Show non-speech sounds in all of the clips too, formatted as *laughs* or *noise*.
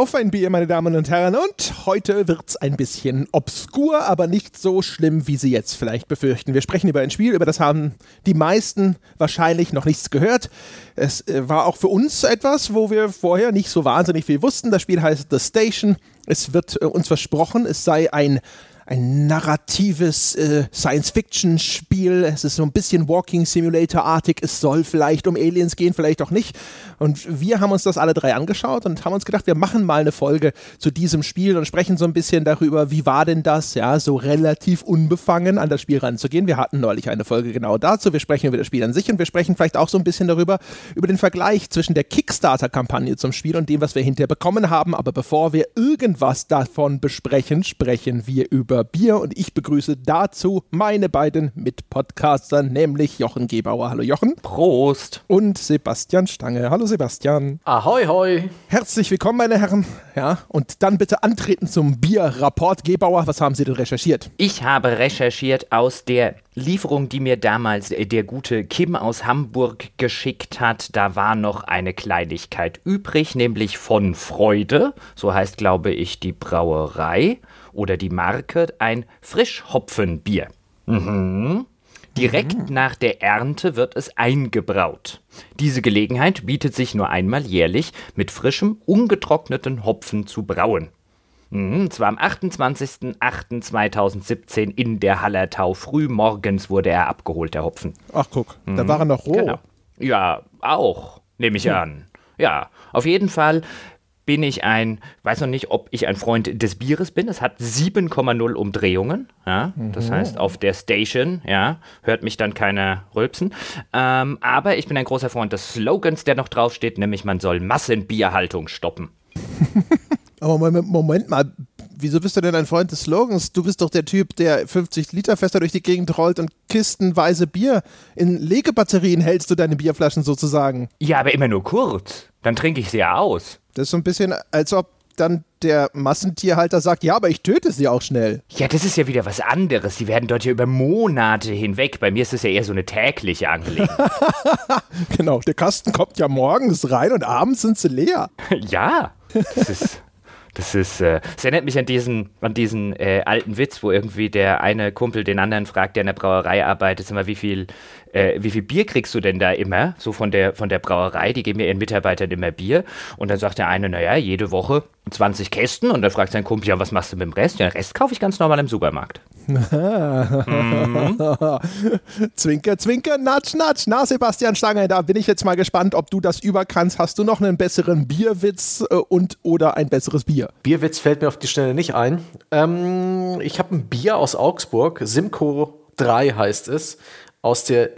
Auf ein Bier, meine Damen und Herren. Und heute wird's ein bisschen obskur, aber nicht so schlimm, wie Sie jetzt vielleicht befürchten. Wir sprechen über ein Spiel, über das haben die meisten wahrscheinlich noch nichts gehört. Es äh, war auch für uns etwas, wo wir vorher nicht so wahnsinnig viel wussten. Das Spiel heißt The Station. Es wird äh, uns versprochen, es sei ein ein narratives äh, Science-Fiction-Spiel. Es ist so ein bisschen Walking Simulator-artig. Es soll vielleicht um Aliens gehen, vielleicht auch nicht. Und wir haben uns das alle drei angeschaut und haben uns gedacht, wir machen mal eine Folge zu diesem Spiel und sprechen so ein bisschen darüber, wie war denn das, ja, so relativ unbefangen an das Spiel ranzugehen. Wir hatten neulich eine Folge genau dazu. Wir sprechen über das Spiel an sich und wir sprechen vielleicht auch so ein bisschen darüber, über den Vergleich zwischen der Kickstarter-Kampagne zum Spiel und dem, was wir hinterher bekommen haben. Aber bevor wir irgendwas davon besprechen, sprechen wir über über Bier und ich begrüße dazu meine beiden Mitpodcaster, nämlich Jochen Gebauer. Hallo Jochen. Prost. Und Sebastian Stange. Hallo Sebastian. Ahoi, hoi. Herzlich willkommen, meine Herren. Ja, und dann bitte antreten zum Bierrapport. Gebauer, was haben Sie denn recherchiert? Ich habe recherchiert aus der Lieferung, die mir damals äh, der gute Kim aus Hamburg geschickt hat, da war noch eine Kleinigkeit übrig, nämlich von Freude, so heißt glaube ich die Brauerei oder die Marke ein Frischhopfenbier. Mhm. Direkt mhm. nach der Ernte wird es eingebraut. Diese Gelegenheit bietet sich nur einmal jährlich, mit frischem, ungetrockneten Hopfen zu brauen. Mhm, zwar am 28.08.2017 in der Hallertau. Früh morgens wurde er abgeholt, der Hopfen. Ach, guck, mhm. da war er noch roh. Genau. Ja, auch, nehme ich hm. an. Ja, auf jeden Fall bin ich ein, weiß noch nicht, ob ich ein Freund des Bieres bin. Es hat 7,0 Umdrehungen. Ja? Das mhm. heißt, auf der Station ja, hört mich dann keiner rülpsen. Ähm, aber ich bin ein großer Freund des Slogans, der noch draufsteht, nämlich man soll Massenbierhaltung stoppen. *laughs* aber Moment, Moment mal, wieso bist du denn ein Freund des Slogans? Du bist doch der Typ, der 50 Liter Fester durch die Gegend rollt und kistenweise Bier in Legebatterien hältst du deine Bierflaschen sozusagen. Ja, aber immer nur kurz. Dann trinke ich sie ja aus. Das ist so ein bisschen, als ob dann der Massentierhalter sagt, ja, aber ich töte sie auch schnell. Ja, das ist ja wieder was anderes. Die werden dort ja über Monate hinweg. Bei mir ist das ja eher so eine tägliche Angelegenheit. *laughs* genau, der Kasten kommt ja morgens rein und abends sind sie leer. *laughs* ja, das ist. Das ist, äh, das erinnert mich an diesen, an diesen äh, alten Witz, wo irgendwie der eine Kumpel den anderen fragt, der in der Brauerei arbeitet, sag mal, wie viel, äh, wie viel Bier kriegst du denn da immer? So von der, von der Brauerei, die geben ja ihren Mitarbeitern immer Bier. Und dann sagt der eine, naja, jede Woche 20 Kästen. Und dann fragt sein Kumpel, ja, was machst du mit dem Rest? Ja, den Rest kaufe ich ganz normal im Supermarkt. *laughs* mhm. Zwinker, zwinker, natsch, natsch. Na, Sebastian Stange, da bin ich jetzt mal gespannt, ob du das überkannst. Hast du noch einen besseren Bierwitz äh, und oder ein besseres Bier? Bierwitz fällt mir auf die Stelle nicht ein. Ähm, ich habe ein Bier aus Augsburg, Simcoe 3 heißt es aus der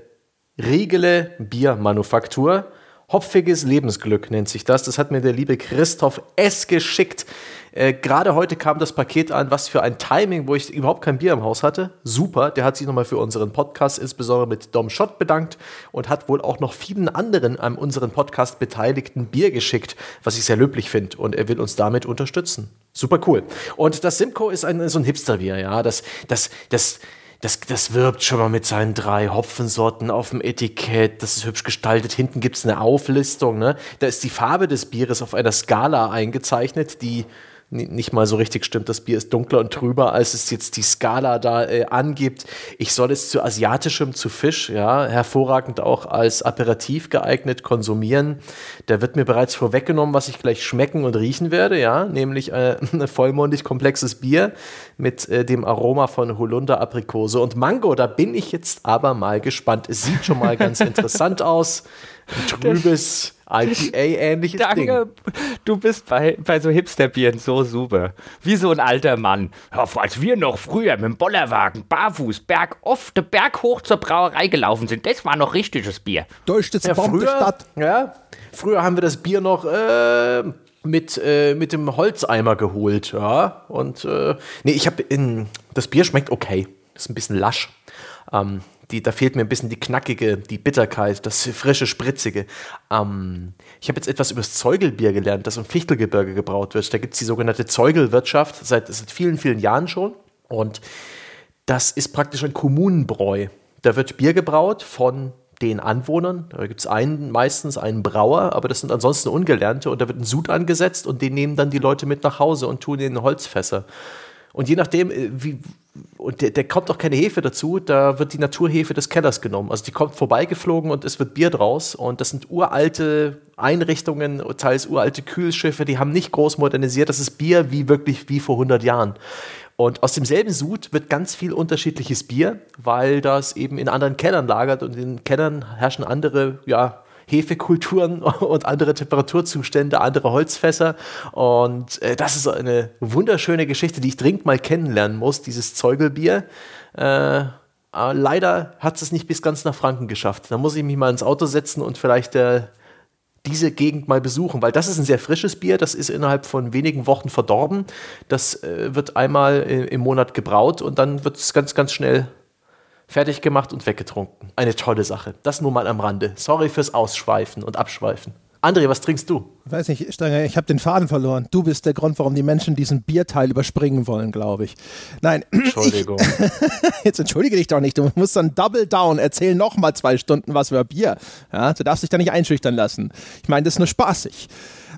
Regele Biermanufaktur. Hopfiges Lebensglück nennt sich das. Das hat mir der liebe Christoph S. geschickt. Äh, Gerade heute kam das Paket an, was für ein Timing, wo ich überhaupt kein Bier im Haus hatte. Super, der hat sich nochmal für unseren Podcast, insbesondere mit Dom Schott, bedankt und hat wohl auch noch vielen anderen an unserem Podcast beteiligten Bier geschickt, was ich sehr löblich finde. Und er will uns damit unterstützen. Super cool. Und das Simcoe ist ein, so ein Hipster-Bier, ja. Das, das, das, das, das wirbt schon mal mit seinen drei Hopfensorten auf dem Etikett. Das ist hübsch gestaltet. Hinten gibt es eine Auflistung. Ne? Da ist die Farbe des Bieres auf einer Skala eingezeichnet, die nicht mal so richtig stimmt. Das Bier ist dunkler und trüber, als es jetzt die Skala da äh, angibt. Ich soll es zu asiatischem, zu Fisch, ja, hervorragend auch als Aperitif geeignet konsumieren. Da wird mir bereits vorweggenommen, was ich gleich schmecken und riechen werde, ja, nämlich äh, *laughs* ein vollmundig komplexes Bier mit äh, dem Aroma von Holunder, Aprikose und Mango. Da bin ich jetzt aber mal gespannt. Es sieht schon mal ganz *laughs* interessant aus. Trübes IPA-ähnliches Ding. Danke. Du bist bei, bei so Hipsterbieren so super. Wie so ein alter Mann. Ja, als wir noch früher mit dem Bollerwagen barfuß Berg auf den Berg hoch zur Brauerei gelaufen sind, das war noch richtiges Bier. Die ja, früher, Stadt. Ja, früher haben wir das Bier noch äh, mit, äh, mit dem Holzeimer geholt. Ja, und äh, nee, ich habe in das Bier schmeckt okay. Ist ein bisschen lasch. Ähm, die, da fehlt mir ein bisschen die knackige, die Bitterkeit, das frische, spritzige. Ähm, ich habe jetzt etwas über das Zeugelbier gelernt, das im Fichtelgebirge gebraut wird. Da gibt es die sogenannte Zeugelwirtschaft seit, seit vielen, vielen Jahren schon. Und das ist praktisch ein Kommunenbräu. Da wird Bier gebraut von den Anwohnern. Da gibt es einen, meistens einen Brauer, aber das sind ansonsten Ungelernte und da wird ein Sud angesetzt und den nehmen dann die Leute mit nach Hause und tun in Holzfässer. Und je nachdem, äh, wie, und der, der kommt auch keine Hefe dazu, da wird die Naturhefe des Kellers genommen. Also die kommt vorbeigeflogen und es wird Bier draus. Und das sind uralte Einrichtungen, teils uralte Kühlschiffe, die haben nicht groß modernisiert. Das ist Bier wie wirklich wie vor 100 Jahren. Und aus demselben Sud wird ganz viel unterschiedliches Bier, weil das eben in anderen Kellern lagert und in Kellern herrschen andere, ja, Hefekulturen *laughs* und andere Temperaturzustände, andere Holzfässer. Und äh, das ist eine wunderschöne Geschichte, die ich dringend mal kennenlernen muss, dieses Zeugelbier. Äh, leider hat es nicht bis ganz nach Franken geschafft. Da muss ich mich mal ins Auto setzen und vielleicht äh, diese Gegend mal besuchen, weil das ist ein sehr frisches Bier, das ist innerhalb von wenigen Wochen verdorben. Das äh, wird einmal im Monat gebraut und dann wird es ganz, ganz schnell fertig gemacht und weggetrunken. Eine tolle Sache. Das nur mal am Rande. Sorry fürs Ausschweifen und Abschweifen. André, was trinkst du? Ich weiß nicht, Steiner, ich habe den Faden verloren. Du bist der Grund, warum die Menschen diesen Bierteil überspringen wollen, glaube ich. Nein. *clears throat* Entschuldigung. Ich, *laughs* jetzt entschuldige dich doch nicht. Du musst dann double down. Erzähl noch mal zwei Stunden was über Bier. Ja, du darfst dich da nicht einschüchtern lassen. Ich meine, das ist nur spaßig.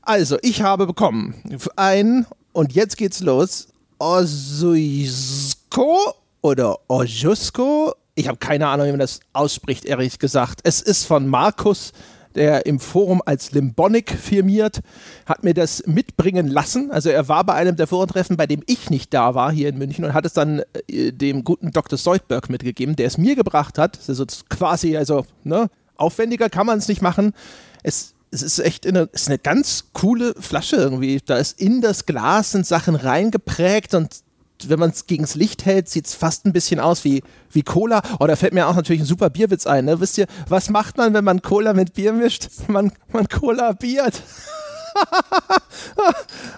Also, ich habe bekommen ein, und jetzt geht's los, Osuisko oder Ojusko. Ich habe keine Ahnung, wie man das ausspricht, ehrlich gesagt. Es ist von Markus der im Forum als Limbonic firmiert, hat mir das mitbringen lassen. Also er war bei einem der Forentreffen, bei dem ich nicht da war, hier in München, und hat es dann äh, dem guten Dr. Seudberg mitgegeben, der es mir gebracht hat. Das ist quasi, also, ne, aufwendiger kann man es nicht machen. Es, es ist echt eine, ist eine ganz coole Flasche irgendwie. Da ist in das Glas sind Sachen reingeprägt und wenn man es gegens Licht hält, sieht es fast ein bisschen aus wie, wie Cola. Oh, da fällt mir auch natürlich ein super Bierwitz ein. Ne? Wisst ihr, was macht man, wenn man Cola mit Bier mischt? Man, man Cola biert.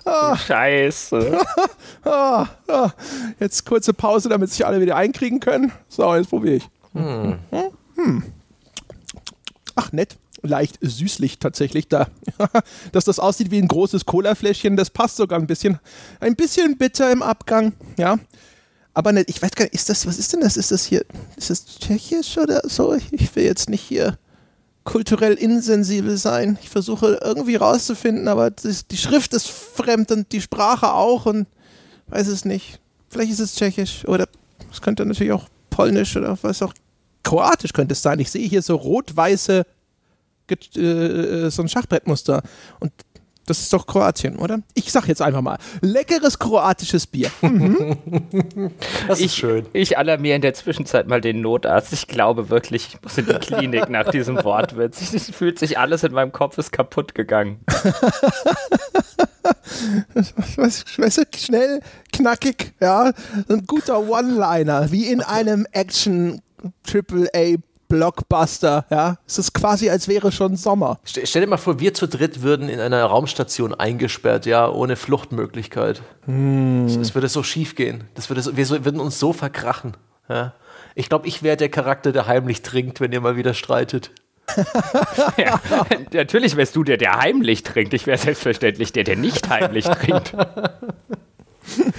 oh, *laughs* Scheiße. oh, *laughs* oh. Jetzt kurze Pause, damit sich alle wieder einkriegen können. So, jetzt probiere ich. Hm. Hm. Ach, nett leicht süßlich tatsächlich. Da, *laughs* dass das aussieht wie ein großes Colafläschchen, das passt sogar ein bisschen. Ein bisschen bitter im Abgang, ja. Aber ne, ich weiß gar nicht, ist das, was ist denn das? Ist das hier, ist das tschechisch oder so? Ich will jetzt nicht hier kulturell insensibel sein. Ich versuche irgendwie rauszufinden, aber das, die Schrift ist fremd und die Sprache auch und weiß es nicht. Vielleicht ist es tschechisch oder es könnte natürlich auch polnisch oder was auch kroatisch könnte es sein. Ich sehe hier so rot-weiße äh, äh, so ein Schachbrettmuster. Und das ist doch Kroatien, oder? Ich sag jetzt einfach mal, leckeres kroatisches Bier. *laughs* Mhm. Das ist ich, schön. Ich alarmiere in der Zwischenzeit mal den Notarzt. Ich glaube wirklich, ich muss in die Klinik nach diesem Wortwitz. Es fühlt sich alles in meinem Kopf ist kaputt gegangen. *laughs* weißt du, schnell, knackig, ja. Ein guter One-Liner, wie in einem Action Triple A Blockbuster, ja. Es ist quasi, als wäre schon Sommer. Stell, stell dir mal vor, wir zu dritt würden in einer Raumstation eingesperrt, ja, ohne Fluchtmöglichkeit. Hm. Es, würde so schief gehen. Das würde so, wir so, würden uns so verkrachen. Ja. Ich glaube, ich wäre der Charakter, der heimlich trinkt, wenn ihr mal wieder streitet. *laughs* *laughs* ja, natürlich wärst du der, der heimlich trinkt. Ich wäre selbstverständlich der, der nicht heimlich trinkt. *laughs*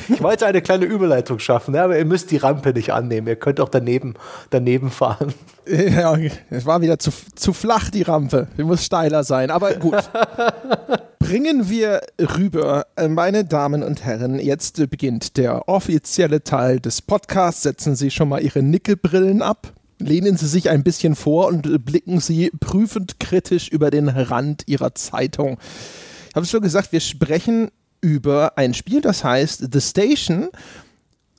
Ich wollte eine kleine Überleitung schaffen, ne? aber ihr müsst die Rampe nicht annehmen. Ihr könnt auch daneben, daneben fahren. Ja, es war wieder zu, zu flach, die Rampe. Die muss steiler sein, aber gut. *laughs* Bringen wir rüber, äh, meine Damen und Herren. Jetzt beginnt der offizielle Teil des Podcasts. Setzen Sie schon mal Ihre Nickelbrillen ab. Lehnen Sie sich ein bisschen vor und blicken Sie prüfend kritisch über den Rand Ihrer Zeitung. Ich habe es schon gesagt, wir sprechen über ein Spiel, das heißt The Station.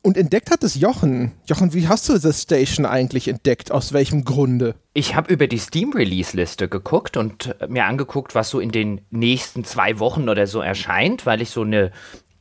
Und entdeckt hat es Jochen. Jochen, wie hast du The Station eigentlich entdeckt? Aus welchem Grunde? Ich habe über die Steam-Release-Liste geguckt und mir angeguckt, was so in den nächsten zwei Wochen oder so erscheint, weil ich so eine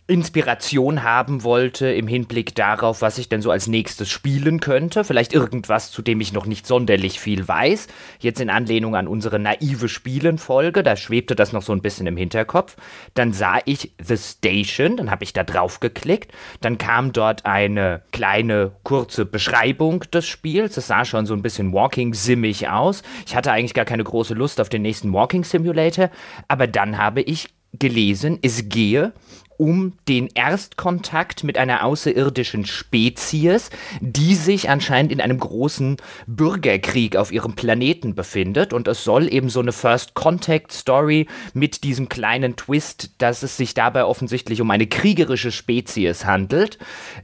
Inspiration haben wollte im Hinblick darauf, was ich denn so als nächstes spielen könnte. Vielleicht irgendwas, zu dem ich noch nicht sonderlich viel weiß. Jetzt in Anlehnung an unsere naive Spielen-Folge, da schwebte das noch so ein bisschen im Hinterkopf. Dann sah ich The Station, dann habe ich da drauf geklickt. Dann kam dort eine kleine, kurze Beschreibung des Spiels. Es sah schon so ein bisschen Walking-simmig aus. Ich hatte eigentlich gar keine große Lust auf den nächsten Walking Simulator. Aber dann habe ich gelesen, es gehe um den Erstkontakt mit einer außerirdischen Spezies, die sich anscheinend in einem großen Bürgerkrieg auf ihrem Planeten befindet. Und es soll eben so eine First Contact Story mit diesem kleinen Twist, dass es sich dabei offensichtlich um eine kriegerische Spezies handelt,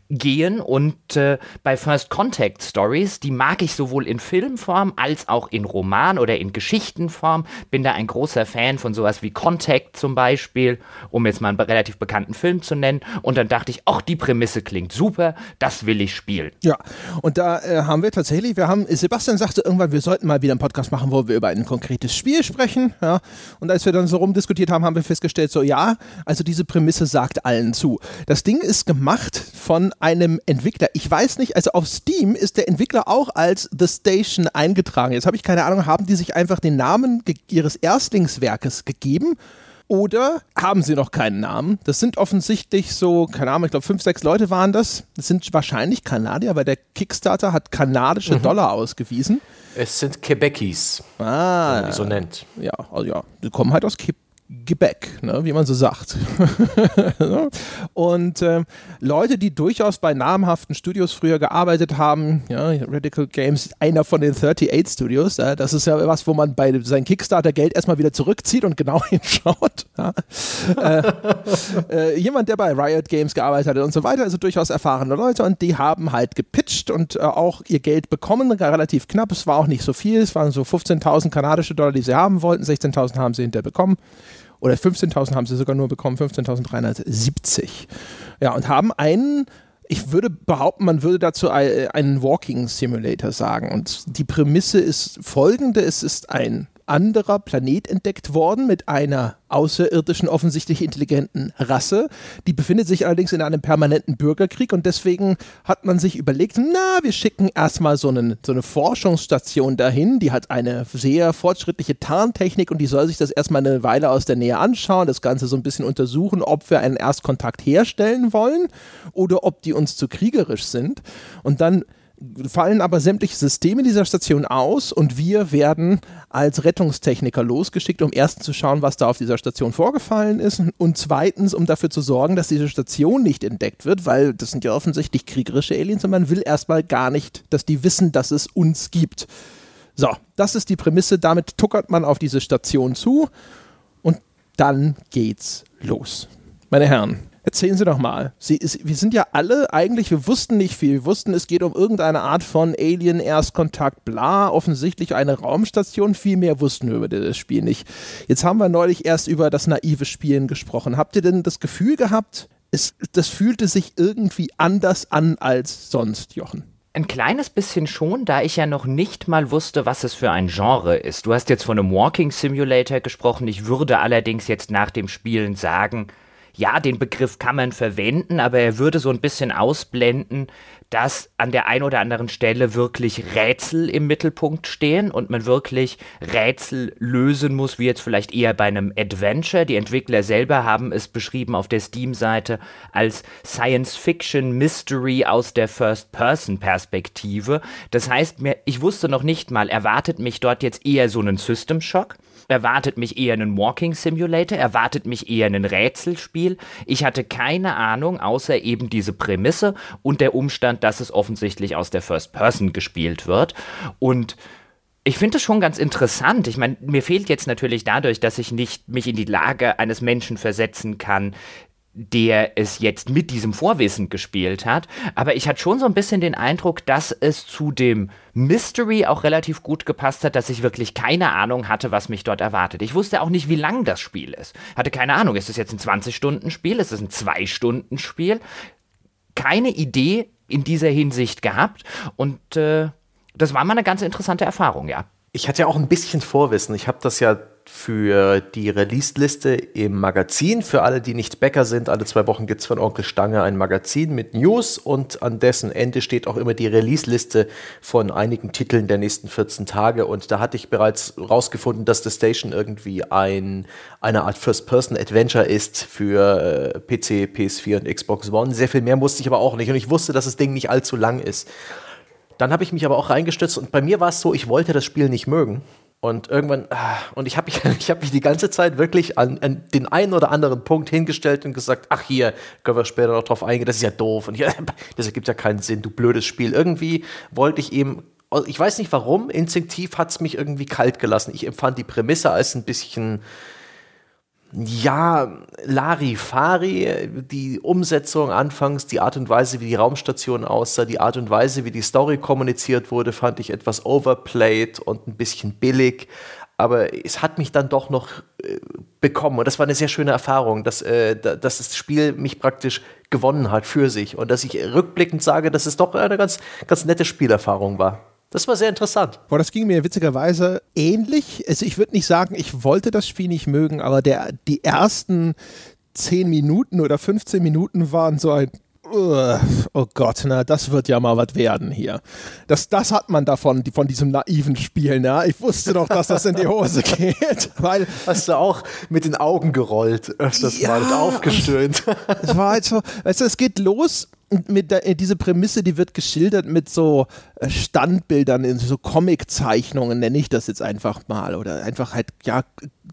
gehen. Und äh, bei First Contact Stories, die mag ich sowohl in Filmform als auch in Roman oder in Geschichtenform. Bin da ein großer Fan von sowas wie Contact zum Beispiel, um jetzt mal einen relativ bekannten Film zu nennen. Und dann dachte ich, ach, die Prämisse klingt super, das will ich spielen. Ja, und da äh, haben wir tatsächlich, wir haben, Sebastian sagte irgendwann, wir sollten mal wieder einen Podcast machen, wo wir über ein konkretes Spiel sprechen. Ja, und als wir dann so rumdiskutiert haben, haben wir festgestellt, so ja, also diese Prämisse sagt allen zu. Das Ding ist gemacht von einem Entwickler. Ich weiß nicht, also auf Steam ist der Entwickler auch als The Station eingetragen. Jetzt habe ich keine Ahnung, haben die sich einfach den Namen ihres Erstlingswerkes gegeben? Oder haben sie noch keinen Namen? Das sind offensichtlich so, keine Ahnung, ich glaube fünf, sechs Leute waren das. Das sind wahrscheinlich Kanadier, weil der Kickstarter hat kanadische mhm. Dollar ausgewiesen. Es sind Quebecis, ah, die so nennt. Ja, also ja, die kommen halt aus Quebec. Gebäck, ne, wie man so sagt. *laughs* und äh, Leute, die durchaus bei namhaften Studios früher gearbeitet haben, ja, Radical Games, einer von den 38 Studios, äh, das ist ja was, wo man bei seinem Kickstarter-Geld erstmal wieder zurückzieht und genau *laughs* hinschaut. Ja. äh, äh, jemand, der bei Riot Games gearbeitet hat und so weiter, also durchaus erfahrene Leute und die haben halt gepitcht und äh, auch ihr Geld bekommen, relativ knapp, es war auch nicht so viel, es waren so 15.000 kanadische Dollar, die sie haben wollten, 16.000 haben sie hinterher bekommen oder 15.000 haben sie sogar nur bekommen, 15.370. Ja, und haben einen ich würde behaupten, man würde dazu einen Walking Simulator sagen. Und die Prämisse ist folgende: Es ist ein anderer Planet entdeckt worden mit einer außerirdischen, offensichtlich intelligenten Rasse. Die befindet sich allerdings in einem permanenten Bürgerkrieg und deswegen hat man sich überlegt, na, wir schicken erstmal so, einen, so eine Forschungsstation dahin, die hat eine sehr fortschrittliche Tarntechnik und die soll sich das erstmal eine Weile aus der Nähe anschauen, das Ganze so ein bisschen untersuchen, ob wir einen Erstkontakt herstellen wollen oder ob die uns zu kriegerisch sind. Und dann fallen aber sämtliche Systeme dieser Station aus und wir werden als Rettungstechniker losgeschickt, um erstens zu schauen, was da auf dieser Station vorgefallen ist und zweitens, um dafür zu sorgen, dass diese Station nicht entdeckt wird, weil das sind ja offensichtlich kriegerische Aliens und man will erstmal gar nicht, dass die wissen, dass es uns gibt. So, das ist die Prämisse, damit tuckert man auf diese Station zu und dann geht's los. Meine Herren, Erzählen Sie doch mal. Sie, ist, wir sind ja alle eigentlich, wir wussten nicht viel. Wir wussten, es geht um irgendeine Art von Alien-Erstkontakt, bla, offensichtlich eine Raumstation. Viel mehr wussten wir über das Spiel nicht. Jetzt haben wir neulich erst über das naive Spielen gesprochen. Habt ihr denn das Gefühl gehabt, es, das fühlte sich irgendwie anders an als sonst, Jochen? Ein kleines bisschen schon, da ich ja noch nicht mal wusste, was es für ein Genre ist. Du hast jetzt von einem Walking Simulator gesprochen. Ich würde allerdings jetzt nach dem Spielen sagen, ja, den Begriff kann man verwenden, aber er würde so ein bisschen ausblenden, dass an der einen oder anderen Stelle wirklich Rätsel im Mittelpunkt stehen und man wirklich Rätsel lösen muss, wie jetzt vielleicht eher bei einem Adventure. Die Entwickler selber haben es beschrieben auf der Steam-Seite als Science Fiction Mystery aus der First-Person-Perspektive. Das heißt, mir, ich wusste noch nicht mal, erwartet mich dort jetzt eher so einen System Shock erwartet mich eher einen Walking Simulator, erwartet mich eher ein Rätselspiel. Ich hatte keine Ahnung, außer eben diese Prämisse und der Umstand, dass es offensichtlich aus der First Person gespielt wird. Und ich finde es schon ganz interessant. Ich meine, mir fehlt jetzt natürlich dadurch, dass ich nicht mich in die Lage eines Menschen versetzen kann, der es jetzt mit diesem Vorwissen gespielt hat. Aber ich hatte schon so ein bisschen den Eindruck, dass es zu dem Mystery auch relativ gut gepasst hat, dass ich wirklich keine Ahnung hatte, was mich dort erwartet. Ich wusste auch nicht, wie lang das Spiel ist. Hatte keine Ahnung, ist es jetzt ein 20-Stunden-Spiel? Ist es ein 2-Stunden-Spiel? Keine Idee in dieser Hinsicht gehabt. Und äh, das war mal eine ganz interessante Erfahrung, ja. Ich hatte ja auch ein bisschen Vorwissen. Ich habe das ja für die Release-Liste im Magazin. Für alle, die nicht Bäcker sind, alle zwei Wochen gibt es von Onkel Stange ein Magazin mit News und an dessen Ende steht auch immer die Release-Liste von einigen Titeln der nächsten 14 Tage. Und da hatte ich bereits rausgefunden, dass The Station irgendwie ein, eine Art First-Person-Adventure ist für äh, PC, PS4 und Xbox One. Sehr viel mehr wusste ich aber auch nicht. Und ich wusste, dass das Ding nicht allzu lang ist. Dann habe ich mich aber auch reingestützt und bei mir war es so, ich wollte das Spiel nicht mögen. Und irgendwann, ah, und ich habe mich, *laughs* ich hab mich die ganze Zeit wirklich an, an, den einen oder anderen Punkt hingestellt und gesagt, ach hier, können wir später noch drauf eingehen, das ist ja doof. Und hier, *laughs* das ergibt ja keinen Sinn, du blödes Spiel. Irgendwie wollte ich eben, ich weiß nicht warum, instinktiv hat es mich irgendwie kalt gelassen. Ich empfand die Prämisse als ein bisschen, ja, Larifari, die Umsetzung anfangs, die Art und Weise, wie die Raumstation aussah, die Art und Weise, wie die Story kommuniziert wurde, fand ich etwas overplayed und ein bisschen billig. Aber es hat mich dann doch noch äh, bekommen und das war eine sehr schöne Erfahrung, dass, äh, dass das Spiel mich praktisch gewonnen hat für sich und dass ich rückblickend sage, dass es doch eine ganz, ganz nette Spielerfahrung war. Das war sehr interessant. Boah, das ging mir witzigerweise ähnlich. Also ich würde nicht sagen, ich wollte das Spiel nicht mögen, aber der, die ersten 10 Minuten oder 15 Minuten waren so ein oh Gott, na, das wird ja mal was werden hier. Das, das hat man davon, von diesem naiven Spiel, ne? Ich wusste doch, dass das in die Hose *laughs* geht. Weil, Hast du auch mit den Augen gerollt, öfters ja, mal und aufgestöhnt. Es war halt so, weißt du, es geht los mit der, äh, diese Prämisse, die wird geschildert mit so äh, Standbildern, in so Comiczeichnungen, nenne ich das jetzt einfach mal. Oder einfach halt, ja,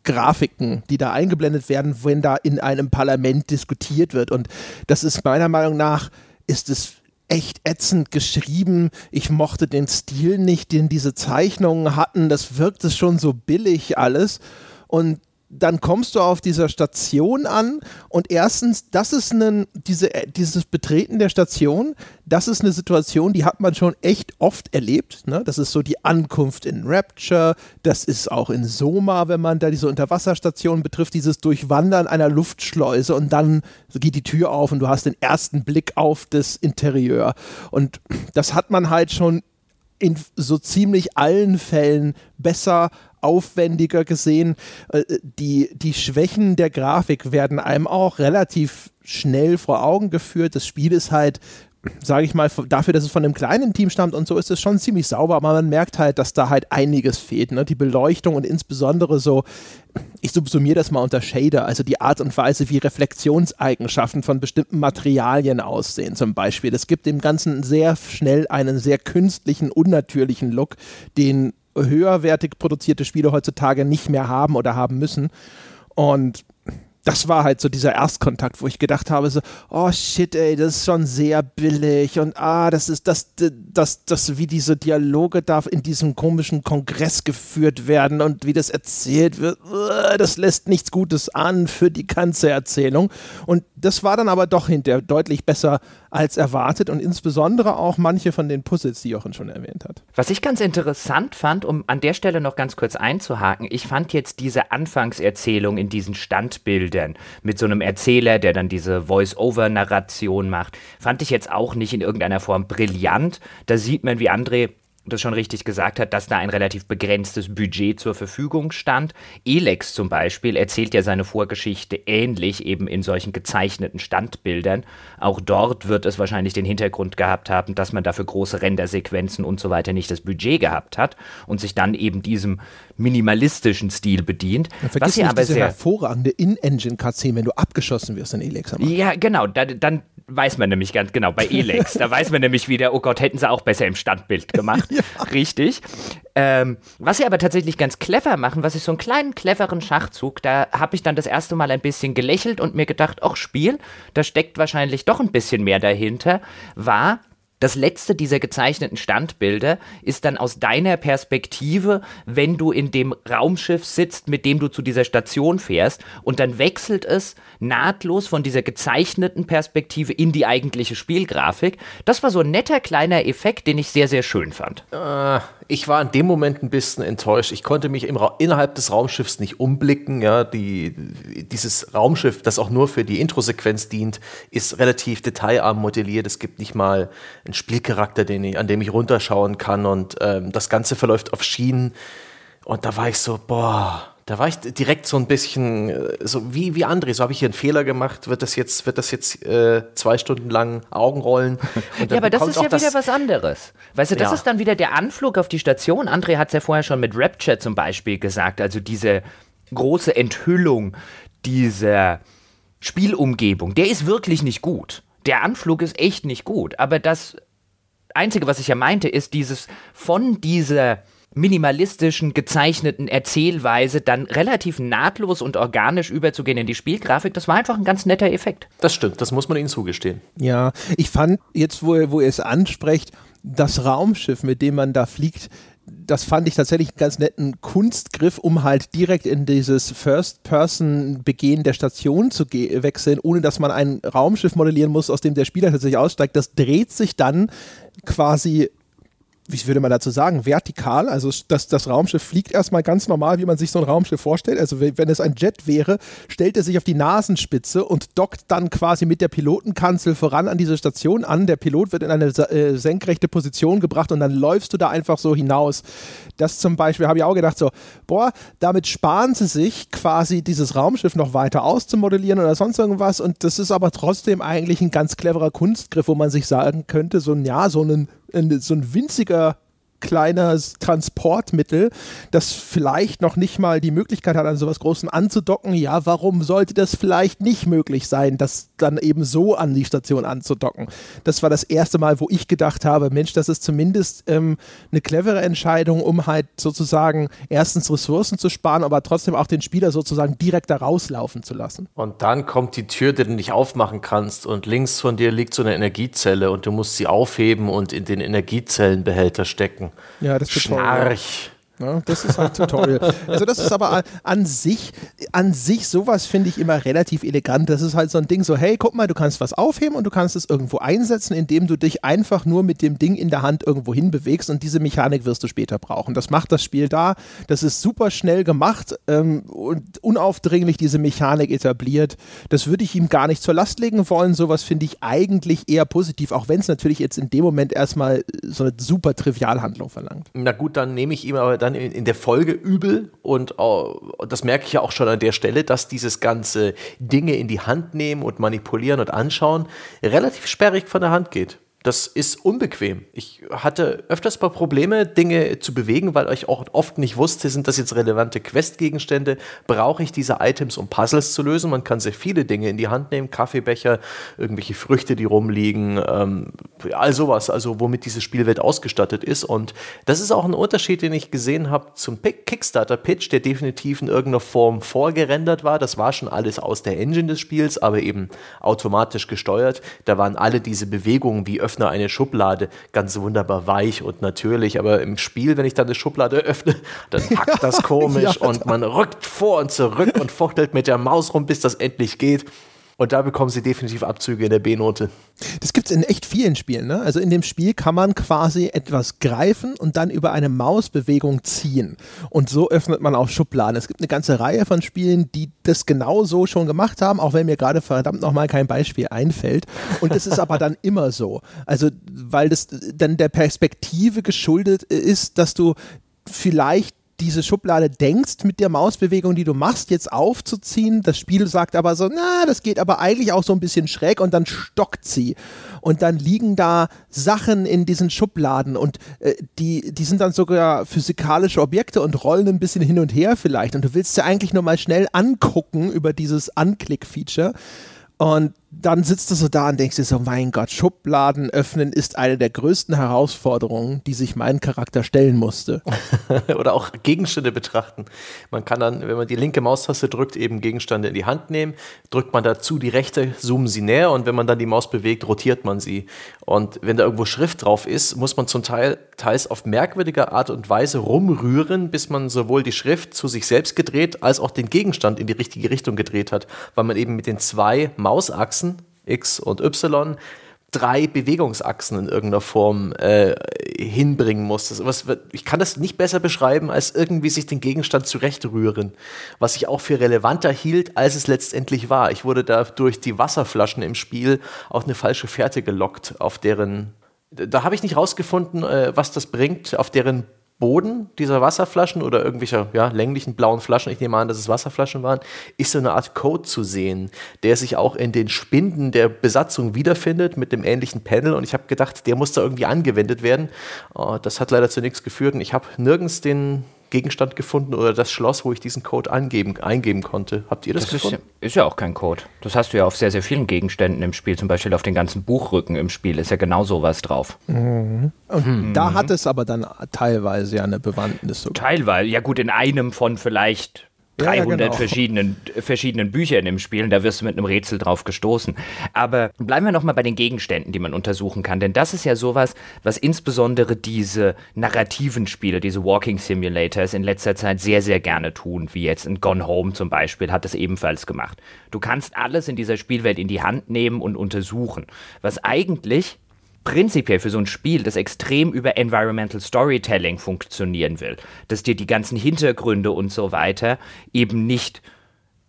Grafiken, die da eingeblendet werden, wenn da in einem Parlament diskutiert wird. Und das ist meiner Meinung nach, ist es echt ätzend geschrieben. Ich mochte den Stil nicht, den diese Zeichnungen hatten. Das wirkte schon so billig alles. Und dann kommst du auf dieser Station an und erstens, das ist ein, diese, äh, dieses Betreten der Station, das ist eine Situation, die hat man schon echt oft erlebt. Ne? Das ist so die Ankunft in Rapture, das ist auch in Soma, wenn man da diese Unterwasserstation betrifft, dieses Durchwandern einer Luftschleuse und dann geht die Tür auf und du hast den ersten Blick auf das Interieur. Und das hat man halt schon in so ziemlich allen Fällen besser aufwendiger gesehen. Äh, die, die Schwächen der Grafik werden einem auch relativ schnell vor Augen geführt. Das Spiel ist halt sage ich mal, dafür, dass es von einem kleinen Team stammt und so, ist es schon ziemlich sauber, aber man merkt halt, dass da halt einiges fehlt. Ne? Die Beleuchtung und insbesondere so, ich subsumiere das mal unter Shader, also die Art und Weise, wie Reflexionseigenschaften von bestimmten Materialien aussehen, zum Beispiel. Das gibt dem Ganzen sehr schnell einen sehr künstlichen, unnatürlichen Look, den höherwertig produzierte Spiele heutzutage nicht mehr haben oder haben müssen. Und das war halt so dieser Erstkontakt, wo ich gedacht habe, so, oh shit, ey, das ist schon sehr billig und ah, das ist das, das, das, wie diese Dialoge da in diesem komischen Kongress geführt werden und wie das erzählt wird, das lässt nichts Gutes an für die ganze Erzählung. Und das war dann aber doch hinterher deutlich besser als erwartet und insbesondere auch manche von den Puzzles, die Jochen schon erwähnt hat. Was ich ganz interessant fand, um an der Stelle noch ganz kurz einzuhaken, ich fand jetzt diese Anfangserzählung in diesen Standbildern mit so einem Erzähler, der dann diese Voice-Over-Narration macht, fand ich jetzt auch nicht in irgendeiner Form brillant. Da sieht man, wie André das schon richtig gesagt hat, dass da ein relativ begrenztes Budget zur Verfügung stand. Elex zum Beispiel erzählt ja seine Vorgeschichte ähnlich, eben in solchen gezeichneten Standbildern. Auch dort wird es wahrscheinlich den Hintergrund gehabt haben, dass man dafür große Rendersequenzen und so weiter nicht das Budget gehabt hat und sich dann eben diesem minimalistischen Stil bedient. Ja, was hier aber diese sehr hervorragende In-Engine-Cutscene, wenn du abgeschossen wirst in Elex. Ja, genau. Da, dann weiß man nämlich ganz genau bei *laughs* Elex. da weiß man nämlich wieder, oh Gott, hätten sie auch besser im Standbild gemacht. *laughs* ja. Richtig. Ähm, was sie aber tatsächlich ganz clever machen, was ist so einen kleinen cleveren Schachzug, da habe ich dann das erste Mal ein bisschen gelächelt und mir gedacht, ach Spiel, da steckt wahrscheinlich doch ein bisschen mehr dahinter, war, das letzte dieser gezeichneten Standbilder ist dann aus deiner Perspektive, wenn du in dem Raumschiff sitzt, mit dem du zu dieser Station fährst, und dann wechselt es nahtlos von dieser gezeichneten Perspektive in die eigentliche Spielgrafik. Das war so ein netter kleiner Effekt, den ich sehr, sehr schön fand. Äh, ich war in dem Moment ein bisschen enttäuscht. Ich konnte mich innerhalb des Raumschiffs nicht umblicken. Ja, die, dieses Raumschiff, das auch nur für die Introsequenz dient, ist relativ detailarm modelliert. Es gibt nicht mal einen Spielcharakter, den ich, an dem ich runterschauen kann und ähm, das Ganze verläuft auf Schienen. Und da war ich so, boah, da war ich direkt so ein bisschen, äh, so wie, wie André, so habe ich hier einen Fehler gemacht, wird das jetzt, wird das jetzt äh, zwei Stunden lang Augenrollen? *laughs* ja, aber das ist ja wieder was anderes. Weißt du, das ja. ist dann wieder der Anflug auf die Station. André hat es ja vorher schon mit Rapture zum Beispiel gesagt, also diese große Enthüllung dieser Spielumgebung, der ist wirklich nicht gut der Anflug ist echt nicht gut. Aber das Einzige, was ich ja meinte, ist dieses von dieser minimalistischen, gezeichneten Erzählweise dann relativ nahtlos und organisch überzugehen in die Spielgrafik, das war einfach ein ganz netter Effekt. Das stimmt, das muss man ihnen zugestehen. Ja, ich fand jetzt, wo, wo ihr es ansprecht, das Raumschiff, mit dem man da fliegt, das fand ich tatsächlich einen ganz netten Kunstgriff, um halt direkt in dieses First-Person-Begehen der Station zu wechseln, ohne dass man ein Raumschiff modellieren muss, aus dem der Spieler tatsächlich aussteigt. Das dreht sich dann quasi wie würde man dazu sagen, vertikal. Also das, das Raumschiff fliegt erstmal ganz normal, wie man sich so ein Raumschiff vorstellt. Also wenn es ein Jet wäre, stellt er sich auf die Nasenspitze und dockt dann quasi mit der Pilotenkanzel voran an diese Station an. Der Pilot wird in eine äh, senkrechte Position gebracht und dann läufst du da einfach so hinaus. Das zum Beispiel habe ich auch gedacht, so, boah, damit sparen sie sich quasi dieses Raumschiff noch weiter auszumodellieren oder sonst irgendwas. Und das ist aber trotzdem eigentlich ein ganz cleverer Kunstgriff, wo man sich sagen könnte, so ein, ja, so ein so ein winziger kleines Transportmittel, das vielleicht noch nicht mal die Möglichkeit hat, an sowas Großen anzudocken. Ja, warum sollte das vielleicht nicht möglich sein, das dann eben so an die Station anzudocken? Das war das erste Mal, wo ich gedacht habe, Mensch, das ist zumindest ähm, eine clevere Entscheidung, um halt sozusagen erstens Ressourcen zu sparen, aber trotzdem auch den Spieler sozusagen direkt da rauslaufen zu lassen. Und dann kommt die Tür, die du nicht aufmachen kannst und links von dir liegt so eine Energiezelle und du musst sie aufheben und in den Energiezellenbehälter stecken. Ja, das ist Schnarch. Ja, das ist halt Tutorial. Also das ist aber an sich, an sich sowas finde ich immer relativ elegant. Das ist halt so ein Ding so, hey, guck mal, du kannst was aufheben und du kannst es irgendwo einsetzen, indem du dich einfach nur mit dem Ding in der Hand irgendwo hin bewegst und diese Mechanik wirst du später brauchen. Das macht das Spiel da. Das ist super schnell gemacht ähm, und unaufdringlich diese Mechanik etabliert. Das würde ich ihm gar nicht zur Last legen wollen. Sowas finde ich eigentlich eher positiv, auch wenn es natürlich jetzt in dem Moment erstmal so eine super Trivialhandlung verlangt. Na gut, dann nehme ich ihm aber dann dann in, der Folge übel und uh, das merke ich ja auch schon an der Stelle, dass dieses ganze Dinge in die Hand nehmen und manipulieren und anschauen relativ sperrig von der Hand geht das ist unbequem. Ich hatte öfters mal Probleme, Dinge zu bewegen, weil ich auch oft nicht wusste, sind das jetzt relevante Questgegenstände? Brauche ich diese Items, um Puzzles zu lösen? Man kann sehr viele Dinge in die Hand nehmen, Kaffeebecher, irgendwelche Früchte, die rumliegen, ähm, all sowas, also womit diese Spielwelt ausgestattet ist. Und das ist auch ein Unterschied, den ich gesehen habe zum Kickstarter-Pitch, der definitiv in irgendeiner Form vorgerendert war. Das war schon alles aus der Engine des Spiels, aber eben automatisch gesteuert. Da waren alle diese Bewegungen wie öffne eine Schublade ganz wunderbar weich und natürlich, aber im Spiel, wenn ich dann eine Schublade öffne, dann *laughs* hackt das komisch ja, und man rückt vor und zurück und fuchtelt mit der Maus rum, bis das endlich geht. Und da bekommen sie definitiv Abzüge in der B-Note. Das gibt es in echt vielen Spielen. Ne? Also in dem Spiel kann man quasi etwas greifen und dann über eine Mausbewegung ziehen. Und so öffnet man auch Schubladen. Es gibt eine ganze Reihe von Spielen, die das genau so schon gemacht haben, auch wenn mir gerade verdammt nochmal kein Beispiel einfällt. Und das ist aber dann *laughs* immer so. Also, weil das dann der Perspektive geschuldet ist, dass du vielleicht diese Schublade denkst, mit der Mausbewegung, die du machst, jetzt aufzuziehen. Das Spiel sagt aber so, na, das geht aber eigentlich auch so ein bisschen schräg und dann stockt sie. Und dann liegen da Sachen in diesen Schubladen und äh, die, die sind dann sogar physikalische Objekte und rollen ein bisschen hin und her vielleicht. Und du willst sie eigentlich nur mal schnell angucken über dieses Anklick-Feature. Und dann sitzt du so da und denkst dir so, mein Gott, Schubladen öffnen ist eine der größten Herausforderungen, die sich mein Charakter stellen musste. *laughs* Oder auch Gegenstände betrachten. Man kann dann, wenn man die linke Maustaste drückt, eben Gegenstände in die Hand nehmen. Drückt man dazu die rechte, zoomen sie näher und wenn man dann die Maus bewegt, rotiert man sie. Und wenn da irgendwo Schrift drauf ist, muss man zum Teil teils auf merkwürdige Art und Weise rumrühren, bis man sowohl die Schrift zu sich selbst gedreht, als auch den Gegenstand in die richtige Richtung gedreht hat, weil man eben mit den zwei Mausachsen, X und Y, drei Bewegungsachsen in irgendeiner Form äh, hinbringen muss. Was, ich kann das nicht besser beschreiben, als irgendwie sich den Gegenstand zurechtrühren, was ich auch für relevanter hielt, als es letztendlich war. Ich wurde da durch die Wasserflaschen im Spiel auf eine falsche Fährte gelockt, auf deren da habe ich nicht rausgefunden, äh, was das bringt, auf deren Boden dieser Wasserflaschen oder irgendwelcher ja, länglichen blauen Flaschen, ich nehme an, dass es Wasserflaschen waren, ist so eine Art Code zu sehen, der sich auch in den Spinden der Besatzung wiederfindet mit dem ähnlichen Panel. Und ich habe gedacht, der muss da irgendwie angewendet werden. Oh, das hat leider zu nichts geführt und ich habe nirgends den Gegenstand gefunden oder das Schloss, wo ich diesen Code eingeben, eingeben konnte. Habt ihr das, Das gefunden? ist, ist ja auch kein Code. Das hast du ja auf sehr, sehr vielen Gegenständen im Spiel. Zum Beispiel auf den ganzen Buchrücken im Spiel ist ja genau sowas drauf. Und da hat es aber dann teilweise ja eine Bewandtnis sogar. Teilweise, ja gut, in einem von vielleicht Ja, ja, 300 genau. verschiedenen, verschiedenen Büchern im Spiel, und da wirst du mit einem Rätsel drauf gestoßen. Aber bleiben wir nochmal bei den Gegenständen, die man untersuchen kann, denn das ist ja sowas, was insbesondere diese narrativen Spiele, diese Walking Simulators in letzter Zeit sehr, sehr gerne tun, wie jetzt in Gone Home zum Beispiel, hat es ebenfalls gemacht. Du kannst alles in dieser Spielwelt in die Hand nehmen und untersuchen, was eigentlich prinzipiell für so ein Spiel, das extrem über Environmental Storytelling funktionieren will, dass dir die ganzen Hintergründe und so weiter eben nicht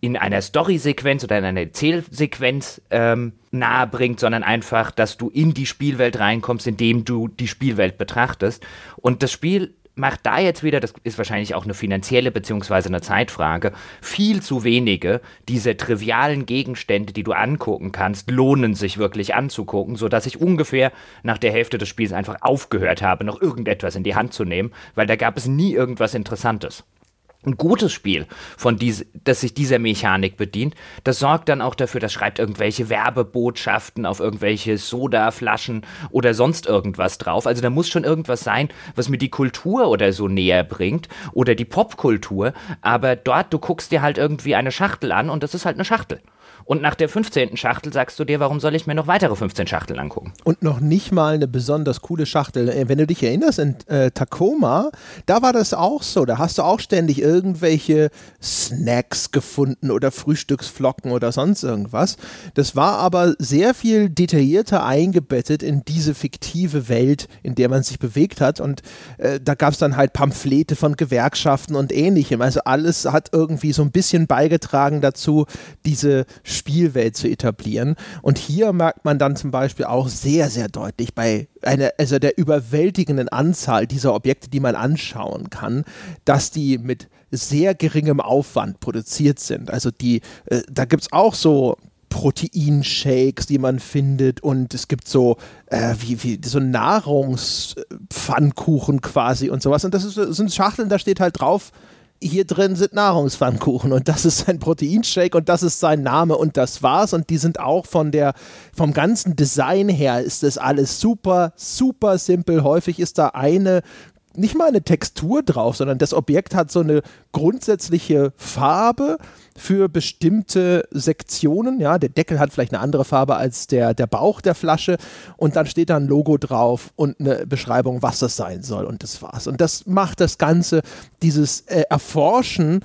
in einer Story-Sequenz oder in einer Erzählsequenz ähm, nahe bringt, sondern einfach, dass du in die Spielwelt reinkommst, indem du die Spielwelt betrachtest. Und das Spiel macht da jetzt wieder, das ist wahrscheinlich auch eine finanzielle beziehungsweise eine Zeitfrage, viel zu wenige dieser trivialen Gegenstände, die du angucken kannst, lohnen sich wirklich anzugucken, sodass ich ungefähr nach der Hälfte des Spiels einfach aufgehört habe, noch irgendetwas in die Hand zu nehmen, weil da gab es nie irgendwas Interessantes ein gutes Spiel, von dies, das sich dieser Mechanik bedient, das sorgt dann auch dafür, das schreibt irgendwelche Werbebotschaften auf irgendwelche Sodaflaschen oder sonst irgendwas drauf. Also da muss schon irgendwas sein, was mir die Kultur oder so näher bringt oder die Popkultur. Aber dort, du guckst dir halt irgendwie eine Schachtel an und das ist halt eine Schachtel. Und nach der 15. Schachtel sagst du dir, warum soll ich mir noch weitere 15 Schachteln angucken? Und noch nicht mal eine besonders coole Schachtel. Äh, Wenn du dich erinnerst, in äh, Tacoma, da war das auch so. Da hast du auch ständig irgendwelche Snacks gefunden oder Frühstücksflocken oder sonst irgendwas. Das war aber sehr viel detaillierter eingebettet in diese fiktive Welt, in der man sich bewegt hat. Und äh, da gab es dann halt Pamphlete von Gewerkschaften und ähnlichem. Also alles hat irgendwie so ein bisschen beigetragen dazu, diese Spielwelt zu etablieren. Und hier merkt man dann zum Beispiel auch sehr, sehr deutlich bei einer, also der überwältigenden Anzahl dieser Objekte, die man anschauen kann, dass die mit sehr geringem Aufwand produziert sind. Also die, äh, da gibt es auch Proteinshakes, die man findet und es gibt so äh, wie, wie so Nahrungspfannkuchen quasi und sowas. Und das ist, sind Schachteln, da steht halt drauf, hier drin sind Nahrungspfannkuchen und das ist sein Proteinshake und das ist sein Name und das war's. Und die sind auch von der, vom ganzen Design her ist das alles super, super simpel. Häufig ist da eine nicht mal eine Textur drauf, sondern das Objekt hat so eine grundsätzliche Farbe für bestimmte Sektionen. Ja, der Deckel hat vielleicht eine andere Farbe als der, der Bauch der Flasche und dann steht da ein Logo drauf und eine Beschreibung, was das sein soll und das war's. Und das macht das Ganze, dieses äh, Erforschen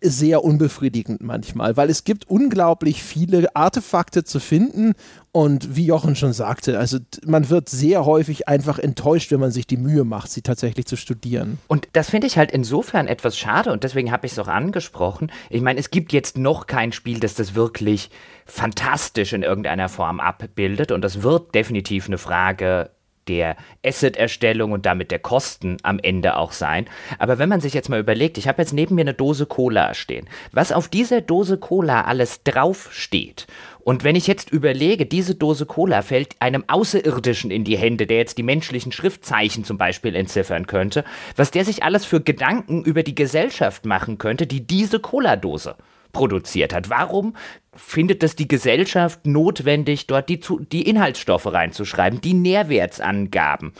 sehr unbefriedigend manchmal, weil es gibt unglaublich viele Artefakte zu finden und wie Jochen schon sagte, also man wird sehr häufig einfach enttäuscht, wenn man sich die Mühe macht, sie tatsächlich zu studieren. Und das finde ich halt insofern etwas schade und deswegen habe ich es auch angesprochen. Ich meine, es gibt jetzt noch kein Spiel, das das wirklich fantastisch in irgendeiner Form abbildet und das wird definitiv eine Frage der Asset-Erstellung und damit der Kosten am Ende auch sein. Aber wenn man sich jetzt mal überlegt, ich habe jetzt neben mir eine Dose Cola stehen, was auf dieser Dose Cola alles draufsteht und wenn ich jetzt überlege, diese Dose Cola fällt einem Außerirdischen in die Hände, der jetzt die menschlichen Schriftzeichen zum Beispiel entziffern könnte, was der sich alles für Gedanken über die Gesellschaft machen könnte, die diese Cola-Dose produziert hat. Warum findet es die Gesellschaft notwendig, dort die, die Inhaltsstoffe reinzuschreiben, die Nährwertsangaben,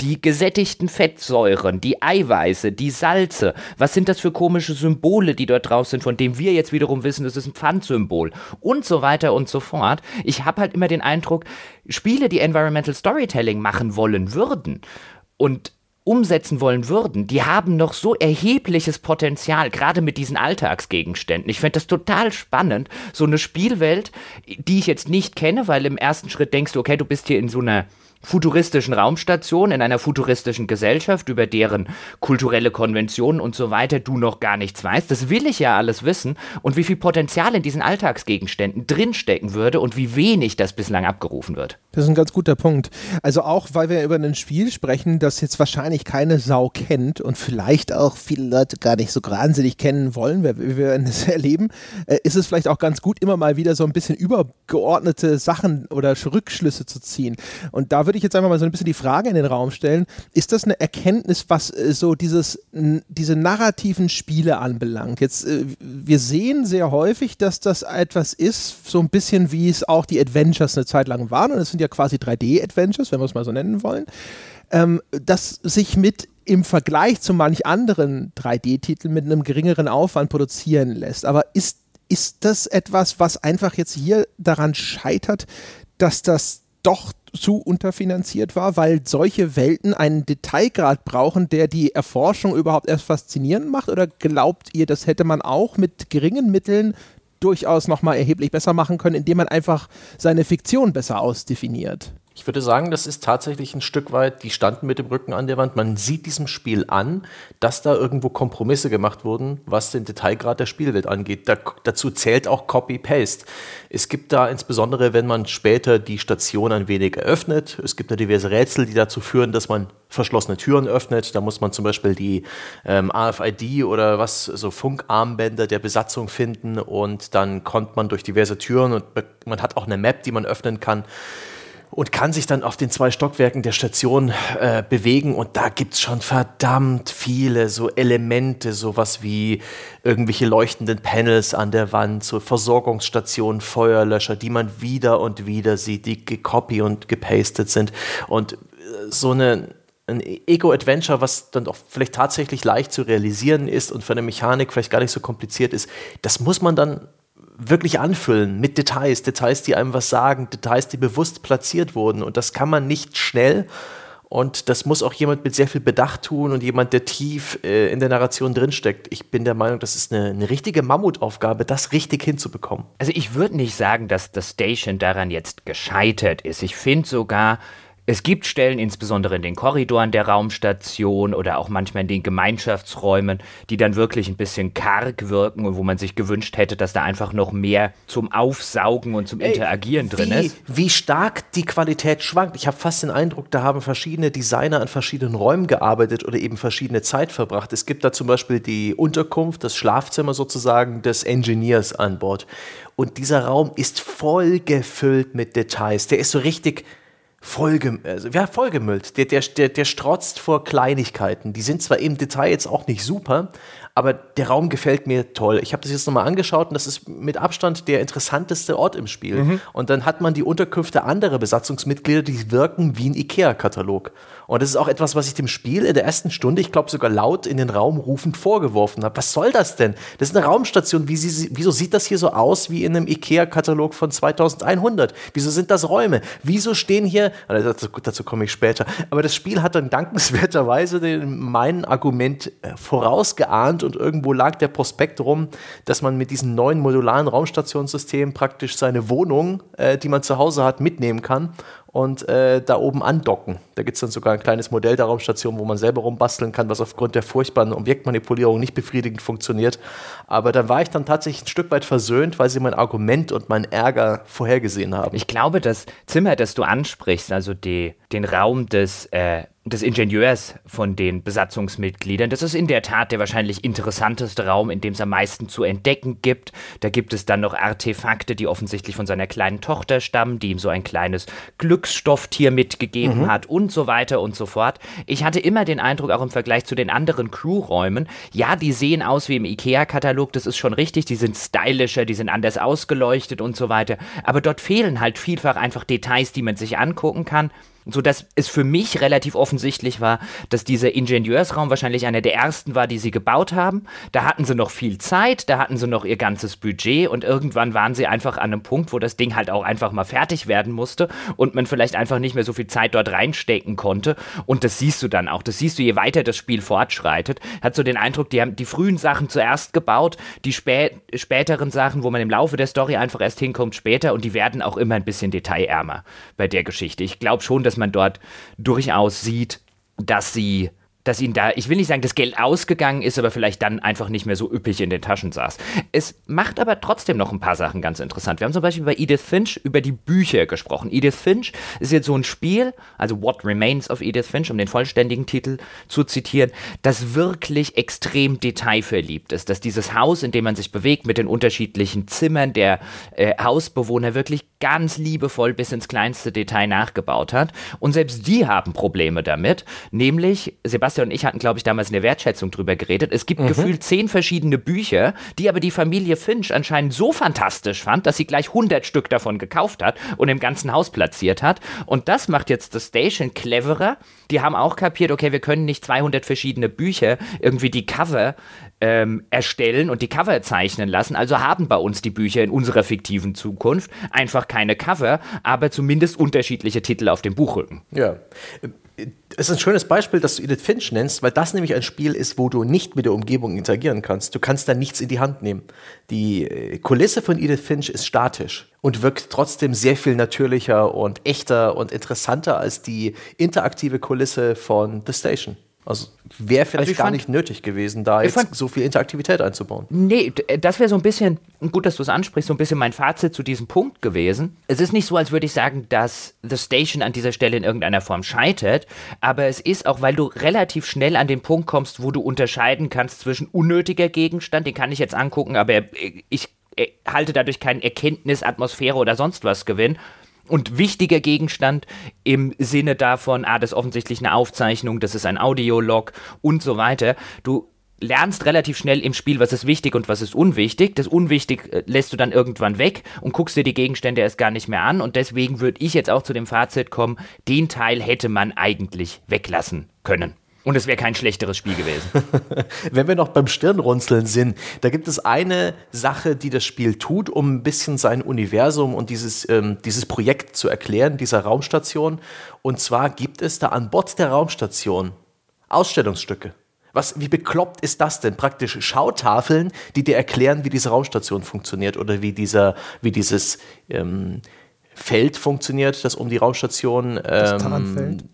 die gesättigten Fettsäuren, die Eiweiße, die Salze. Was sind das für komische Symbole, die dort drauf sind, von denen wir jetzt wiederum wissen, das ist ein Pfandsymbol und so weiter und so fort. Ich habe halt immer den Eindruck, Spiele, die Environmental Storytelling machen wollen würden und umsetzen wollen würden, die haben noch so erhebliches Potenzial, gerade mit diesen Alltagsgegenständen. Ich finde das total spannend, so eine Spielwelt, die ich jetzt nicht kenne, weil im ersten Schritt denkst du, okay, du bist hier in so einer futuristischen Raumstation, in einer futuristischen Gesellschaft, über deren kulturelle Konventionen und so weiter du noch gar nichts weißt. Das will ich ja alles wissen und wie viel Potenzial in diesen Alltagsgegenständen drinstecken würde und wie wenig das bislang abgerufen wird. Das ist ein ganz guter Punkt. Also auch, weil wir über ein Spiel sprechen, das jetzt wahrscheinlich keine Sau kennt und vielleicht auch viele Leute gar nicht so wahnsinnig kennen wollen, wie wir es *laughs* erleben, äh, ist es vielleicht auch ganz gut, immer mal wieder so ein bisschen übergeordnete Sachen oder Rückschlüsse zu ziehen. Und da würde ich jetzt einfach mal so ein bisschen die Frage in den Raum stellen. Ist das eine Erkenntnis, was äh, so dieses, diese narrativen Spiele anbelangt? Jetzt, äh, wir sehen sehr häufig, dass das etwas ist, so ein bisschen wie es auch die Adventures eine Zeit lang waren. Und es sind ja quasi 3D-Adventures, wenn wir es mal so nennen wollen. Ähm, dass sich mit im Vergleich zu manch anderen 3D-Titeln mit einem geringeren Aufwand produzieren lässt. Aber ist, ist das etwas, was einfach jetzt hier daran scheitert, dass das doch zu unterfinanziert war, weil solche Welten einen Detailgrad brauchen, der die Erforschung überhaupt erst faszinierend macht? Oder glaubt ihr, das hätte man auch mit geringen Mitteln durchaus nochmal erheblich besser machen können, indem man einfach seine Fiktion besser ausdefiniert? Ich würde sagen, das ist tatsächlich ein Stück weit, die standen mit dem Rücken an der Wand. Man sieht diesem Spiel an, dass da irgendwo Kompromisse gemacht wurden, was den Detailgrad der Spielwelt angeht. Da, dazu zählt auch Copy-Paste. Es gibt da insbesondere, wenn man später die Station ein wenig eröffnet, es gibt da diverse Rätsel, die dazu führen, dass man verschlossene Türen öffnet. Da muss man zum Beispiel die ähm, AFID oder was, so Funkarmbänder der Besatzung finden und dann kommt man durch diverse Türen und man hat auch eine Map, die man öffnen kann und kann sich dann auf den zwei Stockwerken der Station äh, bewegen. Und da gibt es schon verdammt viele so Elemente, sowas wie irgendwelche leuchtenden Panels an der Wand, so Versorgungsstationen, Feuerlöscher, die man wieder und wieder sieht, die gecopy und gepastet sind. Und äh, so eine, ein Ego-Adventure, was dann auch vielleicht tatsächlich leicht zu realisieren ist und für eine Mechanik vielleicht gar nicht so kompliziert ist, das muss man dann wirklich anfüllen mit Details, Details, die einem was sagen, Details, die bewusst platziert wurden. Und das kann man nicht schnell. Und das muss auch jemand mit sehr viel Bedacht tun und jemand, der tief äh, in der Narration drinsteckt. Ich bin der Meinung, das ist eine, eine richtige Mammutaufgabe, das richtig hinzubekommen. Also ich würde nicht sagen, dass das Station daran jetzt gescheitert ist. Ich finde sogar, es gibt Stellen, insbesondere in den Korridoren der Raumstation oder auch manchmal in den Gemeinschaftsräumen, die dann wirklich ein bisschen karg wirken und wo man sich gewünscht hätte, dass da einfach noch mehr zum Aufsaugen und zum Interagieren Ey, drin ist. Wie stark die Qualität schwankt. Ich habe fast den Eindruck, da haben verschiedene Designer an verschiedenen Räumen gearbeitet oder eben verschiedene Zeit verbracht. Es gibt da zum Beispiel die Unterkunft, das Schlafzimmer sozusagen des Engineers an Bord. Und dieser Raum ist voll gefüllt mit Details. Der ist so richtig vollge ja, vollgemüllt. Der, der, der, der strotzt vor Kleinigkeiten. Die sind zwar im Detail jetzt auch nicht super, aber der Raum gefällt mir toll. Ich habe das jetzt nochmal angeschaut und das ist mit Abstand der interessanteste Ort im Spiel. Mhm. Und dann hat man die Unterkünfte anderer Besatzungsmitglieder, die wirken wie ein IKEA-Katalog. Und das ist auch etwas, was ich dem Spiel in der ersten Stunde, ich glaube sogar laut in den Raum rufend vorgeworfen habe. Was soll das denn? Das ist eine Raumstation. Wie sie, wieso sieht das hier so aus wie in einem IKEA-Katalog von 2100? Wieso sind das Räume? Wieso stehen hier, also dazu, dazu komme ich später, aber das Spiel hat dann dankenswerterweise den, mein Argument äh, vorausgeahnt und irgendwo lag der Prospekt rum, dass man mit diesem neuen modularen Raumstationssystem praktisch seine Wohnung, äh, die man zu Hause hat, mitnehmen kann und äh, da oben andocken. Da gibt es dann sogar ein kleines Modell der Raumstation, wo man selber rumbasteln kann, was aufgrund der furchtbaren Objektmanipulierung nicht befriedigend funktioniert. Aber da war ich dann tatsächlich ein Stück weit versöhnt, weil sie mein Argument und meinen Ärger vorhergesehen haben. Ich glaube, das Zimmer, das du ansprichst, also die, den Raum des äh, des Ingenieurs von den Besatzungsmitgliedern. Das ist in der Tat der wahrscheinlich interessanteste Raum, in dem es am meisten zu entdecken gibt. Da gibt es dann noch Artefakte, die offensichtlich von seiner kleinen Tochter stammen, die ihm so ein kleines Glücksstofftier mitgegeben mhm. hat und so weiter und so fort. Ich hatte immer den Eindruck, auch im Vergleich zu den anderen Crewräumen, ja, die sehen aus wie im IKEA-Katalog, das ist schon richtig, die sind stylischer, die sind anders ausgeleuchtet und so weiter. Aber dort fehlen halt vielfach einfach Details, die man sich angucken kann so dass es für mich relativ offensichtlich war, dass dieser Ingenieursraum wahrscheinlich einer der ersten war, die sie gebaut haben. Da hatten sie noch viel Zeit, da hatten sie noch ihr ganzes Budget und irgendwann waren sie einfach an einem Punkt, wo das Ding halt auch einfach mal fertig werden musste und man vielleicht einfach nicht mehr so viel Zeit dort reinstecken konnte. Und das siehst du dann auch. Das siehst du, je weiter das Spiel fortschreitet. Hat so den Eindruck, die haben die frühen Sachen zuerst gebaut, die spä späteren Sachen, wo man im Laufe der Story einfach erst hinkommt, später und die werden auch immer ein bisschen detailärmer bei der Geschichte. Ich glaube schon, dass man dort durchaus sieht, dass sie dass ihnen da, ich will nicht sagen, das Geld ausgegangen ist, aber vielleicht dann einfach nicht mehr so üppig in den Taschen saß. Es macht aber trotzdem noch ein paar Sachen ganz interessant. Wir haben zum Beispiel bei Edith Finch über die Bücher gesprochen. Edith Finch ist jetzt so ein Spiel, also What Remains of Edith Finch, um den vollständigen Titel zu zitieren, das wirklich extrem detailverliebt ist. Dass dieses Haus, in dem man sich bewegt, mit den unterschiedlichen Zimmern der äh, Hausbewohner wirklich ganz liebevoll bis ins kleinste Detail nachgebaut hat. Und selbst die haben Probleme damit. Nämlich, Sebastian und ich hatten, glaube ich, damals in der Wertschätzung drüber geredet. Es gibt mhm. gefühlt zehn verschiedene Bücher, die aber die Familie Finch anscheinend so fantastisch fand, dass sie gleich 100 Stück davon gekauft hat und im ganzen Haus platziert hat. Und das macht jetzt The Station cleverer. Die haben auch kapiert, okay, wir können nicht 200 verschiedene Bücher irgendwie die Cover ähm, erstellen und die Cover zeichnen lassen. Also haben bei uns die Bücher in unserer fiktiven Zukunft einfach keine Cover, aber zumindest unterschiedliche Titel auf dem Buchrücken. Ja. Es ist ein schönes Beispiel, dass du Edith Finch nennst, weil das nämlich ein Spiel ist, wo du nicht mit der Umgebung interagieren kannst. Du kannst da nichts in die Hand nehmen. Die äh, Kulisse von Edith Finch ist statisch und wirkt trotzdem sehr viel natürlicher und echter und interessanter als die interaktive Kulisse von The Station. Also wäre vielleicht also gar fand, nicht nötig gewesen, da jetzt fand, so viel Interaktivität einzubauen. Nee, das wäre so ein bisschen, gut, dass du es ansprichst, so ein bisschen mein Fazit zu diesem Punkt gewesen. Es ist nicht so, als würde ich sagen, dass The Station an dieser Stelle in irgendeiner Form scheitert, aber es ist auch, weil du relativ schnell an den Punkt kommst, wo du unterscheiden kannst zwischen unnötiger Gegenstand, den kann ich jetzt angucken, aber ich halte dadurch keinen Erkenntnis, Atmosphäre oder sonst was Gewinn und wichtiger Gegenstand im Sinne davon, ah, das ist offensichtlich eine Aufzeichnung, das ist ein Audiolog und so weiter. Du lernst relativ schnell im Spiel, was ist wichtig und was ist unwichtig. Das Unwichtig äh, lässt du dann irgendwann weg und guckst dir die Gegenstände erst gar nicht mehr an. Und deswegen würde ich jetzt auch zu dem Fazit kommen, den Teil hätte man eigentlich weglassen können. Und es wäre kein schlechteres Spiel gewesen. *laughs* Wenn wir noch beim Stirnrunzeln sind, da gibt es eine Sache, die das Spiel tut, um ein bisschen sein Universum und dieses, ähm, dieses Projekt zu erklären, dieser Raumstation. Und zwar gibt es da an Bord der Raumstation Ausstellungsstücke. Was, wie bekloppt ist das denn? Praktisch Schautafeln, die dir erklären, wie diese Raumstation funktioniert oder wie, dieser, wie dieses ähm, Feld funktioniert, das um die Raumstation ähm, das Tarnfeld,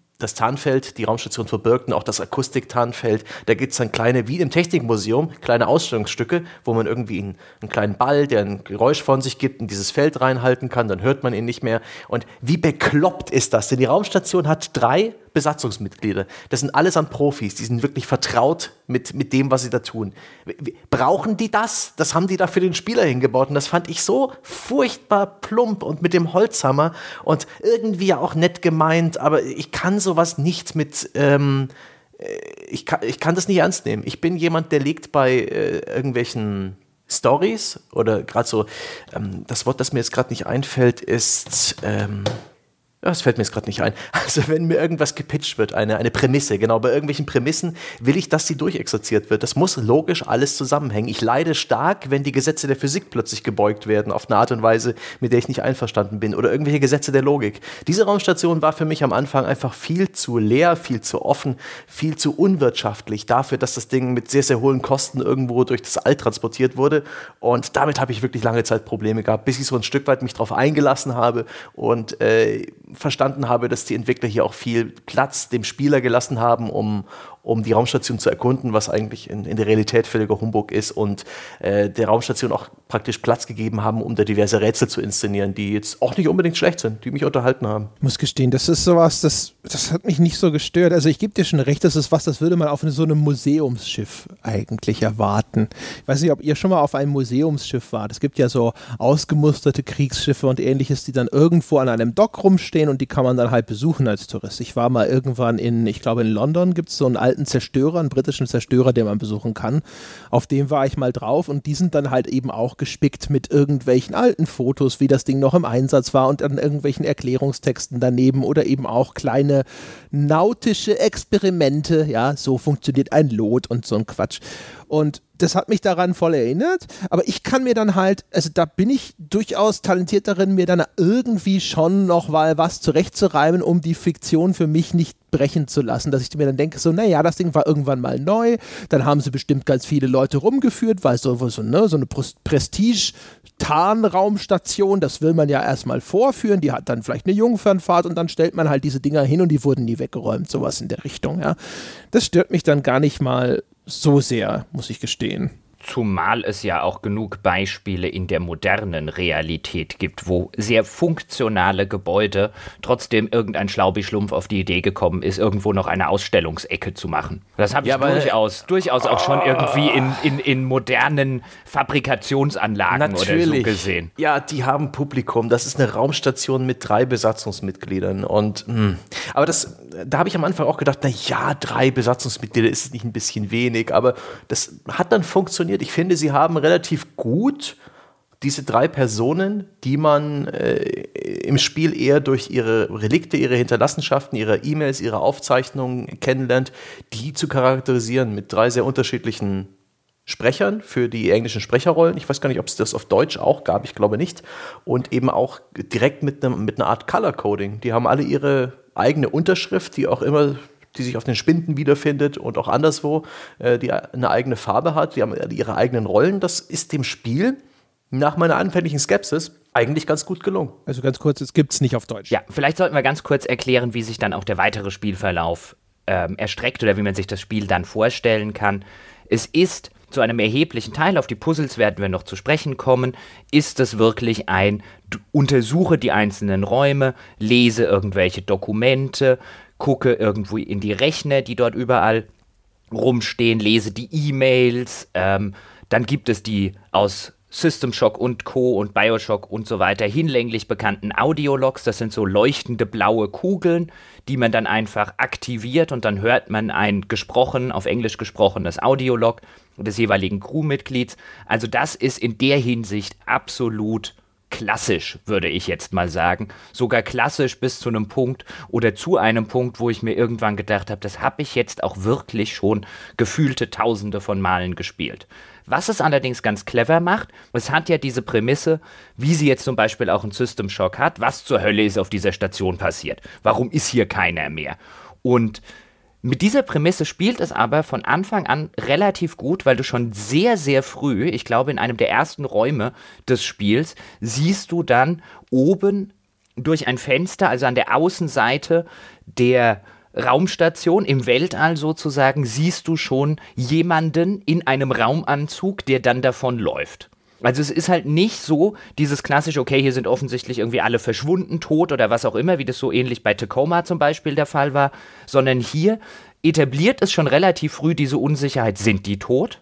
die Raumstation verbirgt und auch das Akustiktarnfeld. Da gibt es dann kleine, wie im Technikmuseum, kleine Ausstellungsstücke, wo man irgendwie einen, einen, kleinen Ball, der ein Geräusch von sich gibt, in dieses Feld reinhalten kann, dann hört man ihn nicht mehr. Und wie bekloppt ist das? Denn die Raumstation hat drei Besatzungsmitglieder. Das sind allesamt Profis, die sind wirklich vertraut mit, mit dem, was sie da tun. Brauchen die das? Das haben die da für den Spieler hingebaut und das fand ich so furchtbar plump und mit dem Holzhammer und irgendwie auch nett gemeint, aber ich kann sowas nicht mit. Ähm, äh, ich, kann, ich kann das nicht ernst nehmen. Ich bin jemand, der legt bei äh, irgendwelchen Stories oder gerade so, ähm, das Wort, das mir jetzt gerade nicht einfällt, ist. Ähm, das fällt mir jetzt gerade nicht ein. *laughs* Also wenn mir irgendwas gepitcht wird, eine, eine Prämisse, genau, bei irgendwelchen Prämissen will ich, dass sie durchexerziert wird. Das muss logisch alles zusammenhängen. Ich leide stark, wenn die Gesetze der Physik plötzlich gebeugt werden, auf eine Art und Weise, mit der ich nicht einverstanden bin, oder irgendwelche Gesetze der Logik. Diese Raumstation war für mich am Anfang einfach viel zu leer, viel zu offen, viel zu unwirtschaftlich dafür, dass das Ding mit sehr, sehr hohen Kosten irgendwo durch das All transportiert wurde. Und damit habe ich wirklich lange Zeit Probleme gehabt, bis ich so ein Stück weit mich darauf eingelassen habe und äh, verstanden habe, dass die Entwickler hier auch viel Platz dem Spieler gelassen haben, um, um die Raumstation zu erkunden, was eigentlich in, in der Realität völliger Humbug ist und äh, der Raumstation auch praktisch Platz gegeben haben, um da diverse Rätsel zu inszenieren, die jetzt auch nicht unbedingt schlecht sind, die mich unterhalten haben. Ich muss gestehen, das ist sowas, das, das hat mich nicht so gestört. Also ich gebe dir schon recht, das ist was, das würde man auf so einem Museumsschiff eigentlich erwarten. Ich weiß nicht, ob ihr schon mal auf einem Museumsschiff wart. Es gibt ja so ausgemusterte Kriegsschiffe und ähnliches, die dann irgendwo an einem Dock rumstehen und die kann man dann halt besuchen als Tourist. Ich war mal irgendwann in, ich glaube in London gibt es so einen alten alten Zerstörer, einen britischen Zerstörer, den man besuchen kann. Auf dem war ich mal drauf und die sind dann halt eben auch gespickt mit irgendwelchen alten Fotos, wie das Ding noch im Einsatz war und dann irgendwelchen Erklärungstexten daneben oder eben auch kleine nautische Experimente. Ja, so funktioniert ein Lot und so ein Quatsch. Und das hat mich daran voll erinnert, aber ich kann mir dann halt, also da bin ich durchaus talentiert darin, mir dann irgendwie schon noch mal was zurechtzureimen, um die Fiktion für mich nicht brechen zu lassen, dass ich mir dann denke, so, naja, das Ding war irgendwann mal neu, dann haben sie bestimmt ganz viele Leute rumgeführt, weil so, so, ne, so eine Prestige Tarnraumstation, das will man ja erstmal vorführen, die hat dann vielleicht eine Jungfernfahrt und dann stellt man halt diese Dinger hin und die wurden nie weggeräumt, sowas in der Richtung, ja. Das stört mich dann gar nicht mal so sehr, muss ich gestehen. Zumal es ja auch genug Beispiele in der modernen Realität gibt, wo sehr funktionale Gebäude trotzdem irgendein Schlaubi-Schlumpf auf die Idee gekommen ist, irgendwo noch eine Ausstellungsecke zu machen. Das habe ich ja, durchaus, durchaus auch schon irgendwie in, in, in modernen Fabrikationsanlagen Natürlich. oder so gesehen. Ja, die haben Publikum. Das ist eine Raumstation mit drei Besatzungsmitgliedern. Und mh. Hm. aber das, da habe ich am Anfang auch gedacht, na ja, drei Besatzungsmitglieder ist nicht ein bisschen wenig, aber das hat dann funktioniert. Ich finde, sie haben relativ gut diese drei Personen, die man äh, im Spiel eher durch ihre Relikte, ihre Hinterlassenschaften, ihre E-Mails, ihre Aufzeichnungen kennenlernt, die zu charakterisieren mit drei sehr unterschiedlichen Sprechern für die englischen Sprecherrollen. Ich weiß gar nicht, ob es das auf Deutsch auch gab, ich glaube nicht. Und eben auch direkt mit, einem, mit einer Art Color Coding. Die haben alle ihre eigene Unterschrift, die auch immer die sich auf den Spinden wiederfindet und auch anderswo, äh, die eine eigene Farbe hat, die haben ihre eigenen Rollen. Das ist dem Spiel nach meiner anfänglichen Skepsis eigentlich ganz gut gelungen. Also ganz kurz, es gibt es nicht auf Deutsch. Ja, vielleicht sollten wir ganz kurz erklären, wie sich dann auch der weitere Spielverlauf ähm, erstreckt oder wie man sich das Spiel dann vorstellen kann. Es ist zu einem erheblichen Teil, auf die Puzzles werden wir noch zu sprechen kommen, ist es wirklich ein, untersuche die einzelnen Räume, lese irgendwelche Dokumente, gucke irgendwo in die Rechner, die dort überall rumstehen, lese die E-Mails. Ähm, dann gibt es die aus System Shock und Co. und Bioshock und so weiter hinlänglich bekannten Audiologs. Das sind so leuchtende blaue Kugeln, die man dann einfach aktiviert und dann hört man ein gesprochen, auf Englisch gesprochenes Audiolog des jeweiligen Crewmitglieds. Also das ist in der Hinsicht absolut klassisch, würde ich jetzt mal sagen. Sogar klassisch bis zu einem Punkt oder zu einem Punkt, wo ich mir irgendwann gedacht habe, das habe ich jetzt auch wirklich schon gefühlte Tausende von Malen gespielt. Was es allerdings ganz clever macht, es hat ja diese Prämisse, wie sie jetzt zum Beispiel auch ein System Shock hat, was zur Hölle ist auf dieser Station passiert? Warum ist hier keiner mehr? Und mit dieser Prämisse spielt es aber von Anfang an relativ gut, weil du schon sehr, sehr früh, ich glaube in einem der ersten Räume des Spiels, siehst du dann oben durch ein Fenster, also an der Außenseite der Raumstation im Weltall sozusagen, siehst du schon jemanden in einem Raumanzug, der dann davon läuft. Also es ist halt nicht so dieses klassische, okay, hier sind offensichtlich irgendwie alle verschwunden, tot oder was auch immer, wie das so ähnlich bei Tacoma zum Beispiel der Fall war, sondern hier etabliert es schon relativ früh diese Unsicherheit, sind die tot?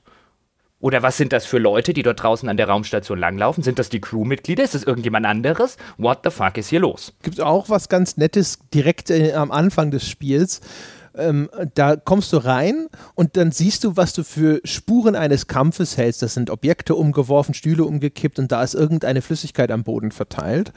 Oder was sind das für Leute, die dort draußen an der Raumstation langlaufen? Sind das die Crewmitglieder? Ist das irgendjemand anderes? What the fuck ist hier los? Gibt auch was ganz Nettes direkt äh, am Anfang des Spiels ähm, da kommst du rein und dann siehst du, was du für Spuren eines Kampfes hältst. Das sind Objekte umgeworfen, Stühle umgekippt und da ist irgendeine Flüssigkeit am Boden verteilt.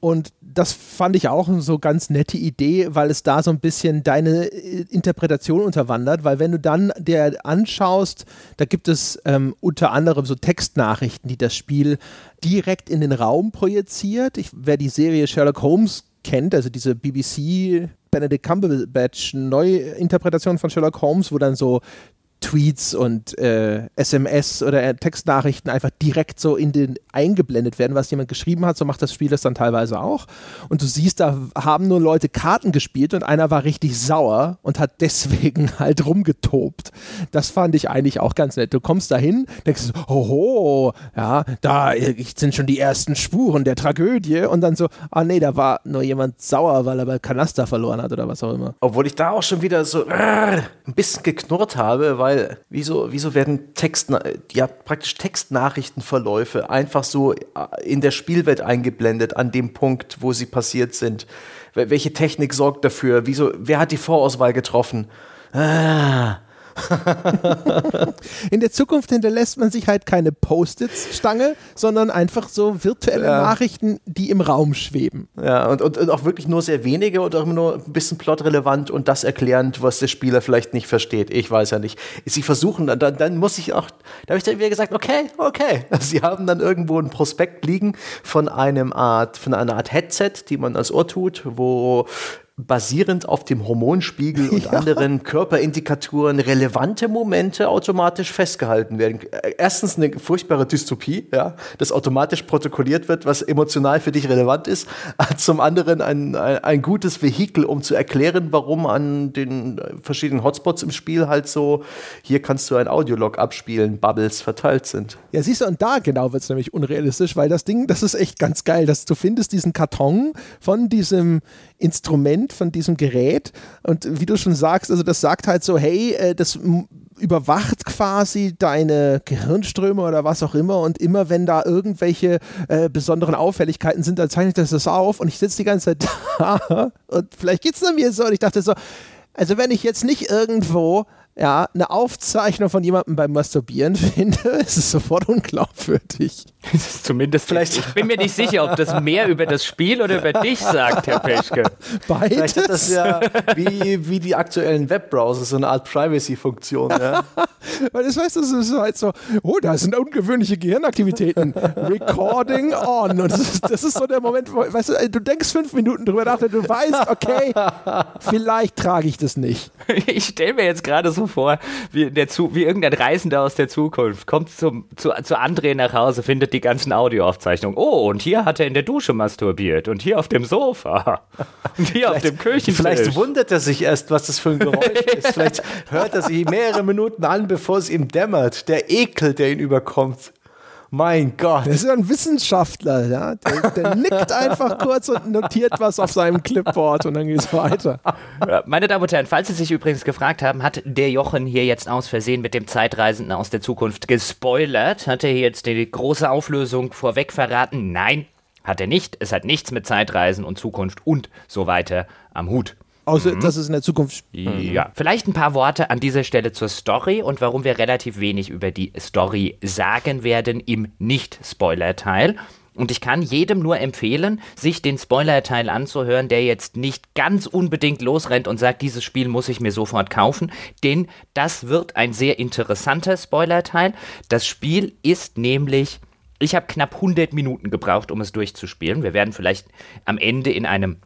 Und das fand ich auch so ganz nette Idee, weil es da so ein bisschen deine äh, Interpretation unterwandert, weil wenn du dann dir anschaust, da gibt es ähm, unter anderem so Textnachrichten, die das Spiel direkt in den Raum projiziert. Ich, wer die Serie Sherlock Holmes kennt, also diese BBC Benedict Cumberbatch Neuinterpretation von Sherlock Holmes, wo dann so Tweets und äh, SMS oder äh, Textnachrichten einfach direkt so in den eingeblendet werden, was jemand geschrieben hat. So macht das Spiel das dann teilweise auch. Und du siehst, da haben nur Leute Karten gespielt und einer war richtig sauer und hat deswegen *laughs* halt rumgetobt. Das fand ich eigentlich auch ganz nett. Du kommst dahin, denkst hoho, ja, da sind schon die ersten Spuren der Tragödie und dann so, ah nee, da war nur jemand sauer, weil er bei Kanaster verloren hat oder was auch immer. Obwohl ich da auch schon wieder so äh, ein bisschen geknurrt habe, weil weil wieso, wieso werden Text, ja, praktisch Textnachrichtenverläufe einfach so äh, in der Spielwelt eingeblendet an dem Punkt, wo sie passiert sind? Welche Technik sorgt dafür? Wieso, wer hat die Vorauswahl getroffen? Ah, *laughs* In der Zukunft hinterlässt man sich halt keine Post-its-Stange, sondern einfach so virtuelle ja. Nachrichten, die im Raum schweben. Ja, und, und, und, auch wirklich nur sehr wenige und auch nur ein bisschen plotrelevant und das erklärend, was der Spieler vielleicht nicht versteht. Ich weiß ja nicht. Sie versuchen, dann, dann muss ich auch, da habe ich dann wieder gesagt, okay, okay. *laughs* Sie haben dann irgendwo ein Prospekt liegen von einem Art, von einer Art Headset, die man als Ohr tut, wo basierend auf dem Hormonspiegel und *laughs* ja. anderen Körperindikatoren relevante Momente automatisch festgehalten werden. Erstens eine furchtbare Dystopie, ja, das automatisch protokolliert wird, was emotional für dich relevant ist. *laughs* Zum anderen ein, ein, ein gutes Vehikel, um zu erklären, warum an den verschiedenen Hotspots im Spiel halt so, hier kannst du ein Audiolog abspielen, Bubbles verteilt sind. Ja, siehst du, und da genau wird es nämlich unrealistisch, weil das Ding, das ist echt ganz geil, dass du findest diesen Karton von diesem Instrument, von diesem Gerät. Und wie du schon sagst, also das sagt halt so, hey, äh, das überwacht quasi deine Gehirnströme oder was auch immer und immer wenn da irgendwelche äh, besonderen Auffälligkeiten sind, dann zeichnet das das auf und ich sitze die ganze Zeit *laughs* da und vielleicht geht es mir so und ich dachte so, also wenn ich jetzt nicht irgendwo ja, eine Aufzeichnung von jemandem beim Masturbieren *laughs* finde, ist es sofort unglaubwürdig. Zumindest vielleicht. Ich bin mir nicht sicher, ob das mehr über das Spiel oder über dich sagt, Herr Peschke. Beides. Vielleicht hat das ja wie, wie die aktuellen Webbrowser so eine Art Privacy-Funktion. Ja. *laughs* Weil das heißt, das ist halt so, oh, da sind ungewöhnliche Gehirnaktivitäten. Recording on. Und das ist, das ist so der Moment, wo, weißt du, du denkst fünf Minuten drüber nach, du weißt, okay, vielleicht trage ich das nicht. *laughs* Ich stelle mir jetzt gerade so vor, wie, der zu, wie irgendein Reisender aus der Zukunft kommt zum, zu, zu André nach Hause, findet die ganzen Audioaufzeichnungen. Oh, und hier hat er in der Dusche masturbiert und hier auf dem Sofa *laughs* und hier vielleicht, auf dem Küchentisch. Vielleicht wundert er sich erst, was das für ein Geräusch ist. Vielleicht hört er sich mehrere Minuten an, bevor es ihm dämmert. Der Ekel, der ihn überkommt. Mein Gott. Das ist ein Wissenschaftler, ja. Der, der nickt einfach kurz und notiert was auf seinem Clipboard und dann geht es weiter. Meine Damen und Herren, falls Sie sich übrigens gefragt haben, hat der Jochen hier jetzt aus Versehen mit dem Zeitreisenden aus der Zukunft gespoilert? Hat er hier jetzt die große Auflösung vorweg verraten? Nein, hat er nicht. Es hat nichts mit Zeitreisen und Zukunft und so weiter am Hut. Außer, mhm. dass es in der Zukunft. Ja, vielleicht ein paar Worte an dieser Stelle zur Story und warum wir relativ wenig über die Story sagen werden im Nicht-Spoiler-Teil. Und ich kann jedem nur empfehlen, sich den Spoiler-Teil anzuhören, der jetzt nicht ganz unbedingt losrennt und sagt, dieses Spiel muss ich mir sofort kaufen, denn das wird ein sehr interessanter Spoiler-Teil. Das Spiel ist nämlich ich habe knapp 100 Minuten gebraucht, um es durchzuspielen. Wir werden vielleicht am Ende in einem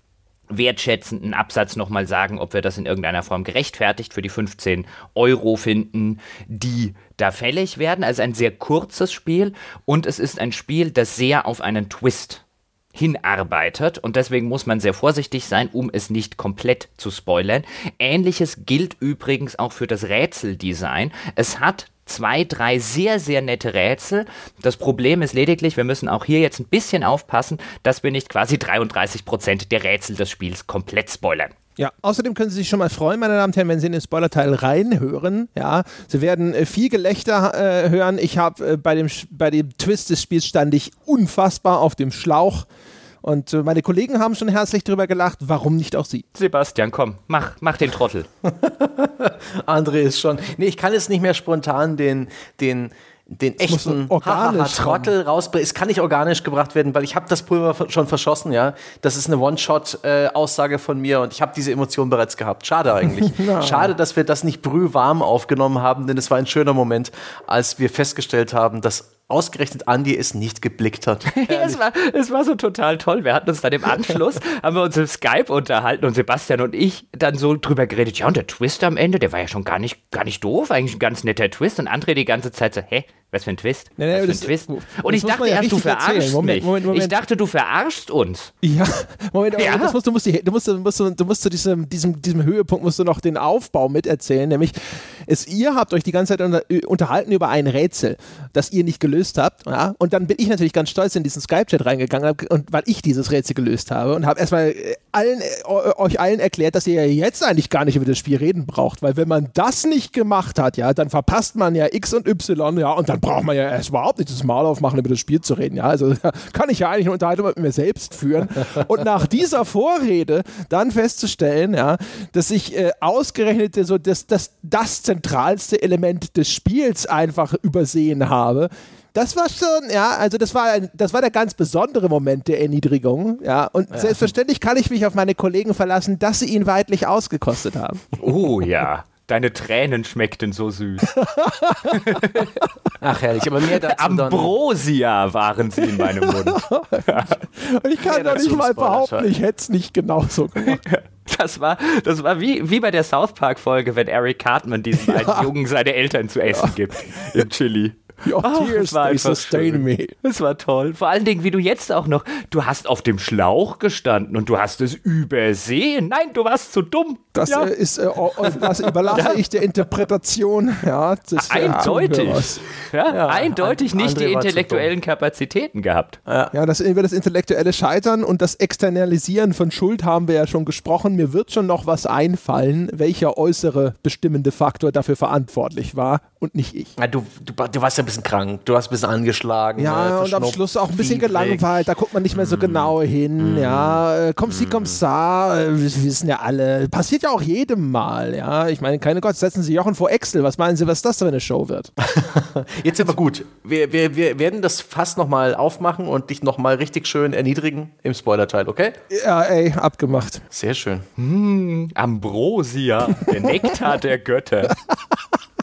wertschätzenden Absatz nochmal sagen, ob wir das in irgendeiner Form gerechtfertigt für die 15 Euro finden, die da fällig werden. Also ein sehr kurzes Spiel und es ist ein Spiel, das sehr auf einen Twist hinarbeitet und deswegen muss man sehr vorsichtig sein, um es nicht komplett zu spoilern. Ähnliches gilt übrigens auch für das Rätseldesign. Es hat zwei, drei sehr, sehr nette Rätsel. Das Problem ist lediglich, wir müssen auch hier jetzt ein bisschen aufpassen, dass wir nicht quasi 33 Prozent der Rätsel des Spiels komplett spoilern. Ja, außerdem können Sie sich schon mal freuen, meine Damen und Herren, wenn Sie in den Spoiler-Teil reinhören. Ja, Sie werden äh, viel Gelächter äh, hören. Ich habe äh, bei, dem, bei dem Twist des Spiels stand ich unfassbar auf dem Schlauch. Und äh, meine Kollegen haben schon herzlich darüber gelacht, warum nicht auch Sie? Sebastian, komm, mach, mach den Trottel. *laughs* André ist schon. Nee, ich kann jetzt nicht mehr spontan den, den, den echten Trottel rausbringen. Es kann nicht organisch gebracht werden, weil ich habe das Pulver schon verschossen, ja. Das ist eine One-Shot-Aussage von mir und ich habe diese Emotion bereits gehabt. Schade eigentlich. *laughs* ja. Schade, dass wir das nicht brühwarm aufgenommen haben, denn es war ein schöner Moment, als wir festgestellt haben, dass ausgerechnet Andi es nicht geblickt hat. *laughs* es, war, es war so total toll. Wir hatten uns dann im *laughs* Anschluss, haben wir uns im Skype unterhalten und Sebastian und ich dann so drüber geredet, ja und der Twist am Ende, der war ja schon gar nicht, gar nicht doof, eigentlich ein ganz netter Twist und André die ganze Zeit so, hä, was für ein Twist? Nee, nee, was für ein Twist? Und ich dachte ja erst, du verarschst Moment, mich. Moment, Moment. Ich dachte, du verarschst uns. Ja, Moment, ja. Das musst, du, musst die, du, musst, du, musst, du musst zu diesem, diesem, diesem Höhepunkt musst du noch den Aufbau miterzählen, nämlich es, ihr habt euch die ganze Zeit unter, unterhalten über ein Rätsel, das ihr nicht gelöst habt, ja? und dann bin ich natürlich ganz stolz in diesen Skype-Chat reingegangen, und, weil ich dieses Rätsel gelöst habe und habe erstmal äh, allen, äh, euch allen erklärt, dass ihr jetzt eigentlich gar nicht über das Spiel reden braucht, weil wenn man das nicht gemacht hat, ja, dann verpasst man ja X und Y, ja, und dann braucht man ja erst überhaupt nicht das Mal aufmachen, über das Spiel zu reden. Ja, also *laughs* kann ich ja eigentlich eine Unterhaltung mit mir selbst führen. Und nach dieser Vorrede dann festzustellen, ja, dass ich äh, ausgerechnet so das, das, das zentralste Element des Spiels einfach übersehen habe, das war schon, ja, also das war, ein, das war der ganz besondere Moment der Erniedrigung, ja. Und ja. selbstverständlich kann ich mich auf meine Kollegen verlassen, dass sie ihn weitlich ausgekostet haben. Oh ja. Deine Tränen schmeckten so süß. Ach herrlich, aber mehr dazu Ambrosia waren sie in meinem Mund. *laughs* ich kann doch nicht mal behaupten, ich hätte es nicht genauso gemacht. *laughs* Das war, das war wie, wie bei der South Park-Folge, wenn Eric Cartman diesem *laughs* ja. Jungen seine Eltern zu essen ja. gibt im Chili. Your Ach, tears, they sustain me. Das war toll. Vor allen Dingen, wie du jetzt auch noch, du hast auf dem Schlauch gestanden und du hast es übersehen. Nein, du warst zu dumm. Das ja. Äh, ist, äh, oh, oh, das überlasse ich der Interpretation. Ja, des eindeutig. Ja, ja, eindeutig ein, nicht die intellektuellen Kapazitäten gehabt. Ja, das, über das intellektuelle Scheitern und das Externalisieren von Schuld haben wir ja schon gesprochen. Mir wird schon noch was einfallen, welcher äußere bestimmende Faktor dafür verantwortlich war und nicht ich. Ja, du, du, du warst ja ein bisschen krank, du warst ein bisschen angeschlagen. Ja, ne, und am Schluss auch ein bisschen gelangweilt, da guckt man nicht mehr so mm. genau hin. Mm. Ja, komm sie, komm sa, wir wissen ja alle. Passiert ja auch jedem Mal, ja. Ich meine, keine Gott, setzen Sie Jochen vor Excel. Was meinen Sie, was das für eine Show wird? *laughs* Jetzt aber gut. Wir, wir, wir werden das fast nochmal aufmachen und dich nochmal richtig schön erniedrigen im Spoiler-Teil, okay? Ja, ey, abgemacht. Sehr schön. Hm, Ambrosia, der Nektar der Götter. *laughs*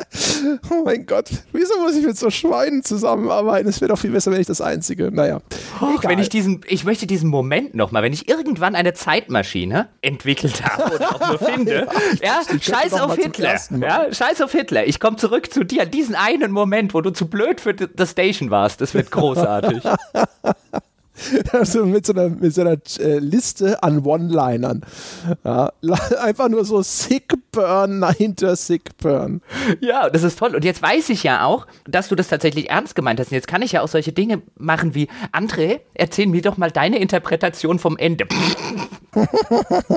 *laughs* Oh mein Gott, wieso muss ich mit so Schweinen zusammenarbeiten? Es wäre doch viel besser, wenn ich das Einzige. Naja. Oh, wenn ich diesen, ich möchte diesen Moment nochmal, wenn ich irgendwann eine Zeitmaschine entwickelt habe oder auch nur *laughs* finde, ja, ja scheiß auf Hitler. Ja, scheiß auf Hitler. Ich komme zurück zu dir, diesen einen Moment, wo du zu blöd für The Station warst. Das wird großartig. *laughs* *laughs* Also mit so einer, mit so einer äh, Liste an One-Linern. Ja, *laughs* einfach nur so Sick Burn hinter Sick Burn. Ja, das ist toll. Und jetzt weiß ich ja auch, dass du das tatsächlich ernst gemeint hast. Und jetzt kann ich ja auch solche Dinge machen wie, André, erzähl mir doch mal deine Interpretation vom Ende. *laughs*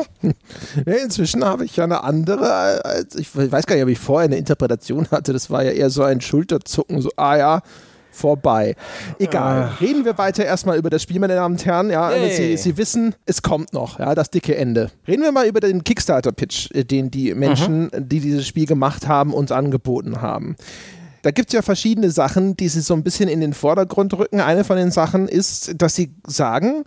inzwischen habe ich ja eine andere. Als ich weiß gar nicht, ob ich vorher eine Interpretation hatte. Das war ja eher so ein Schulterzucken, so, ah ja, vorbei. Egal. Äh. Reden wir weiter erstmal über das Spiel, meine Damen und Herren. Ja, hey. Sie, Sie, wissen, es kommt noch, ja, das dicke Ende. Reden wir mal über den Kickstarter-Pitch, äh, den die Menschen, mhm. die dieses Spiel gemacht haben, uns angeboten haben. Da gibt es ja verschiedene Sachen, die sie so ein bisschen in den Vordergrund rücken. Eine von den Sachen ist, dass sie sagen,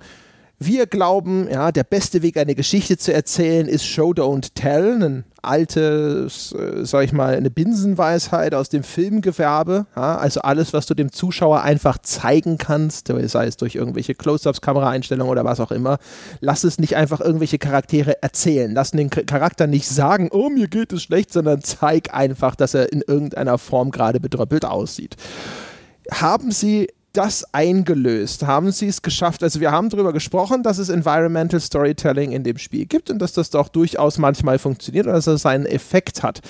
wir glauben, ja, der beste Weg, eine Geschichte zu erzählen, ist Show, Don't Tell, ein altes, äh, sag ich mal, eine Binsenweisheit aus dem Filmgewerbe. Ja, also alles, was du dem Zuschauer einfach zeigen kannst, sei es durch irgendwelche Close-ups, Kameraeinstellungen oder was auch immer. Lass es nicht einfach irgendwelche Charaktere erzählen. Lass den Charakter nicht sagen, oh, mir geht es schlecht, sondern zeig einfach, dass er in irgendeiner Form gerade bedröppelt aussieht. Haben sie das eingelöst? Haben sie es geschafft? Also wir haben darüber gesprochen, dass es Environmental Storytelling in dem Spiel gibt und dass das doch durchaus manchmal funktioniert und dass es seinen Effekt hat.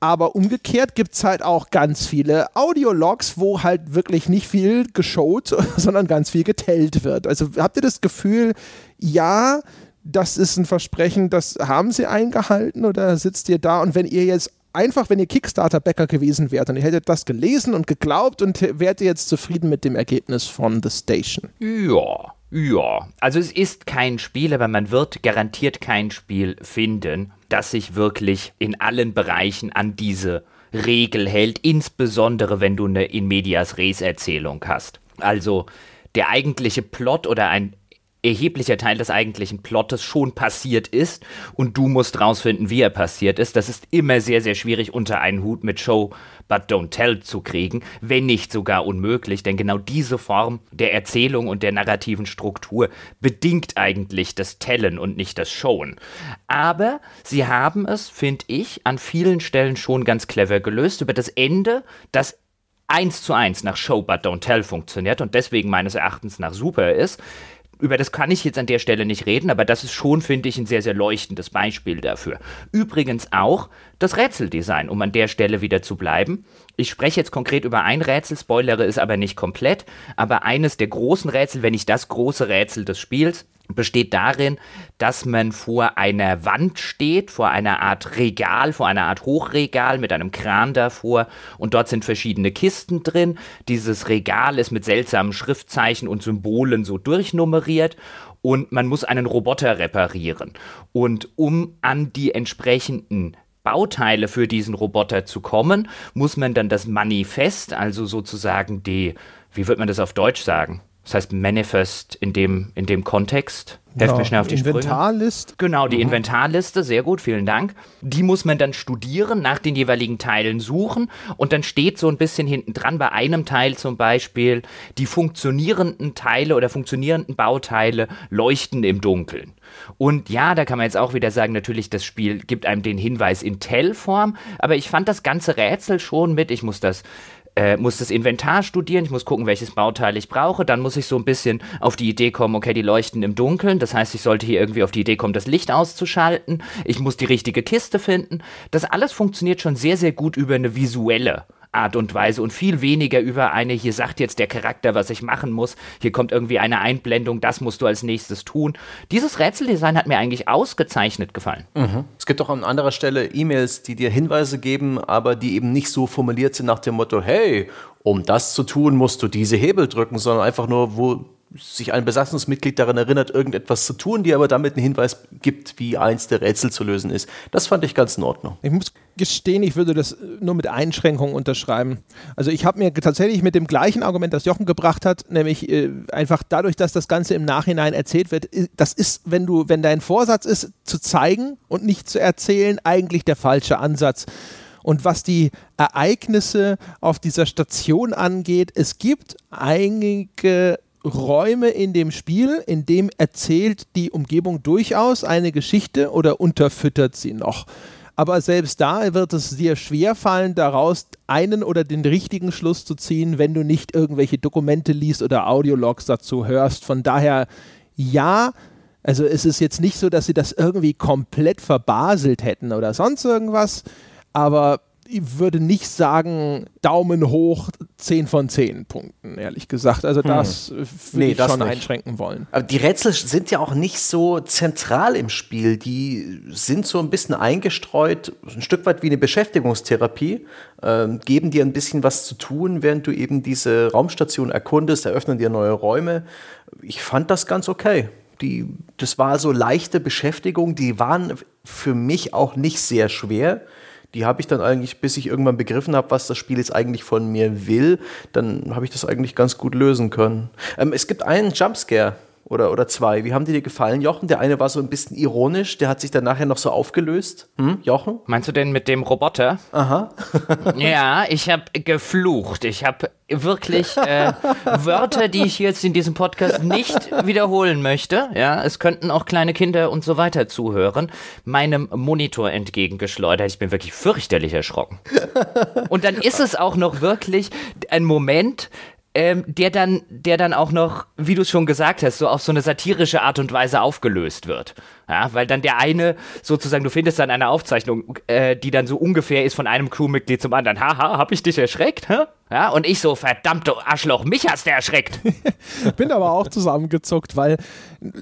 Aber umgekehrt gibt es halt auch ganz viele Audiologs, wo halt wirklich nicht viel geschaut, *laughs* sondern ganz viel getellt wird. Also habt ihr das Gefühl, ja, das ist ein Versprechen, das haben sie eingehalten oder sitzt ihr da und wenn ihr jetzt einfach, wenn ihr Kickstarter-Bäcker gewesen wärt und ihr hättet das gelesen und geglaubt und wärt ihr jetzt zufrieden mit dem Ergebnis von The Station? Ja, ja. Also es ist kein Spiel, aber man wird garantiert kein Spiel finden, das sich wirklich in allen Bereichen an diese Regel hält, insbesondere wenn du eine In Medias Res Erzählung hast. Also der eigentliche Plot oder ein erheblicher Teil des eigentlichen Plottes schon passiert ist und du musst rausfinden, wie er passiert ist. Das ist immer sehr, sehr schwierig unter einen Hut mit Show but don't tell zu kriegen, wenn nicht sogar unmöglich, denn genau diese Form der Erzählung und der narrativen Struktur bedingt eigentlich das Tellen und nicht das Showen. Aber sie haben es, finde ich, an vielen Stellen schon ganz clever gelöst über das Ende, das eins zu eins nach Show but don't tell funktioniert und deswegen meines Erachtens nach super ist, über das kann ich jetzt an der Stelle nicht reden, aber das ist schon, finde ich, ein sehr, sehr leuchtendes Beispiel dafür. Übrigens auch das Rätseldesign, um an der Stelle wieder zu bleiben. Ich spreche jetzt konkret über ein Rätsel, spoilere es aber nicht komplett, aber eines der großen Rätsel, wenn nicht das große Rätsel des Spiels, besteht darin, dass man vor einer Wand steht, vor einer Art Regal, vor einer Art Hochregal mit einem Kran davor und dort sind verschiedene Kisten drin. Dieses Regal ist mit seltsamen Schriftzeichen und Symbolen so durchnummeriert und man muss einen Roboter reparieren. Und um an die entsprechenden Bauteile für diesen Roboter zu kommen, muss man dann das Manifest, also sozusagen die, wie wird man das auf Deutsch sagen? Das heißt Manifest in dem, in dem Kontext. Helft Ja, mir schnell auf die Sprünge. Inventarlist. Genau, die Inventarliste, sehr gut, vielen Dank. Die muss man dann studieren, nach den jeweiligen Teilen suchen und dann steht so ein bisschen hinten dran bei einem Teil zum Beispiel, die funktionierenden Teile oder funktionierenden Bauteile leuchten im Dunkeln. Und ja, da kann man jetzt auch wieder sagen, natürlich, das Spiel gibt einem den Hinweis in Tell-Form, aber ich fand das ganze Rätsel schon mit, ich muss das äh, muss das Inventar studieren, ich muss gucken, welches Bauteil ich brauche, dann muss ich so ein bisschen auf die Idee kommen, okay, die leuchten im Dunkeln, das heißt, ich sollte hier irgendwie auf die Idee kommen, das Licht auszuschalten, ich muss die richtige Kiste finden. Das alles funktioniert schon sehr, sehr gut über eine visuelle Art und Weise und viel weniger über eine, hier sagt jetzt der Charakter, was ich machen muss, hier kommt irgendwie eine Einblendung, das musst du als nächstes tun. Dieses Rätseldesign hat mir eigentlich ausgezeichnet gefallen. Es gibt auch an anderer Stelle E-Mails, die dir Hinweise geben, aber die eben nicht so formuliert sind nach dem Motto, hey, um das zu tun, musst du diese Hebel drücken, sondern einfach nur, wo sich ein Besatzungsmitglied daran erinnert, irgendetwas zu tun, die aber damit einen Hinweis gibt, wie eins der Rätsel zu lösen ist. Das fand ich ganz in Ordnung. Ich muss gestehen, ich würde das nur mit Einschränkungen unterschreiben. Also ich habe mir tatsächlich mit dem gleichen Argument, das Jochen gebracht hat, nämlich äh, einfach dadurch, dass das Ganze im Nachhinein erzählt wird, das ist, wenn du, wenn dein Vorsatz ist, zu zeigen und nicht zu erzählen, eigentlich der falsche Ansatz. Und was die Ereignisse auf dieser Station angeht, es gibt einige Räume in dem Spiel, in dem erzählt die Umgebung durchaus eine Geschichte oder unterfüttert sie noch. Aber selbst da wird es dir schwerfallen, daraus einen oder den richtigen Schluss zu ziehen, wenn du nicht irgendwelche Dokumente liest oder Audiologs dazu hörst. Von daher, ja, also es ist jetzt nicht so, dass sie das irgendwie komplett verbaselt hätten oder sonst irgendwas, aber ich würde nicht sagen, Daumen hoch, 10 von 10 Punkten, ehrlich gesagt. Also das äh, würde Nee, ich das schon nicht. einschränken wollen. Aber die Rätsel sind ja auch nicht so zentral im Spiel. Die sind so ein bisschen eingestreut, ein Stück weit wie eine Beschäftigungstherapie, ähm, geben dir ein bisschen was zu tun, während du eben diese Raumstation erkundest, eröffnen dir neue Räume. Ich fand das ganz okay. Die, das war so leichte Beschäftigung, die waren für mich auch nicht sehr schwer. Die habe ich dann eigentlich, bis ich irgendwann begriffen habe, was das Spiel jetzt eigentlich von mir will, dann habe ich das eigentlich ganz gut lösen können. Ähm, es gibt einen Jumpscare oder, oder zwei. Wie haben die dir gefallen, Jochen? Der eine war so ein bisschen ironisch, der hat sich dann nachher noch so aufgelöst. Hm, Jochen? Meinst du denn mit dem Roboter? Aha. *laughs* Ja, ich habe geflucht. Ich habe wirklich äh, Wörter, die ich jetzt in diesem Podcast nicht wiederholen möchte. Ja, es könnten auch kleine Kinder und so weiter zuhören. Meinem Monitor entgegengeschleudert. Ich bin wirklich fürchterlich erschrocken. Und dann ist es auch noch wirklich ein Moment, ähm, der dann, der dann auch noch, wie du es schon gesagt hast, so auf so eine satirische Art und Weise aufgelöst wird. Ja, weil dann der eine sozusagen, du findest dann eine Aufzeichnung, äh, die dann so ungefähr ist von einem Crewmitglied zum anderen. Haha, hab ich dich erschreckt? Hä? Ja, und ich so, verdammt, du Arschloch, mich hast du erschreckt. *laughs* Bin aber auch zusammengezuckt, weil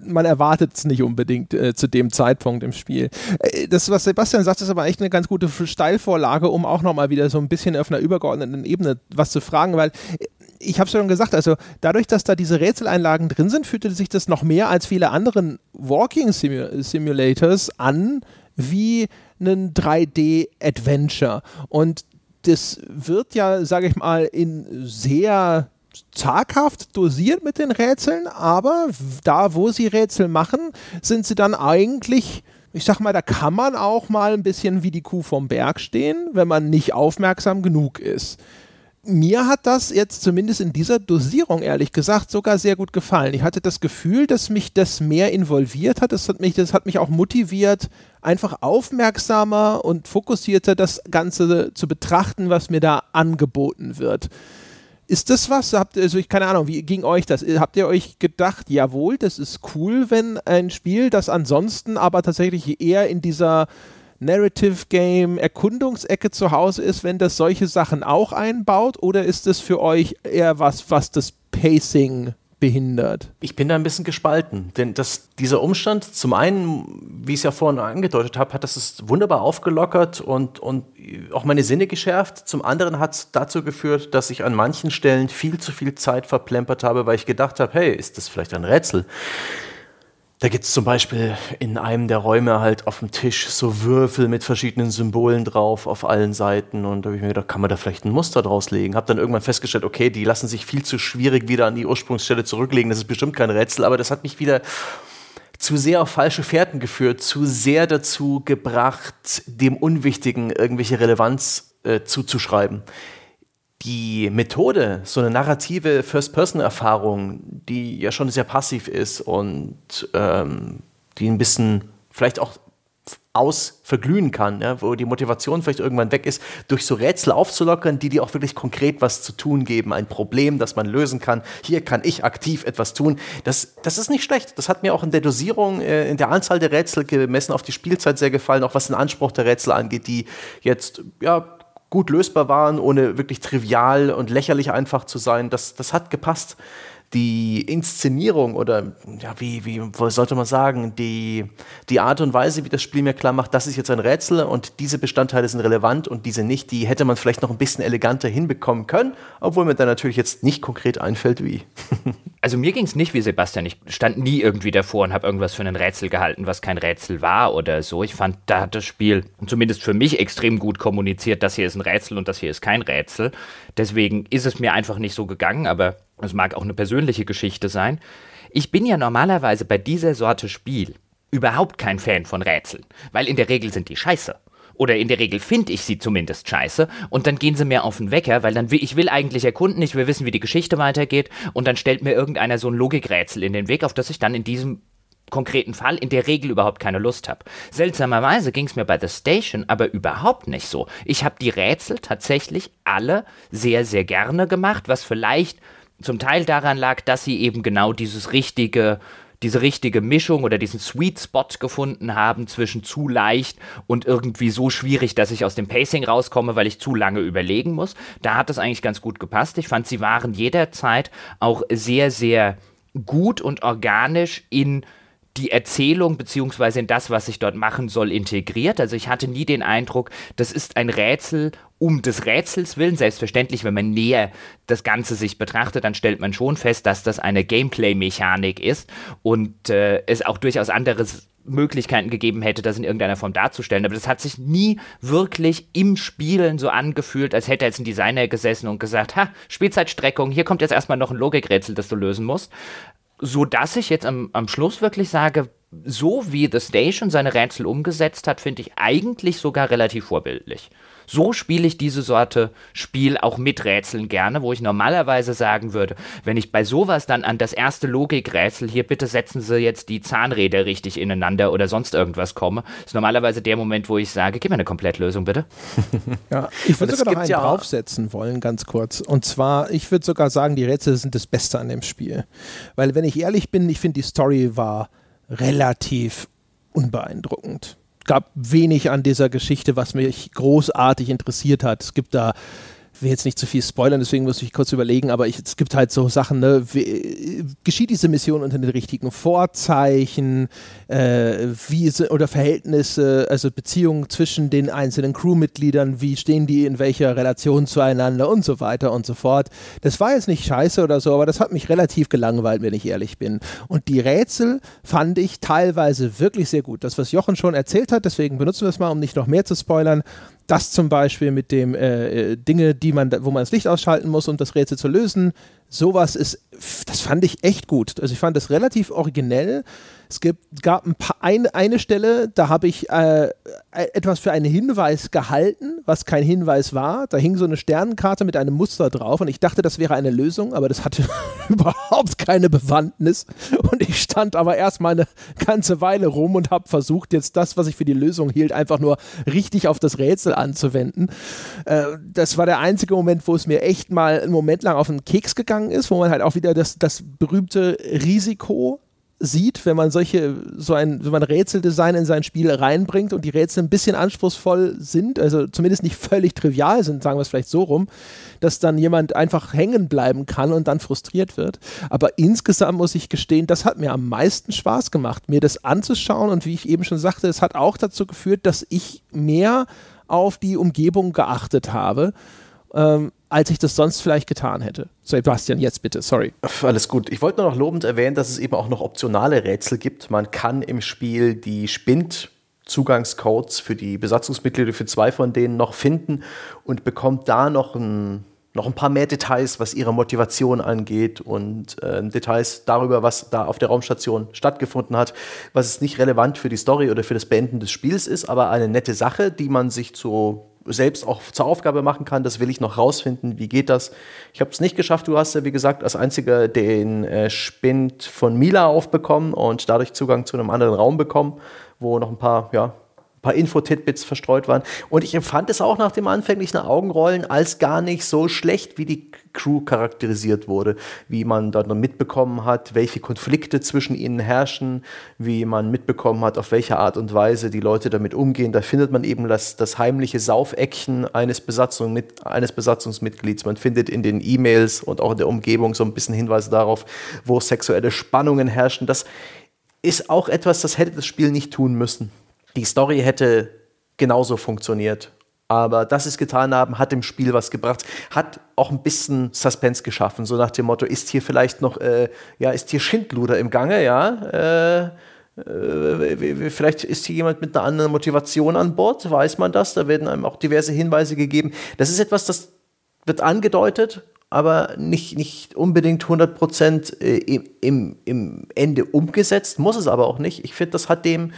man erwartet es nicht unbedingt äh, zu dem Zeitpunkt im Spiel. Äh, das, was Sebastian sagt, ist aber echt eine ganz gute Steilvorlage, um auch nochmal wieder so ein bisschen auf einer übergeordneten Ebene was zu fragen, weil äh, ich habe es schon gesagt, also dadurch, dass da diese Rätseleinlagen drin sind, fühlte sich das noch mehr als viele anderen Walking Simu Simulators an wie ein 3D-Adventure. Und das wird ja, sage ich mal, in sehr zaghaft dosiert mit den Rätseln, aber da, wo sie Rätsel machen, sind sie dann eigentlich, ich sag mal, da kann man auch mal ein bisschen wie die Kuh vom Berg stehen, wenn man nicht aufmerksam genug ist. Mir hat das jetzt zumindest in dieser Dosierung, ehrlich gesagt, sogar sehr gut gefallen. Ich hatte das Gefühl, dass mich das mehr involviert hat. Das hat mich, das hat mich auch motiviert, einfach aufmerksamer und fokussierter das Ganze zu betrachten, was mir da angeboten wird. Ist das was? Habt ihr, also ich keine Ahnung, wie ging euch das? Habt ihr euch gedacht, jawohl, das ist cool, wenn ein Spiel, das ansonsten aber tatsächlich eher in dieser Narrative Game Erkundungsecke zu Hause ist, wenn das solche Sachen auch einbaut? Oder ist das für euch eher was, was das Pacing behindert? Ich bin da ein bisschen gespalten, denn das, dieser Umstand, zum einen, wie ich es ja vorhin angedeutet habe, hat das es wunderbar aufgelockert und, und auch meine Sinne geschärft. Zum anderen hat es dazu geführt, dass ich an manchen Stellen viel zu viel Zeit verplempert habe, weil ich gedacht habe, hey, ist das vielleicht ein Rätsel? Da gibt es zum Beispiel in einem der Räume halt auf dem Tisch so Würfel mit verschiedenen Symbolen drauf auf allen Seiten. Und da habe ich mir gedacht, kann man da vielleicht ein Muster draus legen? Habe dann irgendwann festgestellt, okay, die lassen sich viel zu schwierig wieder an die Ursprungsstelle zurücklegen. Das ist bestimmt kein Rätsel, aber das hat mich wieder zu sehr auf falsche Fährten geführt, zu sehr dazu gebracht, dem Unwichtigen irgendwelche Relevanz äh, zuzuschreiben die Methode, so eine narrative First-Person-Erfahrung, die ja schon sehr passiv ist und ähm, die ein bisschen vielleicht auch ausverglühen kann, ja, wo die Motivation vielleicht irgendwann weg ist, durch so Rätsel aufzulockern, die dir auch wirklich konkret was zu tun geben, ein Problem, das man lösen kann. Hier kann ich aktiv etwas tun. Das, das ist nicht schlecht. Das hat mir auch in der Dosierung, äh, in der Anzahl der Rätsel gemessen auf die Spielzeit sehr gefallen, auch was den Anspruch der Rätsel angeht, die jetzt ja gut lösbar waren, ohne wirklich trivial und lächerlich einfach zu sein. Das, das hat gepasst die Inszenierung oder ja, wie, wie sollte man sagen, die, die Art und Weise, wie das Spiel mir klar macht, das ist jetzt ein Rätsel und diese Bestandteile sind relevant und diese nicht, die hätte man vielleicht noch ein bisschen eleganter hinbekommen können, obwohl mir dann natürlich jetzt nicht konkret einfällt, wie. *laughs* Also mir ging es nicht wie Sebastian. Ich stand nie irgendwie davor und habe irgendwas für ein Rätsel gehalten, was kein Rätsel war oder so. Ich fand, da hat das Spiel zumindest für mich extrem gut kommuniziert, das hier ist ein Rätsel und das hier ist kein Rätsel. Deswegen ist es mir einfach nicht so gegangen, aber es mag auch eine persönliche Geschichte sein. Ich bin ja normalerweise bei dieser Sorte Spiel überhaupt kein Fan von Rätseln, weil in der Regel sind die scheiße. Oder in der Regel finde ich sie zumindest scheiße und dann gehen sie mir auf den Wecker, weil dann will, ich will eigentlich erkunden, ich will wissen, wie die Geschichte weitergeht und dann stellt mir irgendeiner so ein Logikrätsel in den Weg, auf das ich dann in diesem konkreten Fall in der Regel überhaupt keine Lust habe. Seltsamerweise ging es mir bei The Station aber überhaupt nicht so. Ich habe die Rätsel tatsächlich alle sehr, sehr gerne gemacht, was vielleicht zum Teil daran lag, dass sie eben genau dieses richtige diese richtige Mischung oder diesen Sweet Spot gefunden haben zwischen zu leicht und irgendwie so schwierig, dass ich aus dem Pacing rauskomme, weil ich zu lange überlegen muss. Da hat das eigentlich ganz gut gepasst. Ich fand, sie waren jederzeit auch sehr, sehr gut und organisch in die Erzählung beziehungsweise in das, was ich dort machen soll, integriert. Also ich hatte nie den Eindruck, das ist ein Rätsel um des Rätsels willen. Selbstverständlich, wenn man näher das Ganze sich betrachtet, dann stellt man schon fest, dass das eine Gameplay-Mechanik ist und äh, es auch durchaus andere Möglichkeiten gegeben hätte, das in irgendeiner Form darzustellen. Aber das hat sich nie wirklich im Spielen so angefühlt, als hätte jetzt ein Designer gesessen und gesagt, ha, Spielzeitstreckung, hier kommt jetzt erstmal noch ein Logikrätsel, das du lösen musst. So dass ich jetzt am, am Schluss wirklich sage, so wie The Station seine Rätsel umgesetzt hat, finde ich eigentlich sogar relativ vorbildlich. So spiele ich diese Sorte Spiel auch mit Rätseln gerne, wo ich normalerweise sagen würde, wenn ich bei sowas dann an das erste Logikrätsel, hier bitte setzen Sie jetzt die Zahnräder richtig ineinander oder sonst irgendwas komme, ist normalerweise der Moment, wo ich sage, gib mir eine Komplettlösung bitte. *laughs* Ja, ich würde sogar noch einen ja draufsetzen wollen, ganz kurz. Und zwar, ich würde sogar sagen, die Rätsel sind das Beste an dem Spiel. Weil, wenn ich ehrlich bin, ich finde, die Story war relativ unbeeindruckend gab wenig an dieser Geschichte, was mich großartig interessiert hat. Es gibt da will jetzt nicht zu viel spoilern, deswegen muss ich kurz überlegen, aber ich, es gibt halt so Sachen, ne, wie, geschieht diese Mission unter den richtigen Vorzeichen, äh, wie oder Verhältnisse, also Beziehungen zwischen den einzelnen Crewmitgliedern, wie stehen die in welcher Relation zueinander und so weiter und so fort. Das war jetzt nicht scheiße oder so, aber das hat mich relativ gelangweilt, wenn ich ehrlich bin. Und die Rätsel fand ich teilweise wirklich sehr gut. Das, was Jochen schon erzählt hat, deswegen benutzen wir es mal, um nicht noch mehr zu spoilern, das zum Beispiel mit dem äh, äh, Dinge, die man, wo man das Licht ausschalten muss, um das Rätsel zu lösen, sowas ist, das fand ich echt gut. Also ich fand das relativ originell. Es gibt, gab ein paar, eine, eine Stelle, da habe ich äh, äh, etwas für einen Hinweis gehalten, was kein Hinweis war. Da hing so eine Sternenkarte mit einem Muster drauf und ich dachte, das wäre eine Lösung, aber das hatte *laughs* überhaupt keine Bewandtnis. Und ich stand aber erstmal eine ganze Weile rum und habe versucht, jetzt das, was ich für die Lösung hielt, einfach nur richtig auf das Rätsel anzuwenden. Äh, das war der einzige Moment, wo es mir echt mal einen Moment lang auf den Keks gegangen ist, wo man halt auch wieder das, das berühmte Risiko sieht, wenn man solche, so ein, wenn man Rätseldesign in sein Spiel reinbringt und die Rätsel ein bisschen anspruchsvoll sind, also zumindest nicht völlig trivial sind, sagen wir es vielleicht so rum, dass dann jemand einfach hängen bleiben kann und dann frustriert wird. Aber insgesamt muss ich gestehen, das hat mir am meisten Spaß gemacht, mir das anzuschauen und wie ich eben schon sagte, es hat auch dazu geführt, dass ich mehr auf die Umgebung geachtet habe ähm, als ich das sonst vielleicht getan hätte. Sebastian, jetzt bitte, sorry. Alles gut. Ich wollte nur noch lobend erwähnen, dass es eben auch noch optionale Rätsel gibt. Man kann im Spiel die Spind Zugangscodes für die Besatzungsmitglieder für zwei von denen noch finden und bekommt da noch ein noch ein paar mehr Details, was ihre Motivation angeht und äh, Details darüber, was da auf der Raumstation stattgefunden hat, was es nicht relevant für die Story oder für das Beenden des Spiels ist, aber eine nette Sache, die man sich zu selbst auch zur Aufgabe machen kann. Das will ich noch rausfinden. Wie geht das? Ich habe es nicht geschafft. Du hast ja, wie gesagt, als einziger den äh, Spind von Mila aufbekommen und dadurch Zugang zu einem anderen Raum bekommen, wo noch ein paar ja, paar Info-Titbits verstreut waren. Und ich empfand es auch nach dem anfänglichen Augenrollen als gar nicht so schlecht, wie die Crew charakterisiert wurde, wie man dann mitbekommen hat, welche Konflikte zwischen ihnen herrschen, wie man mitbekommen hat, auf welche Art und Weise die Leute damit umgehen. Da findet man eben das, das heimliche Saufeckchen eines, Besatzung mit, eines Besatzungsmitglieds. Man findet in den E-Mails und auch in der Umgebung so ein bisschen Hinweise darauf, wo sexuelle Spannungen herrschen. Das ist auch etwas, das hätte das Spiel nicht tun müssen die Story hätte genauso funktioniert. Aber das es getan haben, hat dem Spiel was gebracht, hat auch ein bisschen Suspense geschaffen, so nach dem Motto, ist hier vielleicht noch, äh, ja, ist hier Schindluder im Gange, ja, äh, äh, vielleicht ist hier jemand mit einer anderen Motivation an Bord, weiß man das, da werden einem auch diverse Hinweise gegeben. Das ist etwas, das wird angedeutet, aber nicht, nicht unbedingt 100% äh, im, im Ende umgesetzt, muss es aber auch nicht. Ich finde, das hat dem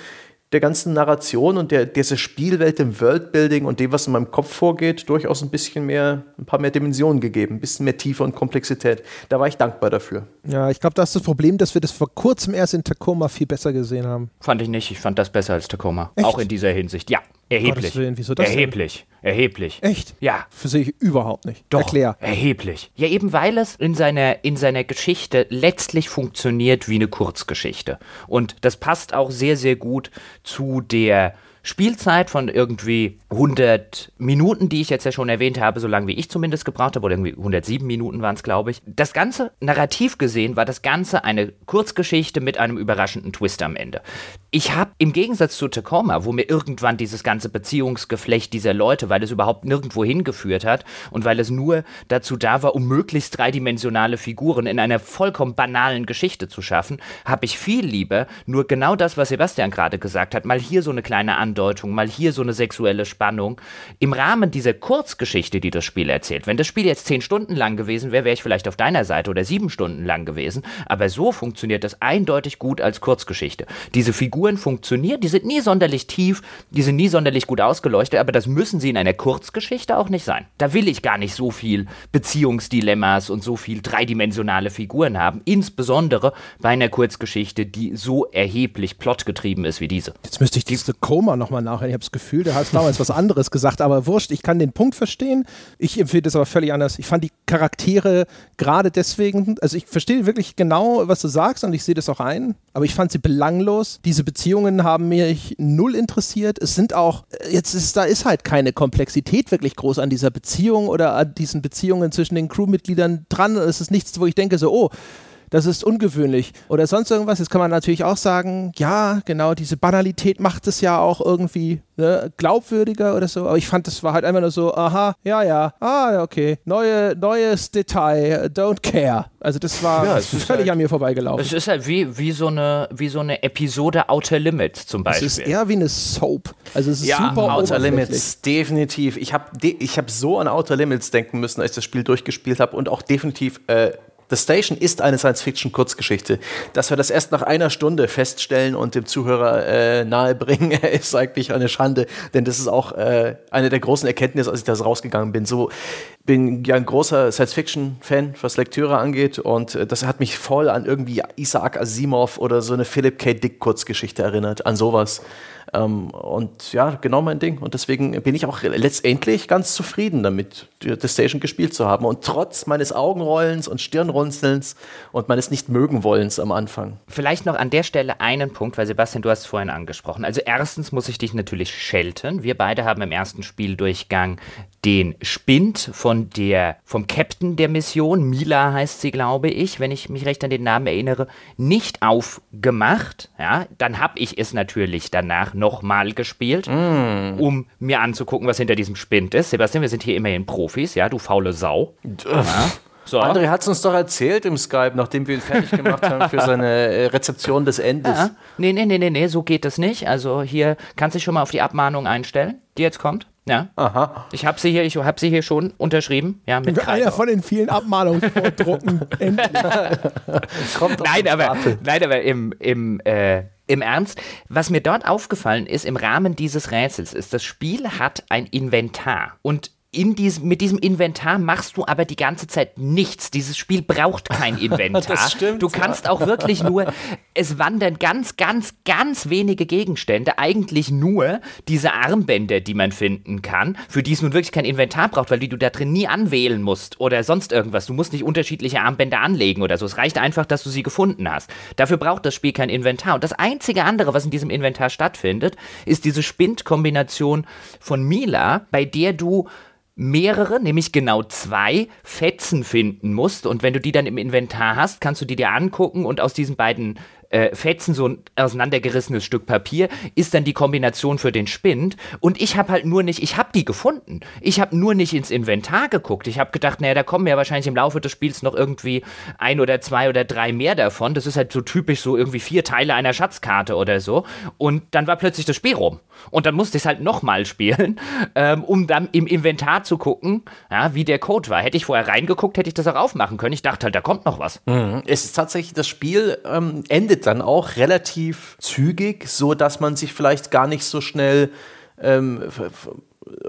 der ganzen Narration und der, dieser Spielwelt, dem Worldbuilding und dem, was in meinem Kopf vorgeht, durchaus ein bisschen mehr, ein paar mehr Dimensionen gegeben, ein bisschen mehr Tiefe und Komplexität. Da war ich dankbar dafür. Ja, ich glaube, das ist das Problem, dass wir das vor kurzem erst in Tacoma viel besser gesehen haben. Fand ich nicht. Ich fand das besser als Tacoma. Echt? Auch in dieser Hinsicht. Ja, erheblich. Willen, wieso das erheblich. Denn? Erheblich. Echt? Ja. Sehe ich überhaupt nicht. Doch, Erklär. Erheblich. Ja, eben weil es in seiner, in seiner Geschichte letztlich funktioniert wie eine Kurzgeschichte. Und das passt auch sehr, sehr gut zu der Spielzeit von irgendwie 100 Minuten, die ich jetzt ja schon erwähnt habe, so lange wie ich zumindest gebraucht habe, oder irgendwie 107 Minuten waren es, glaube ich. Das Ganze, narrativ gesehen, war das Ganze eine Kurzgeschichte mit einem überraschenden Twist am Ende. Ich habe im Gegensatz zu Tacoma, wo mir irgendwann dieses ganze Beziehungsgeflecht dieser Leute, weil es überhaupt nirgendwo hingeführt hat und weil es nur dazu da war, um möglichst dreidimensionale Figuren in einer vollkommen banalen Geschichte zu schaffen, habe ich viel lieber nur genau das, was Sebastian gerade gesagt hat, mal hier so eine kleine Andeutung, mal hier so eine sexuelle Spannung. Im Rahmen dieser Kurzgeschichte, die das Spiel erzählt, wenn das Spiel jetzt zehn Stunden lang gewesen wäre, wäre ich vielleicht auf deiner Seite oder sieben Stunden lang gewesen, aber so funktioniert das eindeutig gut als Kurzgeschichte. Diese Figuren funktionieren. Die sind nie sonderlich tief, die sind nie sonderlich gut ausgeleuchtet, aber das müssen sie in einer Kurzgeschichte auch nicht sein. Da will ich gar nicht so viel Beziehungsdilemmas und so viel dreidimensionale Figuren haben, insbesondere bei einer Kurzgeschichte, die so erheblich plotgetrieben ist wie diese. Jetzt müsste ich diese Koma nochmal nachhören. Ich habe das Gefühl, der hat damals was anderes gesagt, aber wurscht, ich kann den Punkt verstehen. Ich empfehle das aber völlig anders. Ich fand die Charaktere gerade deswegen, also ich verstehe wirklich genau, was du sagst und ich sehe das auch ein, aber ich fand sie belanglos. Diese Beziehungen haben mich null interessiert. Es sind auch, jetzt ist, da ist halt keine Komplexität wirklich groß an dieser Beziehung oder an diesen Beziehungen zwischen den Crewmitgliedern dran. Es ist nichts, wo ich denke so, oh, das ist ungewöhnlich oder sonst irgendwas. Jetzt kann man natürlich auch sagen, ja, genau, diese Banalität macht es ja auch irgendwie ne, glaubwürdiger oder so. Aber ich fand, das war halt einfach nur so, aha, ja, ja, ah, okay, Neue, neues Detail, don't care. Also das war ja, völlig halt, an mir vorbeigelaufen. Es ist halt wie, wie, so eine, wie so eine Episode Outer Limits zum Beispiel. Es ist eher wie eine Soap. Also es ist ja, super Outer Limits, definitiv. Ich habe ich hab so an Outer Limits denken müssen, als ich das Spiel durchgespielt habe und auch definitiv äh, The Station ist eine Science-Fiction-Kurzgeschichte. Dass wir das erst nach einer Stunde feststellen und dem Zuhörer äh, nahebringen, *laughs* ist eigentlich eine Schande, denn das ist auch äh, eine der großen Erkenntnisse, als ich da rausgegangen bin. So bin ja ein großer Science-Fiction-Fan, was Lektüre angeht und äh, das hat mich voll an irgendwie Isaac Asimov oder so eine Philip K. Dick-Kurzgeschichte erinnert, an sowas. Ähm, und ja, genau mein Ding. Und deswegen bin ich auch letztendlich ganz zufrieden damit, The Station gespielt zu haben. Und trotz meines Augenrollens und Stirnrunzelns und meines Nicht-Mögen-Wollens am Anfang. Vielleicht noch an der Stelle einen Punkt, weil Sebastian, du hast es vorhin angesprochen. Also erstens muss ich dich natürlich schelten. Wir beide haben im ersten Spieldurchgang den Spind von der, vom Captain der Mission, Mila heißt sie, glaube ich, wenn ich mich recht an den Namen erinnere, nicht aufgemacht. Ja, dann habe ich es natürlich danach nochmal gespielt, mm. um mir anzugucken, was hinter diesem Spind ist. Sebastian, wir sind hier immerhin Profis, ja, du faule Sau. Ja. So. André hat es uns doch erzählt im Skype, nachdem wir ihn fertig gemacht haben für *laughs* seine äh, Rezeption des Endes. Ja. Nee, nee, nee, nee, nee, so geht das nicht. Also hier kannst du dich schon mal auf die Abmahnung einstellen, die jetzt kommt. Ja. Aha. Ich habe sie hier, ich habe sie hier schon unterschrieben. Ja, mit Einer von den vielen Abmahnungsvordrucken. *laughs* Kommt nein, aber, nein, aber im, im, äh, im Ernst, was mir dort aufgefallen ist im Rahmen dieses Rätsels, ist, das Spiel hat ein Inventar. Und in diesem, mit diesem Inventar machst du aber die ganze Zeit nichts. Dieses Spiel braucht kein *laughs* Inventar. das stimmt, du kannst ja. auch wirklich nur, es wandern ganz, ganz, ganz wenige Gegenstände, eigentlich nur diese Armbänder, die man finden kann, für die es nun wirklich kein Inventar braucht, weil die du da drin nie anwählen musst oder sonst irgendwas. Du musst nicht unterschiedliche Armbänder anlegen oder so. Es reicht einfach, dass du sie gefunden hast. Dafür braucht das Spiel kein Inventar. Und das einzige andere, was in diesem Inventar stattfindet, ist diese Spindkombination von Mila, bei der du mehrere, nämlich genau zwei Fetzen finden musst. Und wenn du die dann im Inventar hast, kannst du die dir angucken und aus diesen beiden äh, Fetzen, so ein auseinandergerissenes Stück Papier, ist dann die Kombination für den Spind. Und ich habe halt nur nicht, ich habe die gefunden. Ich habe nur nicht ins Inventar geguckt. Ich habe gedacht, naja, da kommen ja wahrscheinlich im Laufe des Spiels noch irgendwie ein oder zwei oder drei mehr davon. Das ist halt so typisch so irgendwie vier Teile einer Schatzkarte oder so. Und dann war plötzlich das Spiel rum. Und dann musste ich es halt nochmal spielen, *laughs* ähm, um dann im Inventar zu gucken, ja, wie der Code war. Hätte ich vorher reingeguckt, hätte ich das auch aufmachen können. Ich dachte halt, da kommt noch was. Mhm. Es ist tatsächlich, das Spiel ähm, endet dann auch relativ zügig, so dass man sich vielleicht gar nicht so schnell ähm,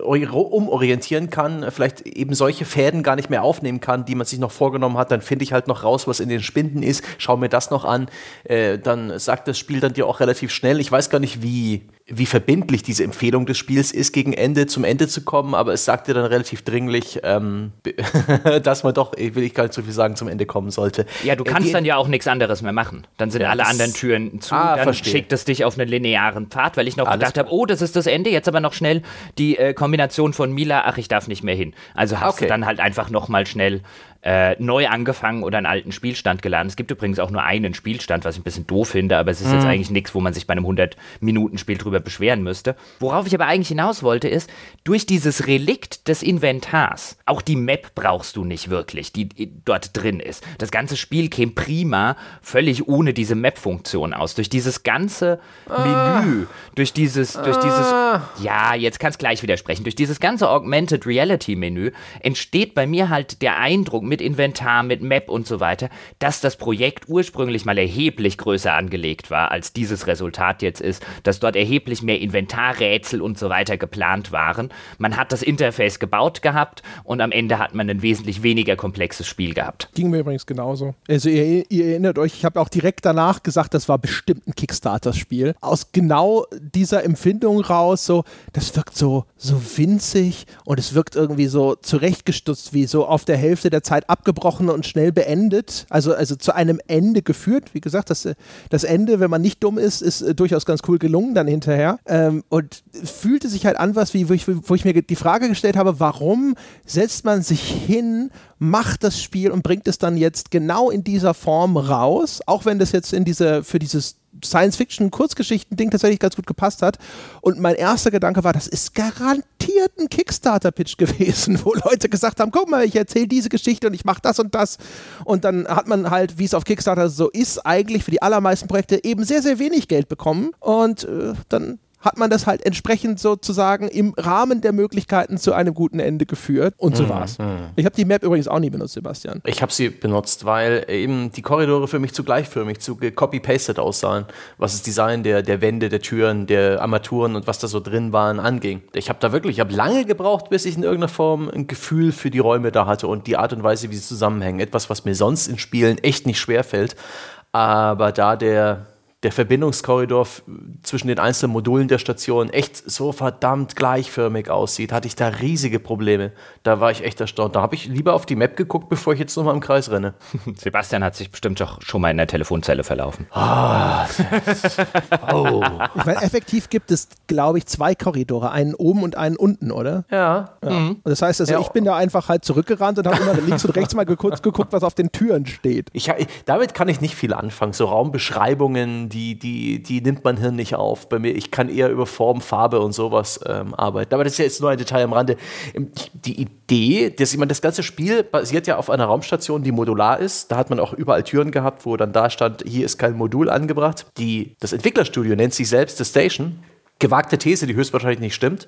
umorientieren kann, vielleicht eben solche Fäden gar nicht mehr aufnehmen kann, die man sich noch vorgenommen hat, dann finde ich halt noch raus, was in den Spinden ist, schau mir das noch an, äh, dann sagt das Spiel dann dir auch relativ schnell. Ich weiß gar nicht, wie wie verbindlich diese Empfehlung des Spiels ist, gegen Ende zum Ende zu kommen, aber es sagte dann relativ dringlich, ähm, *laughs* dass man doch, will ich gar nicht so viel sagen, zum Ende kommen sollte. Ja, du äh, kannst äh, dann ja auch nichts anderes mehr machen. Dann sind ja, alle anderen Türen zu, ah, dann verstehe. schickt es dich auf einen linearen Pfad, weil ich noch Alles gedacht habe, oh, das ist das Ende, jetzt aber noch schnell die äh, Kombination von Mila, ach, ich darf nicht mehr hin. Also hast okay. du dann halt einfach noch mal schnell äh, neu angefangen oder einen alten Spielstand geladen. Es gibt übrigens auch nur einen Spielstand, was ich ein bisschen doof finde, aber es ist mhm. jetzt eigentlich nichts, wo man sich bei einem 100-Minuten-Spiel drüber beschweren müsste. Worauf ich aber eigentlich hinaus wollte, ist, durch dieses Relikt des Inventars, auch die Map brauchst du nicht wirklich, die dort drin ist. Das ganze Spiel käme prima, völlig ohne diese Map-Funktion aus. Durch dieses ganze ah. Menü, durch dieses, durch dieses, ah. ja, jetzt kannst gleich widersprechen, durch dieses ganze Augmented Reality-Menü entsteht bei mir halt der Eindruck, mit Inventar, mit Map und so weiter, dass das Projekt ursprünglich mal erheblich größer angelegt war, als dieses Resultat jetzt ist, dass dort erheblich mehr Inventarrätsel und so weiter geplant waren. Man hat das Interface gebaut gehabt und am Ende hat man ein wesentlich weniger komplexes Spiel gehabt. Ging mir übrigens genauso. Also ihr, ihr erinnert euch, ich habe auch direkt danach gesagt, das war bestimmt ein Kickstarter-Spiel. Aus genau dieser Empfindung raus, so, das wirkt so, so winzig und es wirkt irgendwie so zurechtgestutzt, wie so auf der Hälfte der Zeit Zeit abgebrochen und schnell beendet, also, also zu einem Ende geführt. Wie gesagt, das, das Ende, wenn man nicht dumm ist, ist äh, durchaus ganz cool gelungen dann hinterher. Ähm, und fühlte sich halt an, was wie, wo ich, wo ich mir die Frage gestellt habe, warum setzt man sich hin, macht das Spiel und bringt es dann jetzt genau in dieser Form raus, auch wenn das jetzt in diese, für dieses Science-Fiction-Kurzgeschichten-Ding tatsächlich ganz gut gepasst hat. Und mein erster Gedanke war, das ist garantiert ein Kickstarter-Pitch gewesen, wo Leute gesagt haben, guck mal, ich erzähle diese Geschichte und ich mache das und das. Und dann hat man halt, wie es auf Kickstarter so ist, eigentlich für die allermeisten Projekte eben sehr, sehr wenig Geld bekommen. Und äh, dann hat man das halt entsprechend sozusagen im Rahmen der Möglichkeiten zu einem guten Ende geführt. Und so mhm. war's. Mhm. Ich habe die Map übrigens auch nie benutzt, Sebastian. Ich habe sie benutzt, weil eben die Korridore für mich zu gleichförmig, zu copy-pasted aussahen, was das Design der, der Wände, der Türen, der Armaturen und was da so drin waren anging. Ich habe da wirklich, ich habe lange gebraucht, bis ich in irgendeiner Form ein Gefühl für die Räume da hatte und die Art und Weise, wie sie zusammenhängen. Etwas, was mir sonst in Spielen echt nicht schwer fällt. Aber da der der Verbindungskorridor zwischen den einzelnen Modulen der Station echt so verdammt gleichförmig aussieht, hatte ich da riesige Probleme. Da war ich echt erstaunt. Da habe ich lieber auf die Map geguckt, bevor ich jetzt nochmal im Kreis renne. *laughs* Sebastian hat sich bestimmt auch schon mal in der Telefonzelle verlaufen. Ah, *laughs* oh. Ich meine, effektiv gibt es, glaube ich, zwei Korridore, einen oben und einen unten, oder? Ja. ja. Mhm. Das heißt also, ja. ich bin da einfach halt zurückgerannt und habe immer links und rechts mal kurz geguckt, was auf den Türen steht. Ich, damit kann ich nicht viel anfangen. So Raumbeschreibungen, die, die, die nimmt mein Hirn nicht auf. Bei mir, ich kann eher über Form, Farbe und sowas ähm, arbeiten. Aber das ist ja jetzt nur ein Detail am Rande. Ähm, die Idee, dass ich meine, das ganze Spiel basiert ja auf einer Raumstation, die modular ist. Da hat man auch überall Türen gehabt, wo dann da stand, hier ist kein Modul angebracht. Die, das Entwicklerstudio nennt sich selbst The Station. Gewagte These, die höchstwahrscheinlich nicht stimmt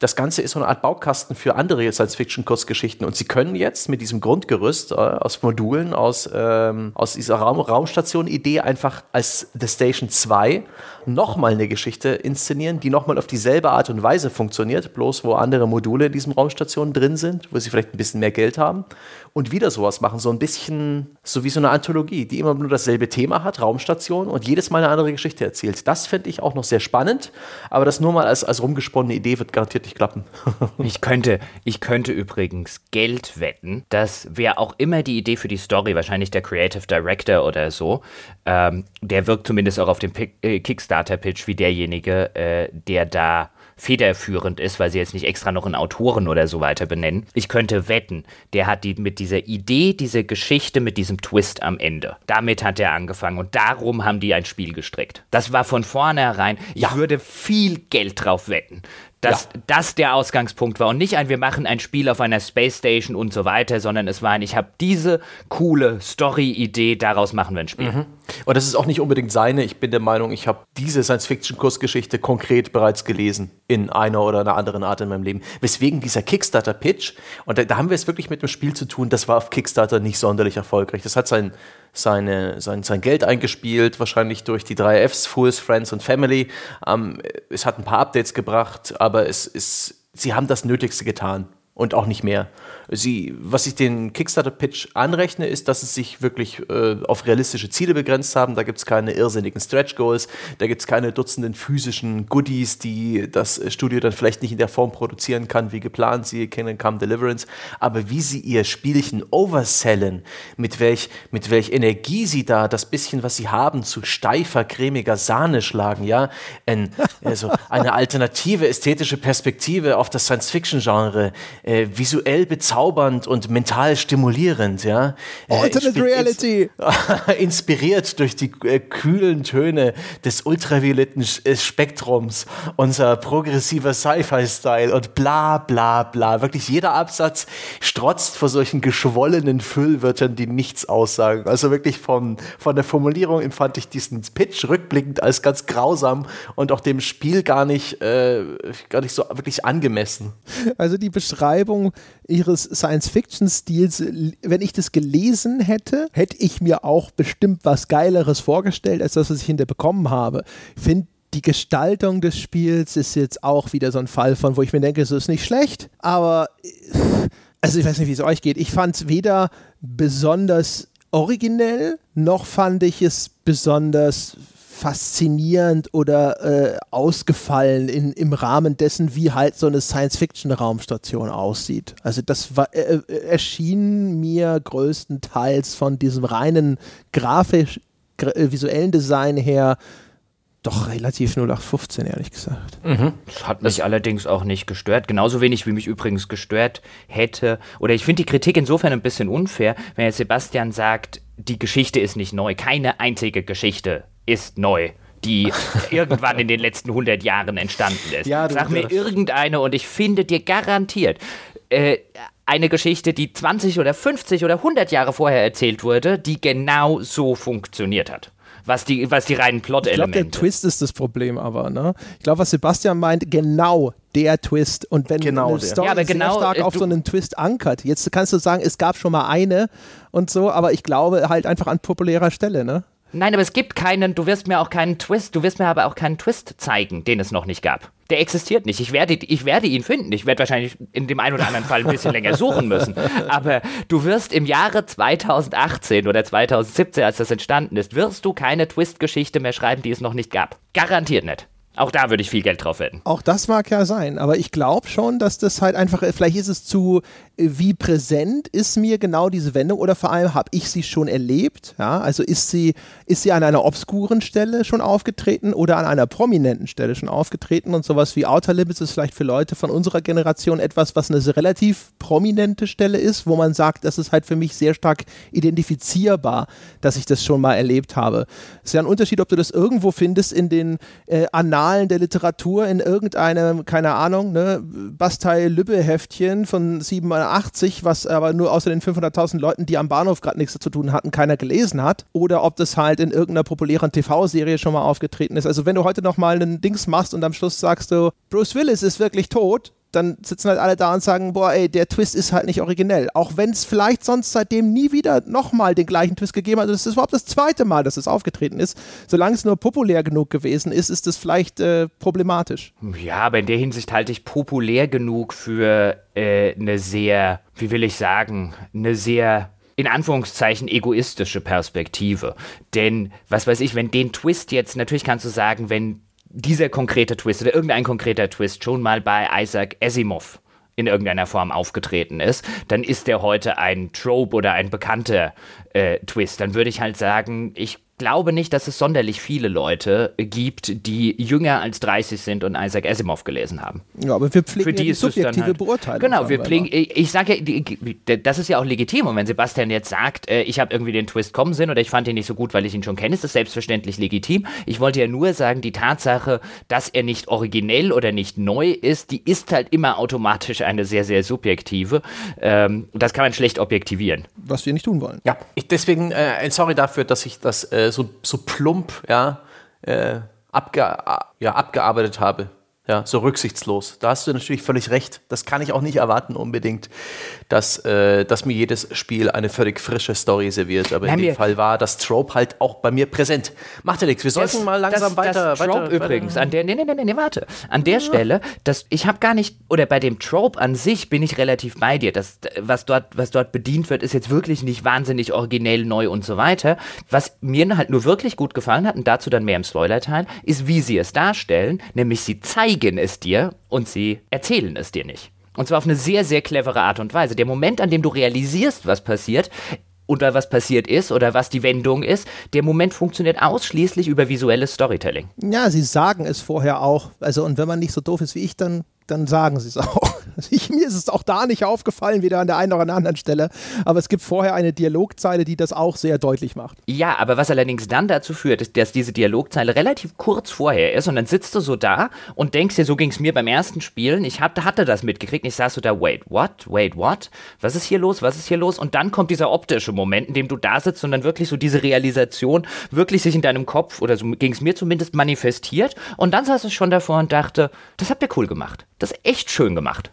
das Ganze ist so eine Art Baukasten für andere Science-Fiction-Kurzgeschichten. Und sie können jetzt mit diesem Grundgerüst äh, aus Modulen, aus, ähm, aus dieser Raum Raumstation-Idee einfach als The Station 2 nochmal eine Geschichte inszenieren, die nochmal auf dieselbe Art und Weise funktioniert, bloß wo andere Module in diesem Raumstation drin sind, wo sie vielleicht ein bisschen mehr Geld haben und wieder sowas machen. So ein bisschen so wie so eine Anthologie, die immer nur dasselbe Thema hat, Raumstation und jedes Mal eine andere Geschichte erzählt. Das finde ich auch noch sehr spannend, aber das nur mal als, als rumgesponnene Idee wird garantiert nicht klappen. *laughs* ich, könnte, ich könnte übrigens Geld wetten, dass wer auch immer die Idee für die Story, wahrscheinlich der Creative Director oder so, ähm, der wirkt zumindest auch auf dem äh, Kickstarter-Pitch wie derjenige, äh, der da federführend ist, weil sie jetzt nicht extra noch einen Autoren oder so weiter benennen. Ich könnte wetten, der hat die mit dieser Idee, diese Geschichte mit diesem Twist am Ende. Damit hat er angefangen und darum haben die ein Spiel gestrickt. Das war von vornherein, ich ja. würde viel Geld drauf wetten, dass ja. das der Ausgangspunkt war und nicht ein, wir machen ein Spiel auf einer Space Station und so weiter, sondern es war ein, ich habe diese coole Story-Idee, daraus machen wir ein Spiel. Mhm. Und das ist auch nicht unbedingt seine. Ich bin der Meinung, ich habe diese Science-Fiction-Kursgeschichte konkret bereits gelesen in einer oder einer anderen Art in meinem Leben. Weswegen dieser Kickstarter-Pitch, und da, da haben wir es wirklich mit einem Spiel zu tun, das war auf Kickstarter nicht sonderlich erfolgreich. Das hat sein, seine, sein, sein Geld eingespielt, wahrscheinlich durch die drei Fs, Fools, Friends und Family. Ähm, es hat ein paar Updates gebracht, aber es ist, sie haben das Nötigste getan und auch nicht mehr. Sie, was ich den Kickstarter-Pitch anrechne, ist, dass sie sich wirklich äh, auf realistische Ziele begrenzt haben. Da gibt es keine irrsinnigen Stretch-Goals, da gibt es keine Dutzenden physischen Goodies, die das Studio dann vielleicht nicht in der Form produzieren kann, wie geplant, sie Kingdom Come Deliverance. Aber wie sie ihr Spielchen oversellen, mit welch, mit welch Energie sie da das bisschen, was sie haben, zu steifer, cremiger Sahne schlagen, ja. Ein, also eine alternative ästhetische Perspektive auf das Science-Fiction-Genre, äh, visuell bezaubernd bezaubernd und mental stimulierend, ja. Äh, Alternate Reality. *laughs* inspiriert durch die äh, kühlen Töne des ultravioletten äh, Spektrums, unser progressiver Sci-Fi-Style und bla bla bla. Wirklich jeder Absatz strotzt vor solchen geschwollenen Füllwörtern, die nichts aussagen. Also wirklich von, von der Formulierung empfand ich diesen Pitch rückblickend als ganz grausam und auch dem Spiel gar nicht, äh, gar nicht so wirklich angemessen. Also die Beschreibung ihres Science-Fiction-Stils, wenn ich das gelesen hätte, hätte ich mir auch bestimmt was Geileres vorgestellt, als das, was ich hinterher bekommen habe. Ich finde, die Gestaltung des Spiels ist jetzt auch wieder so ein Fall von, wo ich mir denke, es ist nicht schlecht, aber also ich weiß nicht, wie es euch geht. Ich fand es weder besonders originell, noch fand ich es besonders faszinierend oder äh, ausgefallen in, im Rahmen dessen, wie halt so eine Science-Fiction-Raumstation aussieht. Also das war, äh, äh erschien mir größtenteils von diesem reinen grafisch, gra äh, visuellen Design her doch relativ 0815, ehrlich gesagt. Mhm. Das hat mich das allerdings auch nicht gestört. Genauso wenig, wie mich übrigens gestört hätte. Oder ich finde die Kritik insofern ein bisschen unfair, wenn jetzt Sebastian sagt, die Geschichte ist nicht neu. Keine einzige Geschichte ist neu die *laughs* irgendwann in den letzten 100 Jahren entstanden ist. Ja, Sag mir irgendeine und ich finde dir garantiert äh, eine Geschichte, die 20 oder 50 oder 100 Jahre vorher erzählt wurde, die genau so funktioniert hat was die, was die reinen Plot-Elemente. Ich glaube, der Twist ist das Problem aber, ne? Ich glaube, was Sebastian meint, genau der Twist. Und wenn genau eine Story ja, aber genau, sehr stark äh, auf so einen Twist ankert, jetzt kannst du sagen, es gab schon mal eine und so, aber ich glaube halt einfach an populärer Stelle, ne? Nein, aber es gibt keinen, du wirst mir auch keinen Twist, du wirst mir aber auch keinen Twist zeigen, den es noch nicht gab. Der existiert nicht. Ich werde, ich werde ihn finden. Ich werde wahrscheinlich in dem einen oder anderen Fall ein bisschen länger suchen müssen. Aber du wirst im Jahre 2018 oder 2017, als das entstanden ist, wirst du keine Twist-Geschichte mehr schreiben, die es noch nicht gab. Garantiert nicht. Auch da würde ich viel Geld drauf wetten. Auch das mag ja sein, aber ich glaube schon, dass das halt einfach, vielleicht ist es zu, äh, wie präsent ist mir genau diese Wendung oder vor allem habe ich sie schon erlebt, ja, also ist sie, ist sie an einer obskuren Stelle schon aufgetreten oder an einer prominenten Stelle schon aufgetreten und sowas wie Outer Limits ist vielleicht für Leute von unserer Generation etwas, was eine relativ prominente Stelle ist, wo man sagt, das ist halt für mich sehr stark identifizierbar, dass ich das schon mal erlebt habe. Es ist ja ein Unterschied, ob du das irgendwo findest in den äh, Annalen der Literatur, in irgendeinem, keine Ahnung, ne, Bastei-Lübbe-Heftchen von 87, was aber nur außer den 500.000 Leuten, die am Bahnhof gerade nichts zu tun hatten, keiner gelesen hat. Oder ob das halt in irgendeiner populären TV-Serie schon mal aufgetreten ist. Also wenn du heute nochmal einen Dings machst und am Schluss sagst du, Bruce Willis ist wirklich tot, dann sitzen halt alle da und sagen, boah, ey, der Twist ist halt nicht originell. Auch wenn es vielleicht sonst seitdem nie wieder nochmal den gleichen Twist gegeben hat. Also das ist überhaupt das zweite Mal, dass es aufgetreten ist. Solange es nur populär genug gewesen ist, ist es vielleicht äh, problematisch. Ja, aber in der Hinsicht halte ich populär genug für äh, eine sehr, wie will ich sagen, eine sehr in Anführungszeichen egoistische Perspektive. Denn, was weiß ich, wenn den Twist jetzt, natürlich kannst du sagen, wenn dieser konkrete Twist oder irgendein konkreter Twist schon mal bei Isaac Asimov in irgendeiner Form aufgetreten ist, dann ist der heute ein Trope oder ein bekannter äh, Twist. Dann würde ich halt sagen, ich glaube nicht, dass es sonderlich viele Leute gibt, die jünger als 30 sind und Isaac Asimov gelesen haben. Ja, aber wir pflegen Für die ja die ist es dann subjektive halt- Beurteilung. Genau, wir pflegen, ich, ich sage ja, das ist ja auch legitim. Und wenn Sebastian jetzt sagt, äh, ich habe irgendwie den Twist kommen sehen oder ich fand ihn nicht so gut, weil ich ihn schon kenne, ist das selbstverständlich legitim. Ich wollte ja nur sagen, die Tatsache, dass er nicht originell oder nicht neu ist, die ist halt immer automatisch eine sehr, sehr subjektive. Ähm, das kann man schlecht objektivieren. Was wir nicht tun wollen. Ja, ich, deswegen, äh, sorry dafür, dass ich das äh, so, so plump ja, äh, abge, ja, abgearbeitet habe. Ja, so rücksichtslos. Da hast du natürlich völlig recht. Das kann ich auch nicht erwarten unbedingt, dass, äh, dass mir jedes Spiel eine völlig frische Story serviert. Aber Ja, in dem Fall war das Trope halt auch bei mir präsent. Macht ja nichts. Wir sollten mal langsam das, weiter. das Trope weiter, übrigens, weiter. an der, nee, nee, nee, nee, warte. An der Stelle, das, ich habe gar nicht, oder bei dem Trope an sich bin ich relativ bei dir. Das, was dort, was dort bedient wird, ist jetzt wirklich nicht wahnsinnig originell neu und so weiter. Was mir halt nur wirklich gut gefallen hat, und dazu dann mehr im Spoiler-Teil, ist, wie sie es darstellen, nämlich sie zeigen es dir und sie erzählen es dir nicht. Und zwar auf eine sehr, sehr clevere Art und Weise. Der Moment, an dem du realisierst, was passiert, oder was passiert ist oder was die Wendung ist, der Moment funktioniert ausschließlich über visuelles Storytelling. Ja, sie sagen es vorher auch. Also, und wenn man nicht so doof ist wie ich, dann, dann sagen sie es auch. *laughs* Ich, mir ist es auch da nicht aufgefallen, weder an der einen noch an der anderen Stelle. Aber es gibt vorher eine Dialogzeile, die das auch sehr deutlich macht. Ja, aber was allerdings dann dazu führt, ist, dass diese Dialogzeile relativ kurz vorher ist und dann sitzt du so da und denkst dir, so ging es mir beim ersten Spielen, ich hatte, hatte das mitgekriegt. Und ich saß so da, wait, what, wait, what, was ist hier los, was ist hier los? Und dann kommt dieser optische Moment, in dem du da sitzt und dann wirklich so diese Realisation wirklich sich in deinem Kopf, oder so ging es mir zumindest, manifestiert. Und dann saß ich schon davor und dachte, das habt ihr cool gemacht, das ist echt schön gemacht.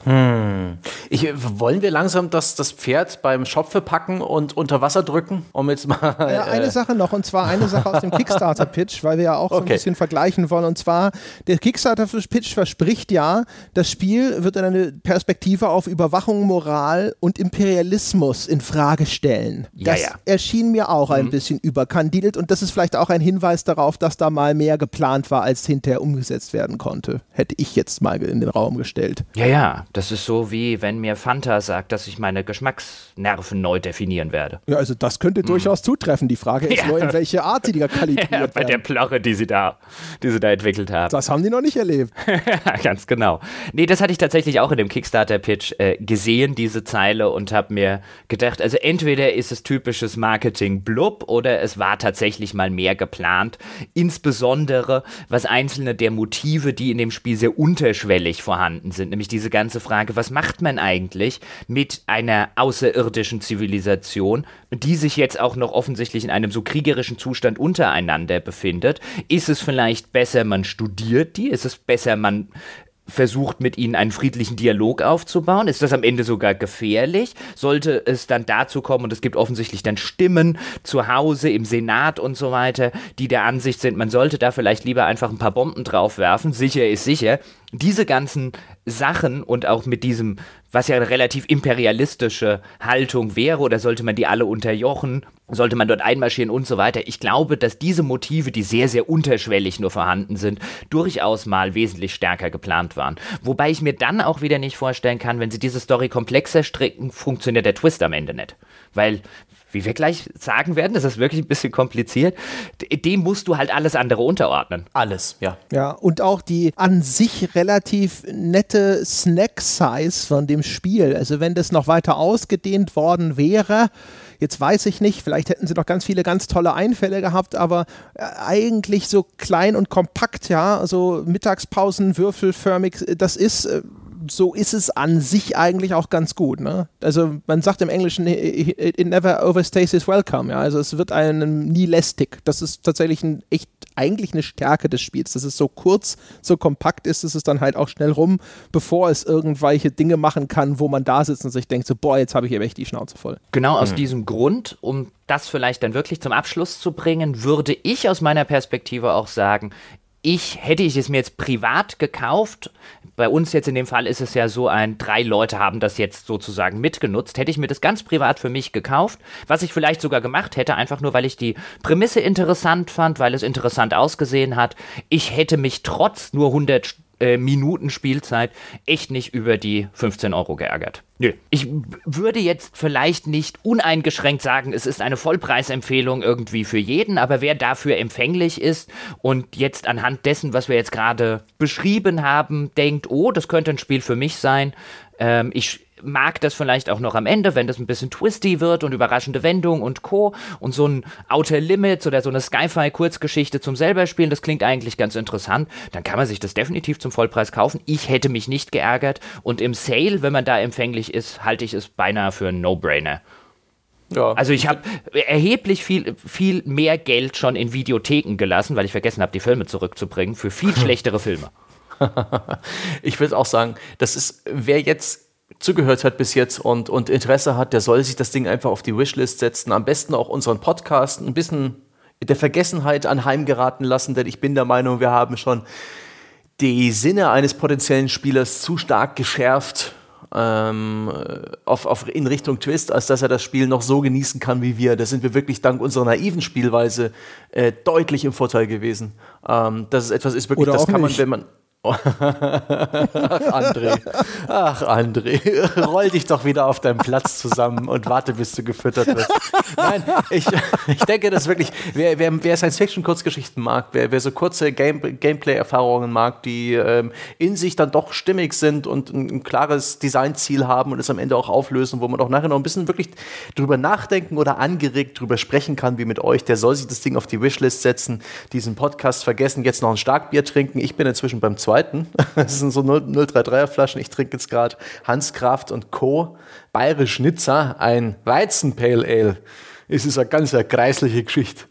Ich, wollen wir langsam das, das Pferd beim Schopfe packen und unter Wasser drücken? Um jetzt mal. Ja, eine Sache noch, und zwar eine Sache aus dem Kickstarter-Pitch, weil wir ja auch so ein Okay. bisschen vergleichen wollen. Und zwar, der Kickstarter-Pitch verspricht ja, das Spiel wird eine Perspektive auf Überwachung, Moral und Imperialismus in Frage stellen. Ja, Das ja. erschien mir auch ein bisschen überkandidelt und das ist vielleicht auch ein Hinweis darauf, dass da mal mehr geplant war, als hinterher umgesetzt werden konnte. Hätte ich jetzt mal in den Raum gestellt. Ja, ja, das ist so wie wenn mir Fanta sagt, dass ich meine Geschmacksnerven neu definieren werde. Ja, also das könnte durchaus zutreffen. Die Frage ist Ja. nur, in welche Art sie da *laughs* kalibriert Ja, bei der werden. Plorre, die sie da, die sie da entwickelt haben. Das haben die noch nicht erlebt. *laughs* Ganz genau. Nee, das hatte ich tatsächlich auch in dem Kickstarter-Pitch äh, gesehen, diese Zeile, und habe mir gedacht, also entweder ist es typisches Marketing-Blub oder es war tatsächlich mal mehr geplant. Insbesondere was einzelne der Motive, die in dem Spiel sehr unterschwellig vorhanden sind, nämlich diese ganze Frage, was macht man eigentlich mit einer außerirdischen Zivilisation, die sich jetzt auch noch offensichtlich in einem so kriegerischen Zustand untereinander befindet? Ist es vielleicht besser, man studiert die? Ist es besser, man versucht mit ihnen einen friedlichen Dialog aufzubauen? Ist das am Ende sogar gefährlich? Sollte es dann dazu kommen, und es gibt offensichtlich dann Stimmen zu Hause im Senat und so weiter, die der Ansicht sind, man sollte da vielleicht lieber einfach ein paar Bomben draufwerfen, sicher ist sicher, diese ganzen Sachen und auch mit diesem, was ja eine relativ imperialistische Haltung wäre, oder sollte man die alle unterjochen, sollte man dort einmarschieren und so weiter. Ich glaube, dass diese Motive, die sehr, sehr unterschwellig nur vorhanden sind, durchaus mal wesentlich stärker geplant waren. Wobei ich mir dann auch wieder nicht vorstellen kann, wenn sie diese Story komplexer stricken, funktioniert der Twist am Ende nicht. Weil wie wir gleich sagen werden, das ist wirklich ein bisschen kompliziert, dem musst du halt alles andere unterordnen. Alles, ja. Ja, und auch die an sich relativ nette Snack-Size von dem Spiel. Also wenn das noch weiter ausgedehnt worden wäre, Jetzt weiß ich nicht, vielleicht hätten sie noch ganz viele ganz tolle Einfälle gehabt, aber äh, eigentlich so klein und kompakt, ja, so Mittagspausen, würfelförmig, das ist äh, so ist es an sich eigentlich auch ganz gut. Ne? Also man sagt im Englischen, it never overstays its welcome. Ja? Also es wird einem nie lästig. Das ist tatsächlich ein, echt eigentlich eine Stärke des Spiels. Dass es so kurz, so kompakt ist, dass es dann halt auch schnell rum, bevor es irgendwelche Dinge machen kann, wo man da sitzt und sich denkt, so boah, jetzt habe ich hier echt die Schnauze voll. Genau aus mhm. diesem Grund, um das vielleicht dann wirklich zum Abschluss zu bringen, würde ich aus meiner Perspektive auch sagen, ich hätte ich es mir jetzt privat gekauft, bei uns jetzt in dem Fall ist es ja so ein, drei Leute haben das jetzt sozusagen mitgenutzt, hätte ich mir das ganz privat für mich gekauft, was ich vielleicht sogar gemacht hätte, einfach nur weil ich die Prämisse interessant fand, weil es interessant ausgesehen hat. Ich hätte mich trotz nur 100 äh, Minuten Spielzeit echt nicht über die 15 Euro geärgert. Nö. Ich würde jetzt vielleicht nicht uneingeschränkt sagen, es ist eine Vollpreisempfehlung irgendwie für jeden, aber wer dafür empfänglich ist und jetzt anhand dessen, was wir jetzt gerade beschrieben haben, denkt, oh, das könnte ein Spiel für mich sein, ähm, ich mag das vielleicht auch noch am Ende, wenn das ein bisschen twisty wird und überraschende Wendungen und Co. Und so ein Outer Limits oder so eine Sci-Fi-Kurzgeschichte zum selber spielen, das klingt eigentlich ganz interessant. Dann kann man sich das definitiv zum Vollpreis kaufen. Ich hätte mich nicht geärgert. Und im Sale, wenn man da empfänglich ist, halte ich es beinahe für einen No-Brainer. Ja. Also ich habe erheblich viel, viel mehr Geld schon in Videotheken gelassen, weil ich vergessen habe, die Filme zurückzubringen, für viel *laughs* schlechtere Filme. ich würde auch sagen, das ist, wer jetzt zugehört hat bis jetzt und, und Interesse hat, der soll sich das Ding einfach auf die Wishlist setzen. Am besten auch unseren Podcast ein bisschen der Vergessenheit anheimgeraten lassen, denn ich bin der Meinung, wir haben schon die Sinne eines potenziellen Spielers zu stark geschärft ähm, auf, auf, in Richtung Twist, als dass er das Spiel noch so genießen kann wie wir. Da sind wir wirklich dank unserer naiven Spielweise äh, deutlich im Vorteil gewesen. Ähm, dass es etwas ist, wirklich, Oder das kann nicht. man, wenn man Ach, André. Ach, André. Roll dich doch wieder auf deinem Platz zusammen und warte, bis du gefüttert wirst. Nein, ich, ich denke, das wirklich, wer, wer, wer Science-Fiction-Kurzgeschichten mag, wer, wer so kurze Game, Gameplay-Erfahrungen mag, die ähm, in sich dann doch stimmig sind und ein, ein klares Designziel haben und es am Ende auch auflösen, wo man auch nachher noch ein bisschen wirklich drüber nachdenken oder angeregt drüber sprechen kann, wie mit euch, der soll sich das Ding auf die Wishlist setzen, diesen Podcast vergessen, jetzt noch ein Starkbier trinken. Ich bin inzwischen beim zweiten. *laughs* Das sind so 033er Flaschen. Ich trinke jetzt gerade Hans Kraft und Co. Bayerisch Nizza, ein Weizen Pale Ale. Es ist eine ganz eine kreisliche Geschichte.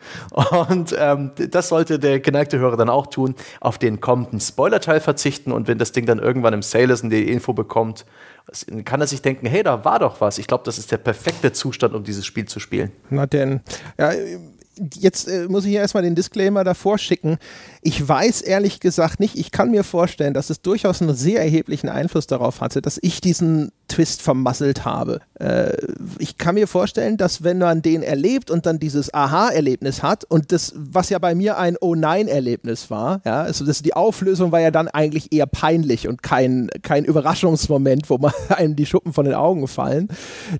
Und ähm, das sollte der geneigte Hörer dann auch tun, auf den kommenden Spoiler-Teil verzichten und wenn das Ding dann irgendwann im Sale ist und die Info bekommt, kann er sich denken, hey, da war doch was. Ich glaube, das ist der perfekte Zustand, um dieses Spiel zu spielen. Na denn, ja, jetzt äh, muss ich erstmal den Disclaimer davor schicken. Ich weiß ehrlich gesagt nicht, ich kann mir vorstellen, dass es durchaus einen sehr erheblichen Einfluss darauf hatte, dass ich diesen Twist vermasselt habe. Äh, ich kann mir vorstellen, dass wenn man den erlebt und dann dieses Aha-Erlebnis hat und das, was ja bei mir ein Oh Nein-Erlebnis war, ja, also das, die Auflösung war ja dann eigentlich eher peinlich und kein, kein Überraschungsmoment, wo man *laughs* einem die Schuppen von den Augen fallen.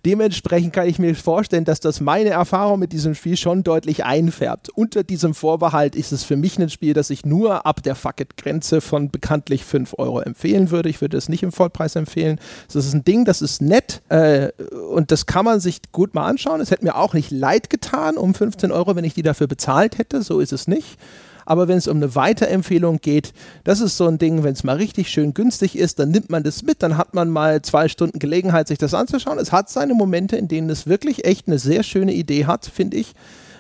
Dementsprechend kann ich mir vorstellen, dass das meine Erfahrung mit diesem Spiel schon deutlich einfärbt. Unter diesem Vorbehalt ist es für mich ein Spiel, das ich nur ab der Fuck-It-Grenze von bekanntlich 5 Euro empfehlen würde. Ich würde es nicht im Vollpreis empfehlen. Das ist ein Ding, das ist nett äh, und das kann man sich gut mal anschauen. Es hätte mir auch nicht leid getan um 15 Euro, wenn ich die dafür bezahlt hätte. So ist es nicht. Aber wenn es um eine Weiterempfehlung geht, das ist so ein Ding, wenn es mal richtig schön günstig ist, dann nimmt man das mit, dann hat man mal zwei Stunden Gelegenheit, sich das anzuschauen. Es hat seine Momente, in denen es wirklich echt eine sehr schöne Idee hat, finde ich.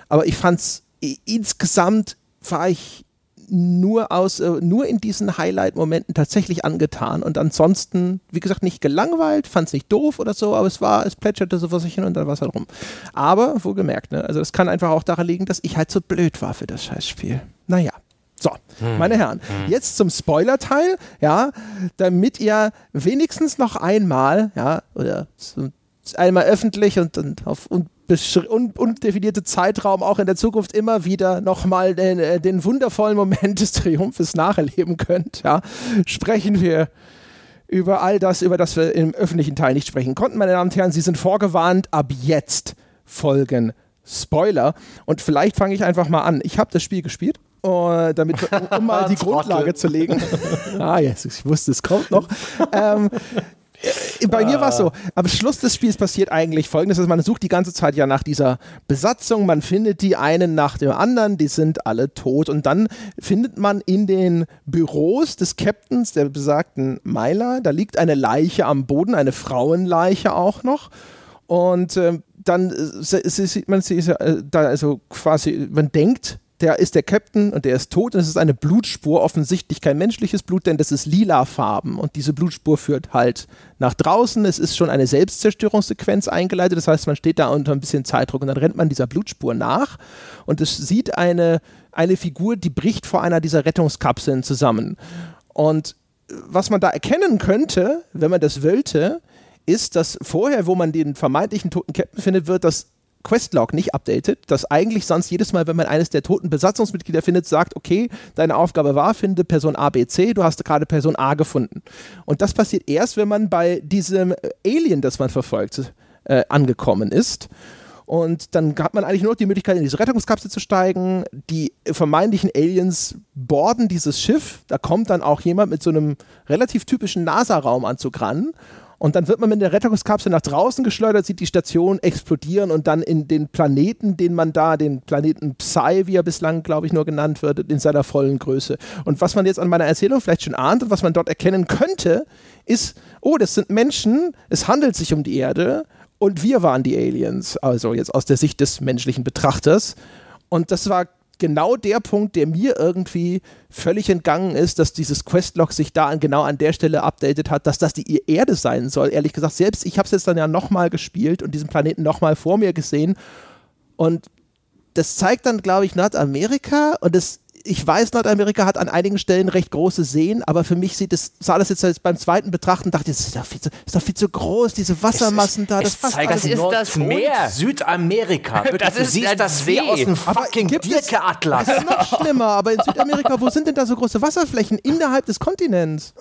Aber ich fand es insgesamt war ich nur aus, äh, nur in diesen Highlight-Momenten tatsächlich angetan und ansonsten, wie gesagt, nicht gelangweilt, fand es nicht doof oder so, aber es war, es plätscherte so vor sich hin und dann war es halt rum. Aber, wohlgemerkt, ne, also das kann einfach auch daran liegen, dass ich halt so blöd war für das Scheißspiel. Naja. So, meine Herren, jetzt zum Spoiler-Teil, ja, damit ihr wenigstens noch einmal, ja, oder so einmal öffentlich und, und auf unbesch- un undefinierte Zeitraum auch in der Zukunft immer wieder nochmal den, äh, den wundervollen Moment *laughs* des Triumphes nacherleben könnt, ja, sprechen wir über all das, über das wir im öffentlichen Teil nicht sprechen konnten. Meine Damen und Herren, Sie sind vorgewarnt, ab jetzt folgen Spoiler. Und vielleicht fange ich einfach mal an. Ich habe das Spiel gespielt. äh, damit, um, um mal *laughs* die. Grundlage zu legen. *laughs* ah, yes, ich wusste, es kommt noch. ähm, äh, bei mir war es so, am Schluss des Spiels passiert eigentlich folgendes, man sucht die ganze Zeit ja nach dieser Besatzung, man findet die einen nach dem anderen, die sind alle tot. Und dann findet man in den Büros des Captains, der besagten Myla, da liegt eine Leiche am Boden, eine Frauenleiche auch noch. Und ähm, dann äh, sieht man sie äh, da also quasi, man denkt, der ist der Captain und der ist tot und es ist eine Blutspur, offensichtlich kein menschliches Blut, denn das ist lilafarben und diese Blutspur führt halt nach draußen. Es ist schon eine Selbstzerstörungssequenz eingeleitet, das heißt, man steht da unter ein bisschen Zeitdruck und dann rennt man dieser Blutspur nach und es sieht eine, eine Figur, die bricht vor einer dieser Rettungskapseln zusammen. Und was man da erkennen könnte, wenn man das wollte, ist, dass vorher, wo man den vermeintlichen toten Captain findet, wird das Questlog nicht updated, dass eigentlich sonst jedes Mal, wenn man eines der toten Besatzungsmitglieder findet, sagt, okay, deine Aufgabe war, finde Person A, B, C, du hast gerade Person A gefunden. Und das passiert erst, wenn man bei diesem äh, Alien, das man verfolgt, äh, angekommen ist. Und dann hat man eigentlich nur noch die Möglichkeit, in diese Rettungskapsel zu steigen. Die vermeintlichen Aliens borden dieses Schiff. Da kommt dann auch jemand mit so einem relativ typischen NASA-Raumanzug ran. Und dann wird man mit der Rettungskapsel nach draußen geschleudert, sieht die Station explodieren und dann in den Planeten, den man da, den Planeten Psy, wie er bislang, glaube ich, nur genannt wird, in seiner vollen Größe. Und was man jetzt an meiner Erzählung vielleicht schon ahnt und was man dort erkennen könnte, ist, oh, das sind Menschen, es handelt sich um die Erde und wir waren die Aliens, also jetzt aus der Sicht des menschlichen Betrachters. Und das war genau der Punkt, der mir irgendwie völlig entgangen ist, dass dieses Questlog sich da an, genau an der Stelle updated hat, dass das die Erde sein soll. Ehrlich gesagt, selbst ich habe es jetzt dann ja nochmal gespielt und diesen Planeten nochmal vor mir gesehen. Und das zeigt dann, glaube ich, Nordamerika und das, ich weiß, Nordamerika hat an einigen Stellen recht große Seen, aber für mich sieht es, sah das jetzt beim zweiten Betrachten, dachte ich, das ist doch viel zu, ist doch viel zu groß, diese Wassermassen da, das es zeigt das ist Nord- das Meer. Südamerika. *laughs* Das du ist siehst der das See. Meer aus dem Aber fucking gibt es- Birke-Atlas. Das *laughs* ist noch schlimmer, aber in Südamerika, wo sind denn da so große Wasserflächen innerhalb des Kontinents?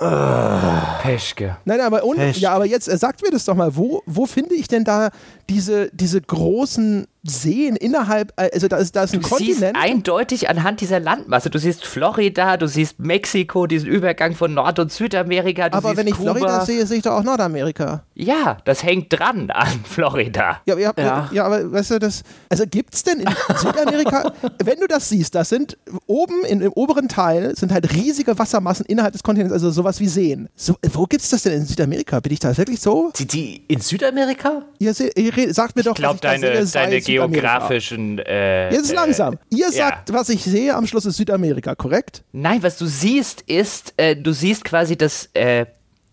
Peschke. Nein, aber, und, Pech. ja, aber jetzt äh, sagt mir das doch mal, wo, wo finde ich denn da diese, diese großen Seen innerhalb, äh, also da ist, da ist ein Du siehst Kontinent. eindeutig anhand dieser Landmasse. Du siehst Florida, du siehst Mexiko, diesen Übergang von Nord- und Südamerika. Du aber siehst wenn ich Kuba. Florida sehe, sehe ich doch auch Nordamerika. Ja, das hängt dran an *laughs* Florida. Ja, habt, Ja. ja. aber weißt du, das, also gibt es denn in Südamerika, *laughs* wenn du das siehst, das sind oben in, im oberen Teil sind halt riesige Wassermassen innerhalb des Kontinents, also sowas wie Seen. So, wo gibt es das denn in Südamerika? Bin ich da wirklich so? Die, die in Südamerika? Red- sagt mir doch, Ich glaube, was ich deine, sehe, deine geografischen. Äh, Jetzt äh, langsam. Ihr ja. sagt, was ich sehe, am Schluss ist Südamerika, korrekt? Nein, was du siehst, ist, äh, du siehst quasi, dass äh,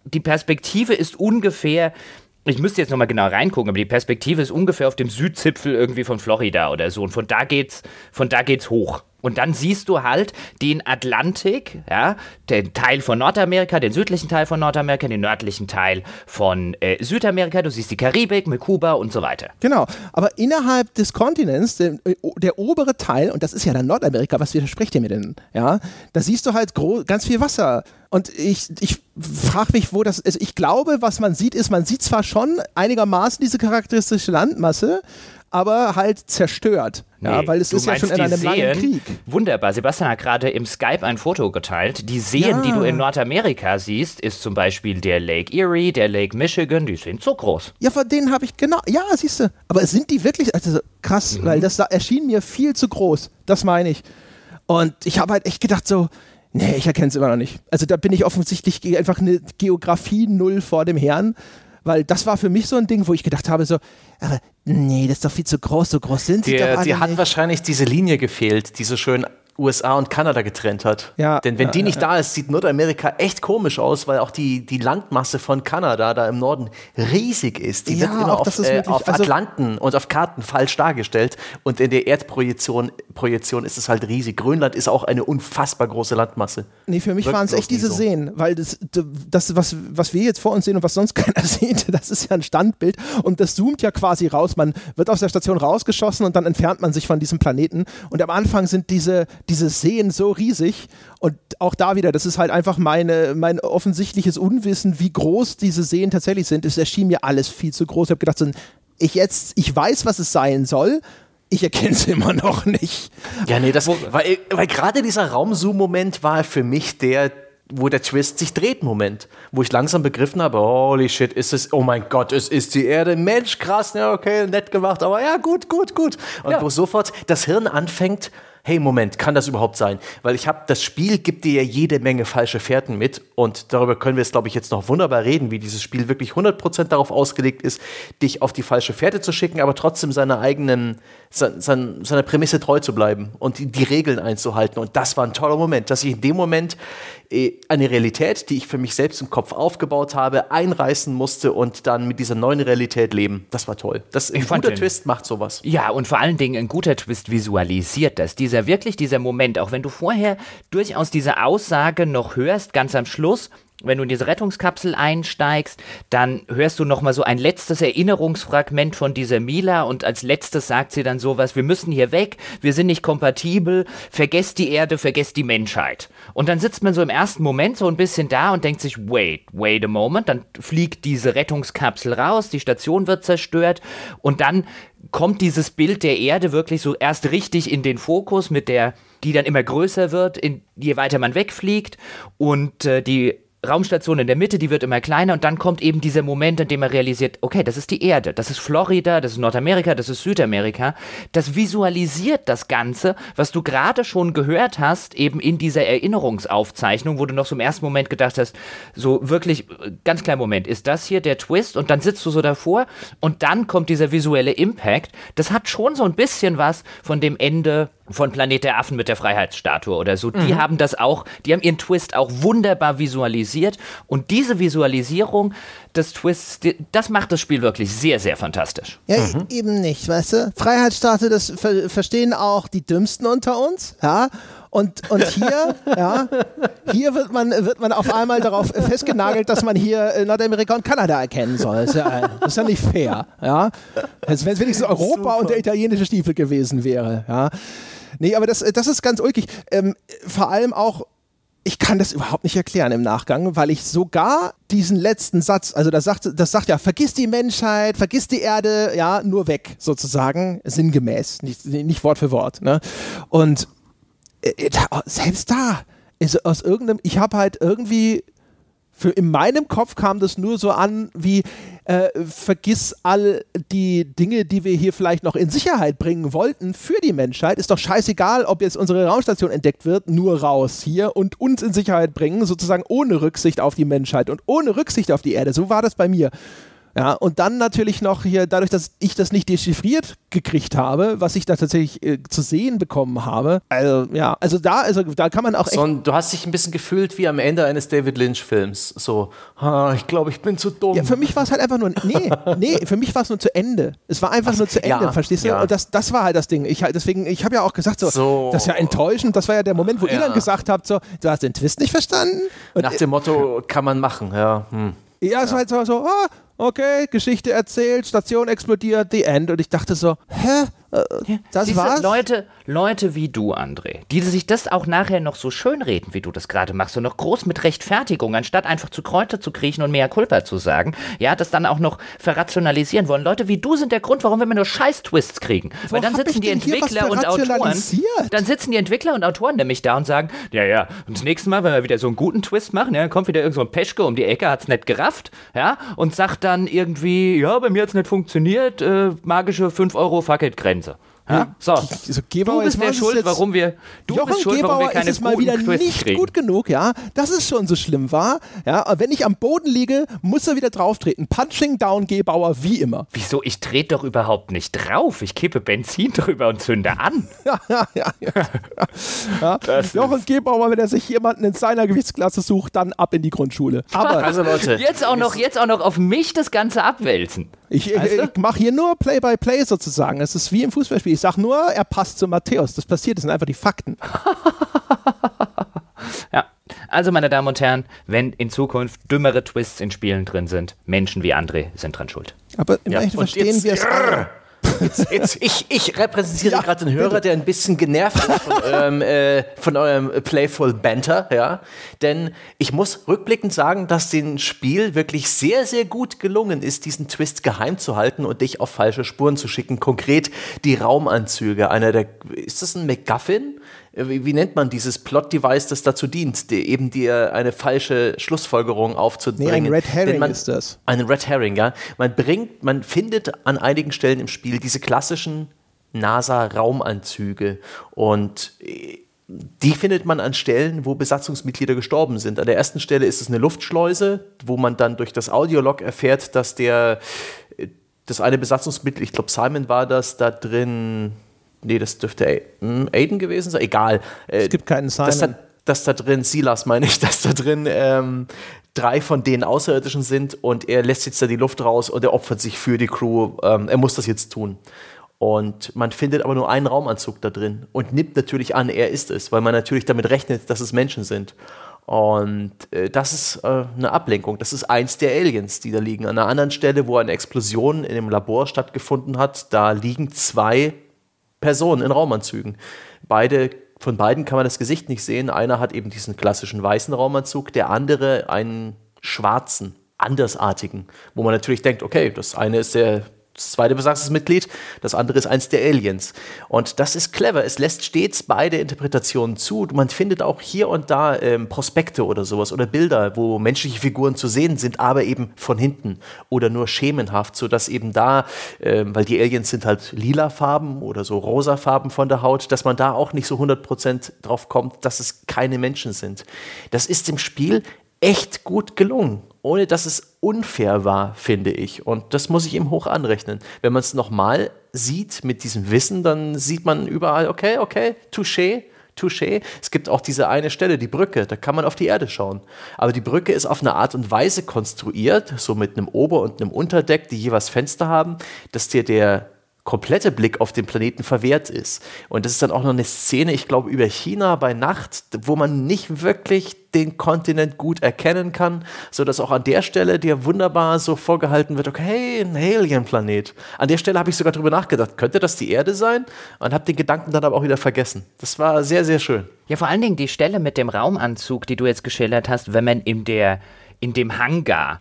die Perspektive ist ungefähr. Ich müsste jetzt nochmal genau reingucken, aber die Perspektive ist ungefähr auf dem Südzipfel irgendwie von Florida oder so. Und von da geht's, von da geht's hoch. Und dann siehst du halt den Atlantik, ja, den Teil von Nordamerika, den südlichen Teil von Nordamerika, den nördlichen Teil von äh, Südamerika. Du siehst die Karibik mit Kuba und so weiter. Genau. Aber innerhalb des Kontinents, der, der obere Teil, und das ist ja dann Nordamerika, was widerspricht ihr mir denn? Ja, da siehst du halt ganz viel Wasser. Und ich, ich frage mich, wo das ist. Ich glaube, was man sieht, ist, man sieht zwar schon einigermaßen diese charakteristische Landmasse, aber halt zerstört. Ja, Nee, weil es ist ja schon in einem die langen Seen? Krieg. Wunderbar. Sebastian hat gerade im Skype ein Foto geteilt. Die Seen, Ja. die du in Nordamerika siehst, ist zum Beispiel der Lake Erie, der Lake Michigan. Die sind so groß. Ja, von denen habe ich genau. Ja, siehst du. Aber sind die wirklich also krass, Mhm. weil das da erschien mir viel zu groß. Das meine ich. Und ich habe halt echt gedacht so, nee, ich erkenne es immer noch nicht. Also da bin ich offensichtlich einfach eine Geografie null vor dem Herrn, weil das war für mich so ein Ding, wo ich gedacht habe so, aber nee, das ist doch viel zu groß, so groß sind sie doch Dir, alle dir hat wahrscheinlich diese Linie gefehlt, die so schön USA und Kanada getrennt hat. Ja, Denn wenn ja, die nicht ja. da ist, sieht Nordamerika echt komisch aus, weil auch die, die Landmasse von Kanada da im Norden riesig ist. Die wird immer auch auf, äh, auf also- Atlanten und auf Karten falsch dargestellt. Und in der Erdprojektion Projektion ist es halt riesig. Grönland ist auch eine unfassbar große Landmasse. Nee, für mich waren es echt diese so. Seen, weil das, das was, was wir jetzt vor uns sehen und was sonst *laughs* keiner sieht, das ist ja ein Standbild und das zoomt ja quasi raus. Man wird aus der Station rausgeschossen und dann entfernt man sich von diesem Planeten. Und am Anfang sind diese, diese Seen so riesig und auch da wieder, das ist halt einfach meine, mein offensichtliches Unwissen, wie groß diese Seen tatsächlich sind. Es erschien mir alles viel zu groß. Ich habe gedacht, so, ich jetzt, ich weiß, was es sein soll. Ich erkenne es immer noch nicht. Ja, nee, das, weil, weil gerade dieser Raumzoom-Moment war für mich der, wo der Twist sich dreht, Moment. Wo ich langsam begriffen habe, holy shit, ist es, oh mein Gott, es ist die Erde. Mensch, krass, ja, okay, nett gemacht, aber ja, gut, gut, gut. Und wo sofort das Hirn anfängt, hey, Moment, kann das überhaupt sein? Weil ich habe, das Spiel gibt dir ja jede Menge falsche Fährten mit und darüber können wir jetzt, glaube ich, jetzt noch wunderbar reden, wie dieses Spiel wirklich 100% darauf ausgelegt ist, dich auf die falsche Fährte zu schicken, aber trotzdem seiner eigenen, se- sein, seiner Prämisse treu zu bleiben und die, die Regeln einzuhalten. Und das war ein toller Moment, dass ich in dem Moment eine Realität, die ich für mich selbst im Kopf aufgebaut habe, einreißen musste und dann mit dieser neuen Realität leben. Das war toll. Das, ein fand guter den- Twist macht sowas. Ja, und vor allen Dingen ein guter Twist visualisiert das. Dieser wirklich, dieser Moment, auch wenn du vorher durchaus diese Aussage noch hörst, ganz am Schluss, wenn du in diese Rettungskapsel einsteigst, dann hörst du noch mal so ein letztes Erinnerungsfragment von dieser Mila und als letztes sagt sie dann sowas, wir müssen hier weg, wir sind nicht kompatibel, vergesst die Erde, vergesst die Menschheit. Und dann sitzt man so im ersten Moment so ein bisschen da und denkt sich, wait, wait a moment, dann fliegt diese Rettungskapsel raus, die Station wird zerstört. Und dann kommt dieses Bild der Erde wirklich so erst richtig in den Fokus mit der, die dann immer größer wird, in, je weiter man wegfliegt. Und äh, die Raumstation in der Mitte, die wird immer kleiner und dann kommt eben dieser Moment, in dem er realisiert, okay, das ist die Erde, das ist Florida, das ist Nordamerika, das ist Südamerika. Das visualisiert das Ganze, was du gerade schon gehört hast, eben in dieser Erinnerungsaufzeichnung, wo du noch so im ersten Moment gedacht hast, so wirklich, äh, ganz kleiner Moment, ist das hier der Twist? Und dann sitzt du so davor und dann kommt dieser visuelle Impact. Das hat schon so ein bisschen was von dem Ende von Planet der Affen mit der Freiheitsstatue oder so. Die haben das auch, die haben ihren Twist auch wunderbar visualisiert und diese Visualisierung des Twists, die, das macht das Spiel wirklich sehr, sehr fantastisch. Ja, e- eben nicht, weißt du? Freiheitsstaate, das ver verstehen auch die Dümmsten unter uns, ja? Und, und hier, ja, hier wird man, wird man auf einmal darauf festgenagelt, dass man hier Nordamerika und Kanada erkennen soll. Das ist ja, das ist ja nicht fair, ja? Als wenn es wenigstens Europa und der italienische Stiefel gewesen wäre, ja? Nee, aber das, das ist ganz ulkig. Ähm, vor allem auch, ich kann das überhaupt nicht erklären im Nachgang, weil ich sogar diesen letzten Satz, also das sagt, das sagt ja, vergiss die Menschheit, vergiss die Erde, ja, nur weg, sozusagen, sinngemäß, nicht, nicht Wort für Wort. Ne? Und selbst da ist aus irgendeinem, ich habe halt irgendwie, für, in meinem Kopf kam das nur so an wie, äh, vergiss all die Dinge, die wir hier vielleicht noch in Sicherheit bringen wollten für die Menschheit. Ist doch scheißegal, ob jetzt unsere Raumstation entdeckt wird, nur raus hier und uns in Sicherheit bringen, sozusagen ohne Rücksicht auf die Menschheit und ohne Rücksicht auf die Erde. So war das bei mir. Ja, und dann natürlich noch hier, dadurch, dass ich das nicht dechiffriert gekriegt habe, was ich da tatsächlich äh, zu sehen bekommen habe. Also, ja, also da, also da kann man auch. So, du hast dich ein bisschen gefühlt wie am Ende eines David Lynch-Films. So, ah, ich glaube, ich bin zu dumm. Ja, für mich war es halt einfach nur, nee, nee, für mich war es nur zu Ende. Es war einfach nur zu Ende, ja, verstehst du? ja. Und das, das war halt das Ding. Ich halt, deswegen, ich habe ja auch gesagt, so, So. das ist ja enttäuschend. Das war ja der Moment, wo ihr Ja. dann gesagt habt, so, du hast den Twist nicht verstanden. Und Nach dem Motto, kann man machen, ja. Hm. ja, es war halt so, so ah, okay, Geschichte erzählt, Station explodiert, the end. Und ich dachte so, hä? Äh, das Siehste, war's? Leute, Leute wie du, André, die sich das auch nachher noch so schön reden, wie du das gerade machst, und noch groß mit Rechtfertigung, anstatt einfach zu Kräuter zu kriechen und mehr Culpa zu sagen, ja, das dann auch noch verrationalisieren wollen. Leute wie du sind der Grund, warum wir immer nur Scheiß-Twists kriegen. Weil dann sitzen die Entwickler und Autoren, dann sitzen die Entwickler und Autoren nämlich da und sagen, ja, ja, und das nächste Mal, wenn wir wieder so einen guten Twist machen, ja, dann kommt wieder irgend so ein Peschke um die Ecke, hat's nicht gerafft, ja, und sagt dann irgendwie, ja, bei mir hat's nicht funktioniert, äh, magische 5 Euro Fackelgrenze. Ja? So. Also Gebauer, du bist der schuld, warum wir, du Jochen bist schuld, Gebauer warum wir keine ist es mal wieder Quiz nicht kriegen. gut genug, ja. Das ist schon so schlimm, war. Ja, aber wenn ich am Boden liege, muss er wieder drauftreten. Punching down Gebauer wie immer. Wieso? Ich trete doch überhaupt nicht drauf. Ich kippe Benzin *laughs* drüber und zünde an. *laughs* ja, ja, ja. ja. ja. *laughs* Jochen Gebauer, wenn er sich jemanden in seiner Gewichtsklasse sucht, dann ab in die Grundschule. Aber also Leute, jetzt auch noch, jetzt auch noch auf mich das Ganze abwälzen. Ich, ich, ich mache hier nur Play-by-Play -play sozusagen. Es ist wie im Fußballspiel. Ich sage nur, er passt zu Matthäus. Das passiert, das sind einfach die Fakten. *laughs* ja. Also, meine Damen und Herren, wenn in Zukunft dümmere Twists in Spielen drin sind, Menschen wie André sind dran schuld. Aber im ja. verstehen wir es. Ich, ich repräsentiere ja, gerade den Hörer, bitte. der ein bisschen genervt ist von eurem, äh, von eurem Playful Banter, ja. Denn ich muss rückblickend sagen, dass dem Spiel wirklich sehr, sehr gut gelungen ist, diesen Twist geheim zu halten und dich auf falsche Spuren zu schicken. Konkret die Raumanzüge. Einer der, ist das ein MacGuffin? Äh, wie, wie, nennt man dieses Plot-Device, das dazu dient, die, eben dir eine falsche Schlussfolgerung aufzubringen. Nee, ein Red Herring man, ist das. Ein Red Herring, ja. Man bringt, man findet an einigen Stellen im Spiel diese klassischen NASA-Raumanzüge und äh, die findet man an Stellen, wo Besatzungsmitglieder gestorben sind. An der ersten Stelle ist es eine Luftschleuse, wo man dann durch das Audiolog erfährt, dass der äh, das eine Besatzungsmitglied, ich glaube Simon war das, da drin Nee, das dürfte hm, Aiden gewesen sein. Egal. Äh, es gibt keinen Simon. Dass da, dass da drin, Silas meine ich, *laughs* dass da drin ähm, drei von denen Außerirdischen sind und er lässt jetzt da die Luft raus und er opfert sich für die Crew. Ähm, er muss das jetzt tun. Und man findet aber nur einen Raumanzug da drin und nimmt natürlich an, er ist es, weil man natürlich damit rechnet, dass es Menschen sind. Und äh, das ist äh, eine Ablenkung. Das ist eins der Aliens, die da liegen. An einer anderen Stelle, wo eine Explosion in dem Labor stattgefunden hat, da liegen zwei Personen in Raumanzügen. Beide, von beiden kann man das Gesicht nicht sehen. Einer hat eben diesen klassischen weißen Raumanzug, der andere einen schwarzen, andersartigen, wo man natürlich denkt, okay, das eine ist der das zweite Besatzungsmitglied, das andere ist eins der Aliens. Und das ist clever. Es lässt stets beide Interpretationen zu. Man findet auch hier und da ähm, Prospekte oder sowas oder Bilder, wo menschliche Figuren zu sehen sind, aber eben von hinten oder nur schemenhaft, sodass eben da, ähm, weil die Aliens sind halt lila Farben oder so rosa Farben von der Haut, dass man da auch nicht so 100% drauf kommt, dass es keine Menschen sind. Das ist im Spiel echt gut gelungen ohne dass es unfair war, finde ich. Und das muss ich ihm hoch anrechnen. Wenn man es nochmal sieht mit diesem Wissen, dann sieht man überall, okay, okay, touché, touché. Es gibt auch diese eine Stelle, die Brücke, da kann man auf die Erde schauen. Aber die Brücke ist auf eine Art und Weise konstruiert, so mit einem Ober- und einem Unterdeck, die jeweils Fenster haben, dass dir der komplette Blick auf den Planeten verwehrt ist. Und das ist dann auch noch eine Szene, ich glaube, über China bei Nacht, wo man nicht wirklich den Kontinent gut erkennen kann, so dass auch an der Stelle dir wunderbar so vorgehalten wird, okay, ein Alien-Planet. An der Stelle habe ich sogar drüber nachgedacht, könnte das die Erde sein? Und habe den Gedanken dann aber auch wieder vergessen. Das war sehr, sehr schön. Ja, vor allen Dingen die Stelle mit dem Raumanzug, die du jetzt geschildert hast, wenn man in der in dem Hangar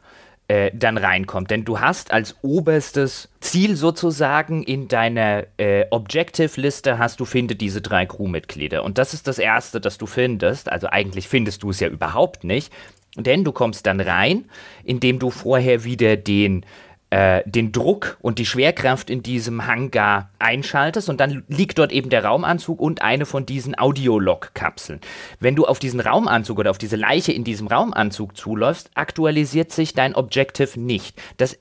äh, dann reinkommt. Denn du hast als oberstes Ziel sozusagen in deiner äh, Objective-Liste hast du finde diese drei Crewmitglieder. Und das ist das Erste, das du findest. Also eigentlich findest du es ja überhaupt nicht. Denn du kommst dann rein, indem du vorher wieder den äh, den Druck und die Schwerkraft in diesem Hangar einschaltest und dann liegt dort eben der Raumanzug und eine von diesen Audiolog-Kapseln. Wenn du auf diesen Raumanzug oder auf diese Leiche in diesem Raumanzug zuläufst, aktualisiert sich dein Objective nicht. Das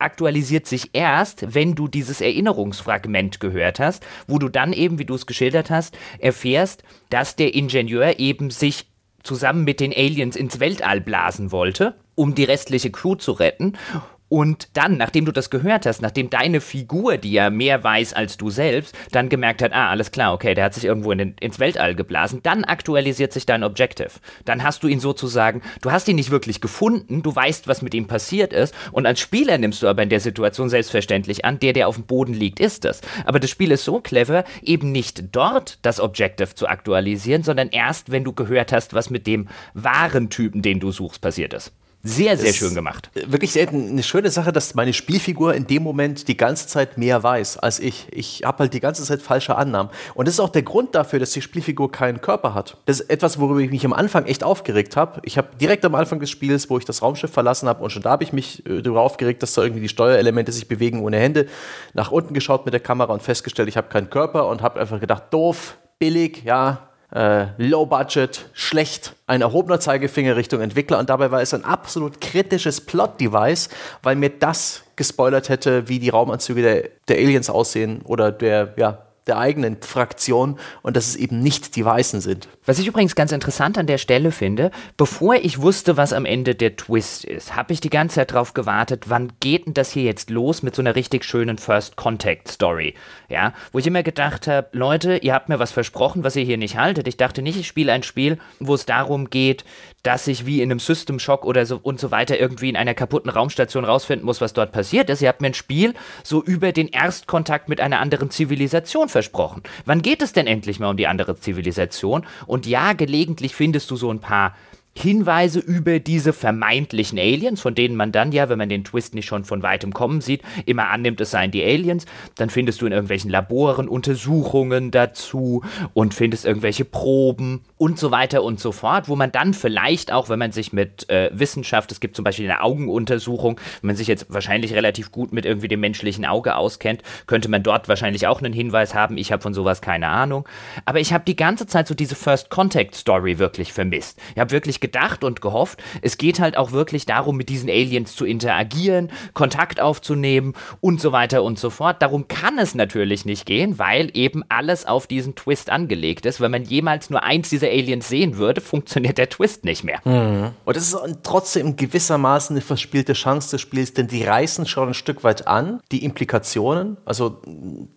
aktualisiert sich erst, wenn du dieses Erinnerungsfragment gehört hast, wo du dann eben, wie du es geschildert hast, erfährst, dass der Ingenieur eben sich zusammen mit den Aliens ins Weltall blasen wollte, um die restliche Crew zu retten und dann, nachdem du das gehört hast, nachdem deine Figur, die ja mehr weiß als du selbst, dann gemerkt hat, ah, alles klar, okay, der hat sich irgendwo in den, ins Weltall geblasen, dann aktualisiert sich dein Objective. Dann hast du ihn sozusagen, du hast ihn nicht wirklich gefunden, du weißt, was mit ihm passiert ist und als Spieler nimmst du aber in der Situation selbstverständlich an, der, der auf dem Boden liegt, ist es. Aber das Spiel ist so clever, eben nicht dort das Objective zu aktualisieren, sondern erst, wenn du gehört hast, was mit dem wahren Typen, den du suchst, passiert ist. Sehr, sehr schön gemacht. Wirklich eine schöne Sache, dass meine Spielfigur in dem Moment die ganze Zeit mehr weiß als ich. Ich habe halt die ganze Zeit falsche Annahmen. Und das ist auch der Grund dafür, dass die Spielfigur keinen Körper hat. Das ist etwas, worüber ich mich am Anfang echt aufgeregt habe. Ich habe direkt am Anfang des Spiels, wo ich das Raumschiff verlassen habe, und schon da habe ich mich äh, darüber aufgeregt, dass da irgendwie die Steuerelemente sich bewegen ohne Hände, nach unten geschaut mit der Kamera und festgestellt, ich habe keinen Körper und habe einfach gedacht, doof, billig, ja, äh, Low Budget, schlecht, ein erhobener Zeigefinger Richtung Entwickler. Und dabei war es ein absolut kritisches Plot-Device, weil mir das gespoilert hätte, wie die Raumanzüge der, der Aliens aussehen oder der, ja, der eigenen Fraktion und dass es eben nicht die Weißen sind. Was ich übrigens ganz interessant an der Stelle finde, bevor ich wusste, was am Ende der Twist ist, habe ich die ganze Zeit darauf gewartet, wann geht denn das hier jetzt los mit so einer richtig schönen First Contact Story, ja, wo ich immer gedacht habe, Leute, ihr habt mir was versprochen, was ihr hier nicht haltet. Ich dachte nicht, ich spiele ein Spiel, wo es darum geht, dass ich wie in einem System Shock oder so und so weiter irgendwie in einer kaputten Raumstation rausfinden muss, was dort passiert ist. Ihr habt mir ein Spiel so über den Erstkontakt mit einer anderen Zivilisation versprochen. Wann geht es denn endlich mal um die andere Zivilisation? Und ja, gelegentlich findest du so ein paar Hinweise über diese vermeintlichen Aliens, von denen man dann ja, wenn man den Twist nicht schon von weitem kommen sieht, immer annimmt, es seien die Aliens. Dann findest du in irgendwelchen Laboren Untersuchungen dazu und findest irgendwelche Proben und so weiter und so fort, wo man dann vielleicht auch, wenn man sich mit äh, Wissenschaft, es gibt zum Beispiel eine Augenuntersuchung, wenn man sich jetzt wahrscheinlich relativ gut mit irgendwie dem menschlichen Auge auskennt, könnte man dort wahrscheinlich auch einen Hinweis haben. Ich habe von sowas keine Ahnung. Aber ich habe die ganze Zeit so diese First Contact Story wirklich vermisst. Ich habe wirklich gedacht und gehofft, es geht halt auch wirklich darum, mit diesen Aliens zu interagieren, Kontakt aufzunehmen und so weiter und so fort. Darum kann es natürlich nicht gehen, weil eben alles auf diesen Twist angelegt ist. Wenn man jemals nur eins dieser Aliens sehen würde, funktioniert der Twist nicht mehr. Mhm. Und das ist trotzdem gewissermaßen eine verspielte Chance des Spiels, denn die reißen schon ein Stück weit an, die Implikationen. Also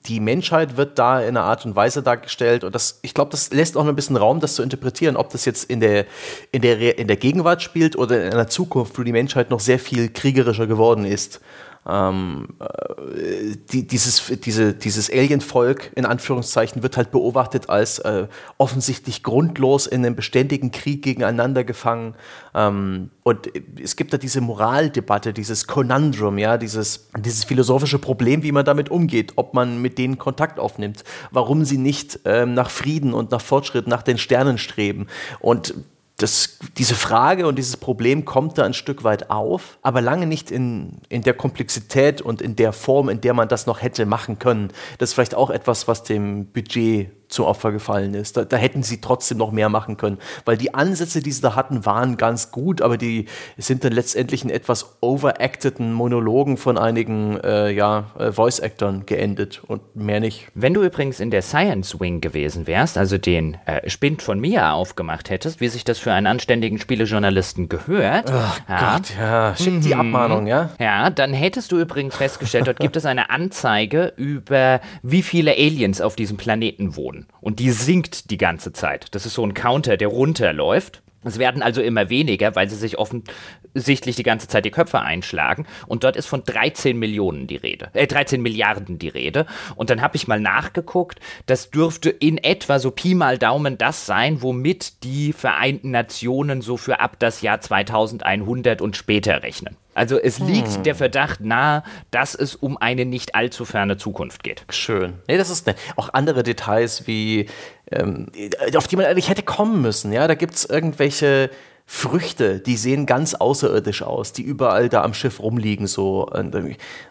die Menschheit wird da in einer Art und Weise dargestellt und das, ich glaube, das lässt auch ein bisschen Raum, das zu interpretieren, ob das jetzt in der, in der in der Gegenwart spielt oder in einer Zukunft, wo die Menschheit noch sehr viel kriegerischer geworden ist. Ähm, äh, die, dieses, diese, dieses Alien-Volk in Anführungszeichen wird halt beobachtet als äh, offensichtlich grundlos in einem beständigen Krieg gegeneinander gefangen. Ähm, und es gibt da diese Moraldebatte, dieses Conundrum, ja, dieses, dieses philosophische Problem, wie man damit umgeht, ob man mit denen Kontakt aufnimmt, warum sie nicht ähm, nach Frieden und nach Fortschritt, nach den Sternen streben. Und das, diese Frage und dieses Problem kommt da ein Stück weit auf, aber lange nicht in, in der Komplexität und in der Form, in der man das noch hätte machen können. Das ist vielleicht auch etwas, was dem Budget zum Opfer gefallen ist. Da, da, hätten sie trotzdem noch mehr machen können, weil die Ansätze, die sie da hatten, waren ganz gut, aber die sind dann letztendlich in etwas overacteden Monologen von einigen äh, ja, äh, Voice-Actern geendet und mehr nicht. Wenn du übrigens in der Science Wing gewesen wärst, also den äh, Spind von Mia aufgemacht hättest, wie sich das für einen anständigen Spielejournalisten gehört, oh ja, Gott, ja, schick die mhm. Abmahnung, ja? Ja, dann hättest du übrigens festgestellt, dort gibt es eine Anzeige über wie viele Aliens auf diesem Planeten wohnen. Und die sinkt die ganze Zeit. Das ist so ein Counter, der runterläuft. Es werden also immer weniger, weil sie sich offensichtlich die ganze Zeit die Köpfe einschlagen. Und dort ist von 13 Millionen die Rede, äh, 13 Milliarden die Rede. Und dann habe ich mal nachgeguckt, das dürfte in etwa so Pi mal Daumen das sein, womit die Vereinten Nationen so für ab das Jahr 2100 und später rechnen. Also es liegt hm. der Verdacht nahe, dass es um eine nicht allzu ferne Zukunft geht. Schön. Nee, das ist ne, auch andere Details wie, ähm, auf die man eigentlich hätte kommen müssen. Ja, da gibt es irgendwelche Früchte, die sehen ganz außerirdisch aus, die überall da am Schiff rumliegen so und,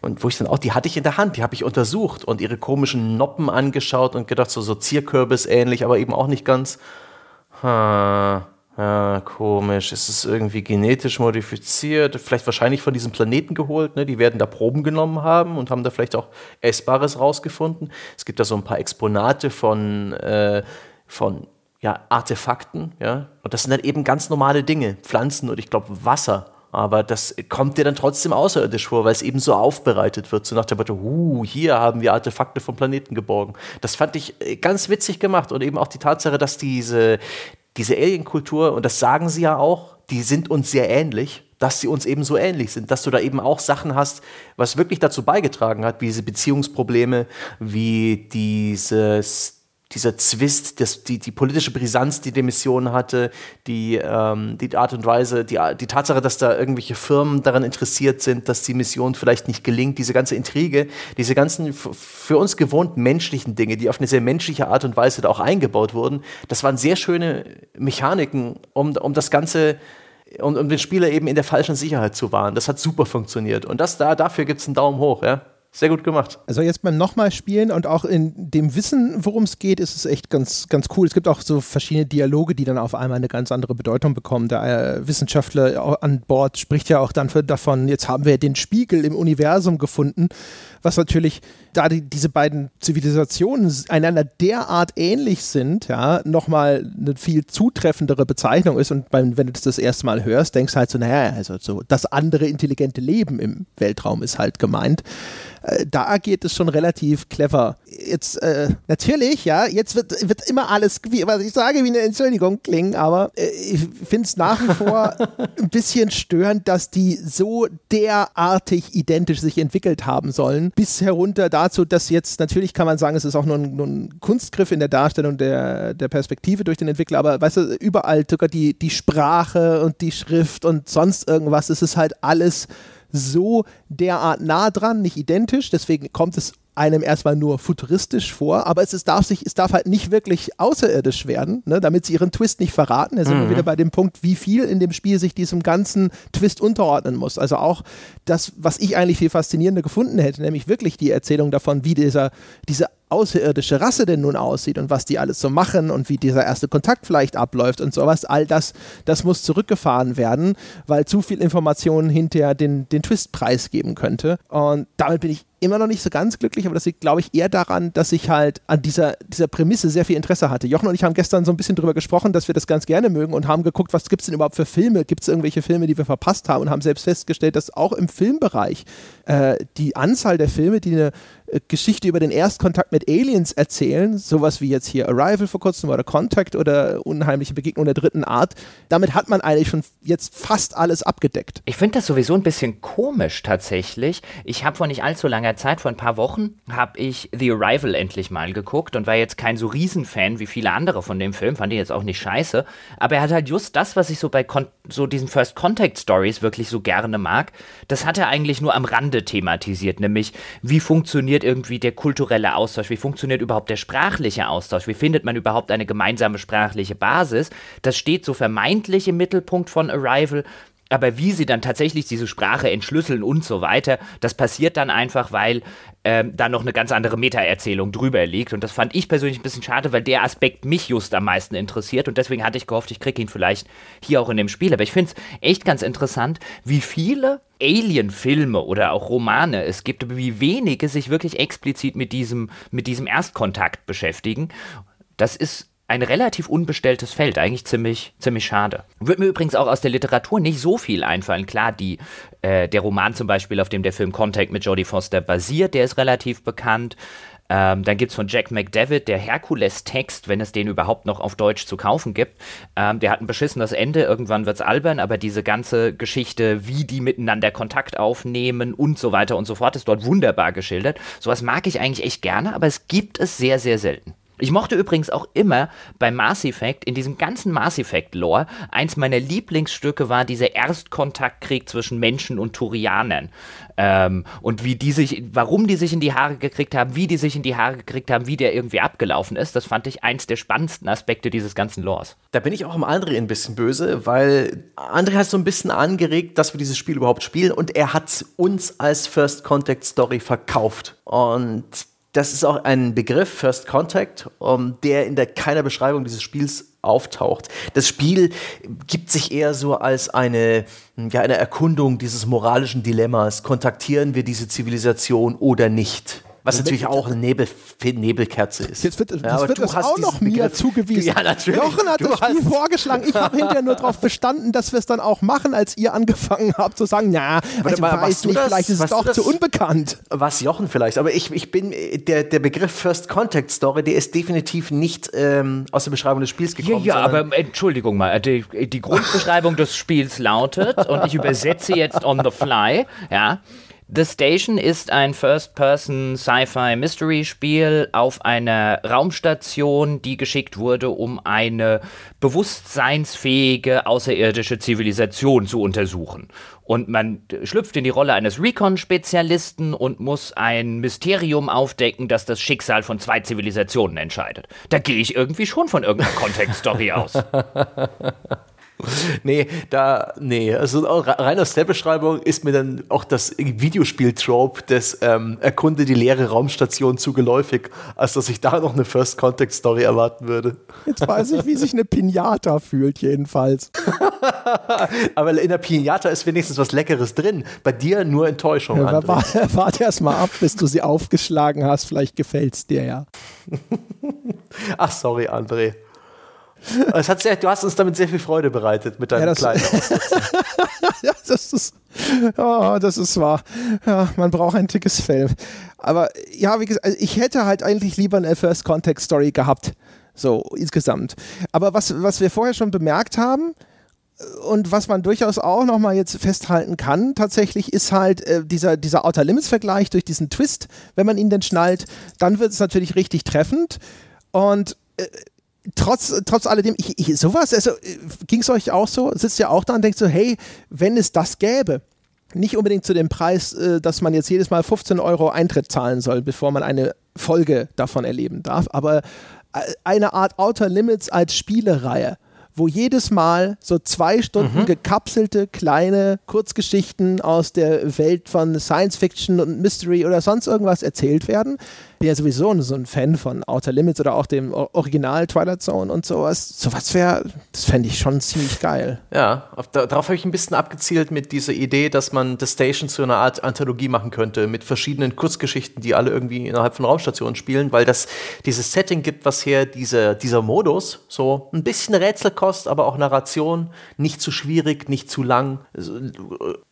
und wo ich dann auch, die hatte ich in der Hand, die habe ich untersucht und ihre komischen Noppen angeschaut und gedacht so so Zierkürbis ähnlich, aber eben auch nicht ganz. Hm. Ja, komisch. Ist es irgendwie genetisch modifiziert? Vielleicht wahrscheinlich von diesem Planeten geholt. Ne? Die werden da Proben genommen haben und haben da vielleicht auch Essbares rausgefunden. Es gibt da so ein paar Exponate von, äh, von ja, Artefakten. Ja? Und das sind dann eben ganz normale Dinge. Pflanzen und ich glaube Wasser. Aber das kommt dir dann trotzdem außerirdisch vor, weil es eben so aufbereitet wird. So nach der Motto, uh, hier haben wir Artefakte vom Planeten geborgen. Das fand ich äh, ganz witzig gemacht. Und eben auch die Tatsache, dass diese, diese Alien-Kultur, und das sagen sie ja auch, die sind uns sehr ähnlich, dass sie uns eben so ähnlich sind, dass du da eben auch Sachen hast, was wirklich dazu beigetragen hat, wie diese Beziehungsprobleme, wie dieses dieser Zwist, das, die, die politische Brisanz, die die Mission hatte, die, ähm, die Art und Weise, die, die Tatsache, dass da irgendwelche Firmen daran interessiert sind, dass die Mission vielleicht nicht gelingt, diese ganze Intrige, diese ganzen für uns gewohnt menschlichen Dinge, die auf eine sehr menschliche Art und Weise da auch eingebaut wurden, das waren sehr schöne Mechaniken, um, um das Ganze um, um den Spieler eben in der falschen Sicherheit zu wahren. Das hat super funktioniert. Und das da, dafür gibt es einen Daumen hoch, ja. Sehr gut gemacht. Also jetzt beim nochmal spielen und auch in dem Wissen, worum es geht, ist es echt ganz, ganz cool. Es gibt auch so verschiedene Dialoge, die dann auf einmal eine ganz andere Bedeutung bekommen. Der äh, Wissenschaftler an Bord spricht ja auch dann für, davon, jetzt haben wir den Spiegel im Universum gefunden, was natürlich, da die, diese beiden Zivilisationen einander derart ähnlich sind, ja, nochmal eine viel zutreffendere Bezeichnung ist. Und beim, wenn du das das erste Mal hörst, denkst halt so, naja, also so das andere intelligente Leben im Weltraum ist halt gemeint. Äh, da agiert es schon relativ clever. Jetzt, äh, natürlich, ja, jetzt wird, wird immer alles, wie, was ich sage, wie eine Entschuldigung klingen, aber äh, ich finde es nach wie vor *laughs* ein bisschen störend, dass die so derartig identisch sich entwickelt haben sollen, bis herunter dazu, dass jetzt, natürlich kann man sagen, es ist auch nur ein, nur ein Kunstgriff in der Darstellung der, der Perspektive durch den Entwickler, aber weißt du, überall sogar die, die Sprache und die Schrift und sonst irgendwas, es ist halt alles so derart nah dran, nicht identisch, deswegen kommt es einem erstmal nur futuristisch vor, aber es, ist, darf sich, es darf halt nicht wirklich außerirdisch werden, ne, damit sie ihren Twist nicht verraten. Da sind mhm. wir wieder bei dem Punkt, wie viel in dem Spiel sich diesem ganzen Twist unterordnen muss. Also auch das, was ich eigentlich viel faszinierender gefunden hätte, nämlich wirklich die Erzählung davon, wie dieser, diese außerirdische Rasse denn nun aussieht und was die alles so machen und wie dieser erste Kontakt vielleicht abläuft und sowas, all das, das muss zurückgefahren werden, weil zu viel Information hinterher den, den Twist preisgeben könnte. Und damit bin ich immer noch nicht so ganz glücklich, aber das liegt, glaube ich, eher daran, dass ich halt an dieser, dieser Prämisse sehr viel Interesse hatte. Jochen und ich haben gestern so ein bisschen drüber gesprochen, dass wir das ganz gerne mögen und haben geguckt, was gibt es denn überhaupt für Filme? Gibt es irgendwelche Filme, die wir verpasst haben und haben selbst festgestellt, dass auch im Filmbereich äh, die Anzahl der Filme, die eine Geschichte über den Erstkontakt mit Aliens erzählen, sowas wie jetzt hier Arrival vor kurzem oder Contact oder Unheimliche Begegnung der dritten Art, damit hat man eigentlich schon jetzt fast alles abgedeckt. Ich finde das sowieso ein bisschen komisch tatsächlich. Ich habe vor nicht allzu langer Zeit, vor ein paar Wochen, habe ich The Arrival endlich mal geguckt und war jetzt kein so Riesenfan wie viele andere von dem Film, fand ich jetzt auch nicht scheiße, aber er hat halt just das, was ich so bei Kon so diesen First Contact Stories wirklich so gerne mag, das hat er eigentlich nur am Rande thematisiert, nämlich wie funktioniert funktioniert irgendwie der kulturelle Austausch? Wie funktioniert überhaupt der sprachliche Austausch? Wie findet man überhaupt eine gemeinsame sprachliche Basis? Das steht so vermeintlich im Mittelpunkt von Arrival. Aber wie sie dann tatsächlich diese Sprache entschlüsseln und so weiter, das passiert dann einfach, weil ähm, da noch eine ganz andere Meta-Erzählung drüber liegt. Und das fand ich persönlich ein bisschen schade, weil der Aspekt mich just am meisten interessiert. Und deswegen hatte ich gehofft, ich kriege ihn vielleicht hier auch in dem Spiel. Aber ich finde es echt ganz interessant, wie viele Alien-Filme oder auch Romane es gibt, wie wenige sich wirklich explizit mit diesem, mit diesem Erstkontakt beschäftigen. Das ist ein relativ unbestelltes Feld, eigentlich ziemlich, ziemlich schade. Würde mir übrigens auch aus der Literatur nicht so viel einfallen. Klar, die, äh, der Roman zum Beispiel, auf dem der Film Contact mit Jodie Foster basiert, der ist relativ bekannt. Ähm, dann gibt es von Jack McDavid der Herkules-Text, wenn es den überhaupt noch auf Deutsch zu kaufen gibt. Ähm, der hat ein beschissenes Ende, irgendwann wird es albern, aber diese ganze Geschichte, wie die miteinander Kontakt aufnehmen und so weiter und so fort, ist dort wunderbar geschildert. Sowas mag ich eigentlich echt gerne, aber es gibt es sehr, sehr selten. Ich mochte übrigens auch immer bei Mass Effect, in diesem ganzen Mass Effect Lore, eins meiner Lieblingsstücke war dieser Erstkontaktkrieg zwischen Menschen und Turianern. Ähm, und wie die sich, warum die sich in die Haare gekriegt haben, wie die sich in die Haare gekriegt haben, wie der irgendwie abgelaufen ist, das fand ich eins der spannendsten Aspekte dieses ganzen Lores. Da bin ich auch im André ein bisschen böse, weil André hat so ein bisschen angeregt, dass wir dieses Spiel überhaupt spielen und er hat uns als First Contact Story verkauft. Und das ist auch ein Begriff, First Contact, um, der in der keiner Beschreibung dieses Spiels auftaucht. Das Spiel gibt sich eher so als eine, ja, eine Erkundung dieses moralischen Dilemmas. Kontaktieren wir diese Zivilisation oder nicht? Was natürlich auch eine Nebel, Nebelkerze ist. Jetzt wird, ja, wird das auch noch mir Begriff. zugewiesen. Ja, natürlich. Jochen hat du das Spiel *laughs* vorgeschlagen. Ich habe hinterher nur darauf bestanden, dass wir es dann auch machen, als ihr angefangen habt zu sagen, na, also mal, weiß nicht, das, vielleicht ist es doch zu unbekannt. Was Jochen vielleicht, aber ich, ich bin, der, der Begriff First Contact Story, der ist definitiv nicht ähm, aus der Beschreibung des Spiels gekommen. Ja, ja aber Entschuldigung mal, die, die Grundbeschreibung des Spiels lautet, und ich übersetze jetzt on the fly, ja, The Station ist ein First-Person-Sci-Fi-Mystery-Spiel auf einer Raumstation, die geschickt wurde, um eine bewusstseinsfähige außerirdische Zivilisation zu untersuchen. Und man schlüpft in die Rolle eines Recon-Spezialisten und muss ein Mysterium aufdecken, das das Schicksal von zwei Zivilisationen entscheidet. Da gehe ich irgendwie schon von irgendeiner Context-Story aus. *laughs* *laughs* Nee, da, nee, also rein aus der Beschreibung ist mir dann auch das Videospiel-Trope des ähm, Erkunde die leere Raumstation zu geläufig, als dass ich da noch eine First-Contact-Story erwarten würde. Jetzt weiß ich, wie sich eine Pinata fühlt, jedenfalls. *laughs* Aber in der Pinata ist wenigstens was Leckeres drin. Bei dir nur Enttäuschung. Ja, warte, *laughs* warte erst mal ab, bis du sie aufgeschlagen hast. Vielleicht gefällt es dir ja. Ach, sorry, André. *laughs* Es hat sehr, du hast uns damit sehr viel Freude bereitet mit deinem ja, kleinen *laughs* *laughs* Ja, das ist, oh, das ist wahr. Ja, man braucht ein dickes Fell. Aber ja, wie gesagt, also ich hätte halt eigentlich lieber eine First Context Story gehabt. So, insgesamt. Aber was, was wir vorher schon bemerkt haben, und was man durchaus auch nochmal jetzt festhalten kann, tatsächlich ist halt äh, dieser, dieser Outer Limits-Vergleich durch diesen Twist, wenn man ihn denn schnallt, dann wird es natürlich richtig treffend. Und äh, trotz, trotz alledem, ich, ich, sowas, also ging es euch auch so? Sitzt ihr auch da und denkt so, hey, wenn es das gäbe, nicht unbedingt zu dem Preis, äh, dass man jetzt jedes Mal 15 Euro Eintritt zahlen soll, bevor man eine Folge davon erleben darf, aber äh, eine Art Outer Limits als Spielereihe wo jedes Mal so zwei Stunden mhm. gekapselte kleine Kurzgeschichten aus der Welt von Science Fiction und Mystery oder sonst irgendwas erzählt werden, bin ja sowieso so ein Fan von Outer Limits oder auch dem Original Twilight Zone und sowas. Sowas wäre, das fände ich schon ziemlich geil. Ja, auf, darauf habe ich ein bisschen abgezielt mit dieser Idee, dass man The Station zu einer Art Anthologie machen könnte, mit verschiedenen Kurzgeschichten, die alle irgendwie innerhalb von Raumstationen spielen, weil das dieses Setting gibt, was her diese, dieser Modus, so ein bisschen Rätselkost, aber auch Narration, nicht zu schwierig, nicht zu lang,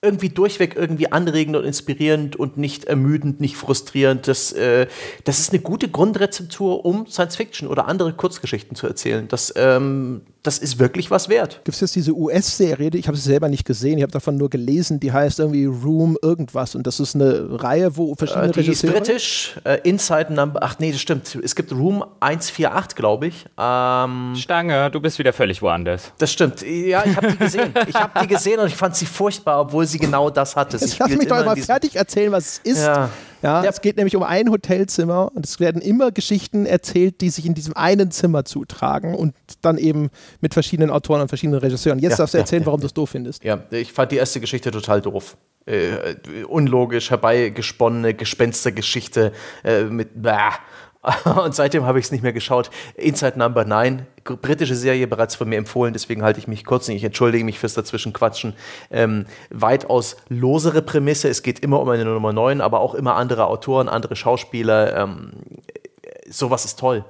irgendwie durchweg irgendwie anregend und inspirierend und nicht ermüdend, nicht frustrierend. Das äh, das ist eine gute Grundrezeptur, um Science Fiction oder andere Kurzgeschichten zu erzählen. Das, ähm, das ist wirklich was wert. Gibt es jetzt diese US-Serie, ich habe sie selber nicht gesehen, ich habe davon nur gelesen, die heißt irgendwie Room irgendwas und das ist eine Reihe, wo verschiedene äh, die Regisseure... Die ist britisch, äh, Inside Number, ach nee, das stimmt, es gibt Room 148, glaube ich. Ähm, Stange, du bist wieder völlig woanders. Das stimmt, ja, ich habe die gesehen. ich habe die gesehen und ich fand sie furchtbar, obwohl sie genau das hatte. Jetzt lass mich doch mal fertig erzählen, was es ist. Ja. Ja, ja, es geht nämlich um ein Hotelzimmer und es werden immer Geschichten erzählt, die sich in diesem einen Zimmer zutragen und dann eben mit verschiedenen Autoren und verschiedenen Regisseuren. Jetzt ja, darfst du erzählen, ja, warum du es doof findest. Ja, ich fand die erste Geschichte total doof. Äh, unlogisch, herbeigesponnene Gespenstergeschichte äh, mit bäh. *laughs* Und seitdem habe ich es nicht mehr geschaut. Inside Number 9, britische Serie bereits von mir empfohlen, deswegen halte ich mich kurz. Ich entschuldige mich fürs Dazwischenquatschen. Ähm, weitaus losere Prämisse. Es geht immer um eine Nummer 9, aber auch immer andere Autoren, andere Schauspieler. Ähm, sowas ist toll.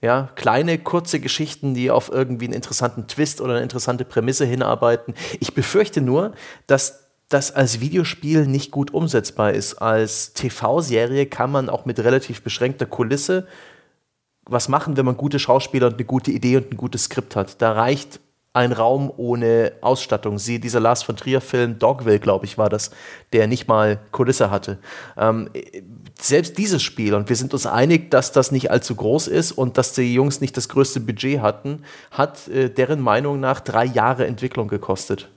Ja, kleine, kurze Geschichten, die auf irgendwie einen interessanten Twist oder eine interessante Prämisse hinarbeiten. Ich befürchte nur, dass das als Videospiel nicht gut umsetzbar ist. Als TV-Serie kann man auch mit relativ beschränkter Kulisse was machen, wenn man gute Schauspieler und eine gute Idee und ein gutes Skript hat. Da reicht ein Raum ohne Ausstattung. Siehe dieser Lars von Trier-Film Dogville, glaube ich, war das, der nicht mal Kulisse hatte. Ähm, selbst dieses Spiel, und wir sind uns einig, dass das nicht allzu groß ist und dass die Jungs nicht das größte Budget hatten, hat äh, deren Meinung nach drei Jahre Entwicklung gekostet.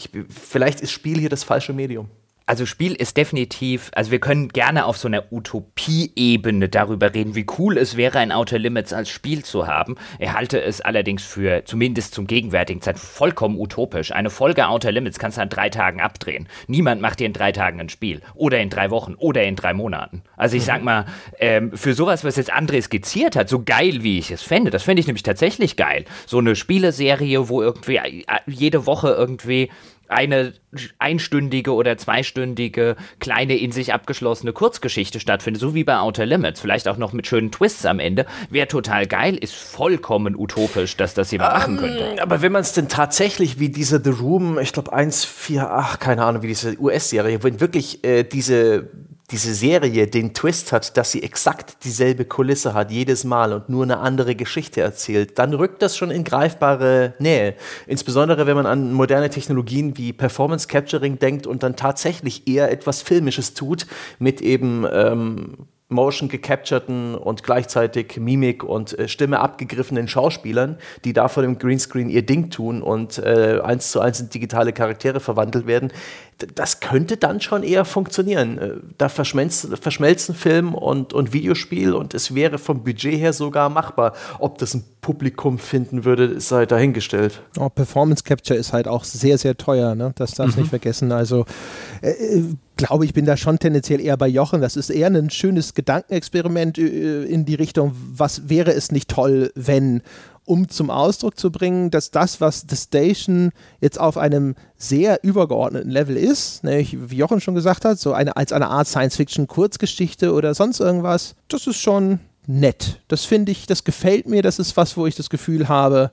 Ich, vielleicht ist Spiel hier das falsche Medium also Spiel ist definitiv, also wir können gerne auf so einer Utopie-Ebene darüber reden, wie cool es wäre, ein Outer Limits als Spiel zu haben. Er halte es allerdings für, zumindest zum gegenwärtigen Zeit, vollkommen utopisch. Eine Folge Outer Limits kannst du an drei Tagen abdrehen. Niemand macht dir in drei Tagen ein Spiel. Oder in drei Wochen. Oder in drei Monaten. Also ich sag mal, ähm, für sowas, was jetzt André skizziert hat, so geil wie ich es fände, das fände ich nämlich tatsächlich geil. So eine Spieleserie, wo irgendwie äh, jede Woche irgendwie eine einstündige oder zweistündige kleine in sich abgeschlossene Kurzgeschichte stattfindet, so wie bei Outer Limits, vielleicht auch noch mit schönen Twists am Ende, wäre total geil, ist vollkommen utopisch, dass das jemand um, machen ähm, könnte. Aber wenn man es denn tatsächlich wie diese The Room, ich glaube 148, keine Ahnung, wie diese US-Serie, wenn wirklich äh, diese diese Serie den Twist hat, dass sie exakt dieselbe Kulisse hat jedes Mal und nur eine andere Geschichte erzählt, dann rückt das schon in greifbare Nähe. Insbesondere wenn man an moderne Technologien wie Performance Capturing denkt und dann tatsächlich eher etwas Filmisches tut mit eben ähm, Motion gecapturten und gleichzeitig Mimik und äh, Stimme abgegriffenen Schauspielern, die da vor dem Greenscreen ihr Ding tun und äh, eins zu eins in digitale Charaktere verwandelt werden das könnte dann schon eher funktionieren. Äh, da verschmelzen, Film und, und Videospiel und es wäre vom Budget her sogar machbar. Ob das ein Publikum finden würde, sei dahingestellt. Oh, Performance Capture ist halt auch sehr, sehr teuer, ne? das darfst du mhm. nicht vergessen. Also äh, äh, glaube ich, bin da schon tendenziell eher bei Jochen. Das ist eher ein schönes Gedankenexperiment äh, in die Richtung, was wäre es nicht toll, wenn um zum Ausdruck zu bringen, dass das, was The Station jetzt auf einem sehr übergeordneten Level ist, nämlich wie Jochen schon gesagt hat, so eine, als eine Art Science-Fiction-Kurzgeschichte oder sonst irgendwas, das ist schon nett. Das finde ich, das gefällt mir, das ist was, wo ich das Gefühl habe,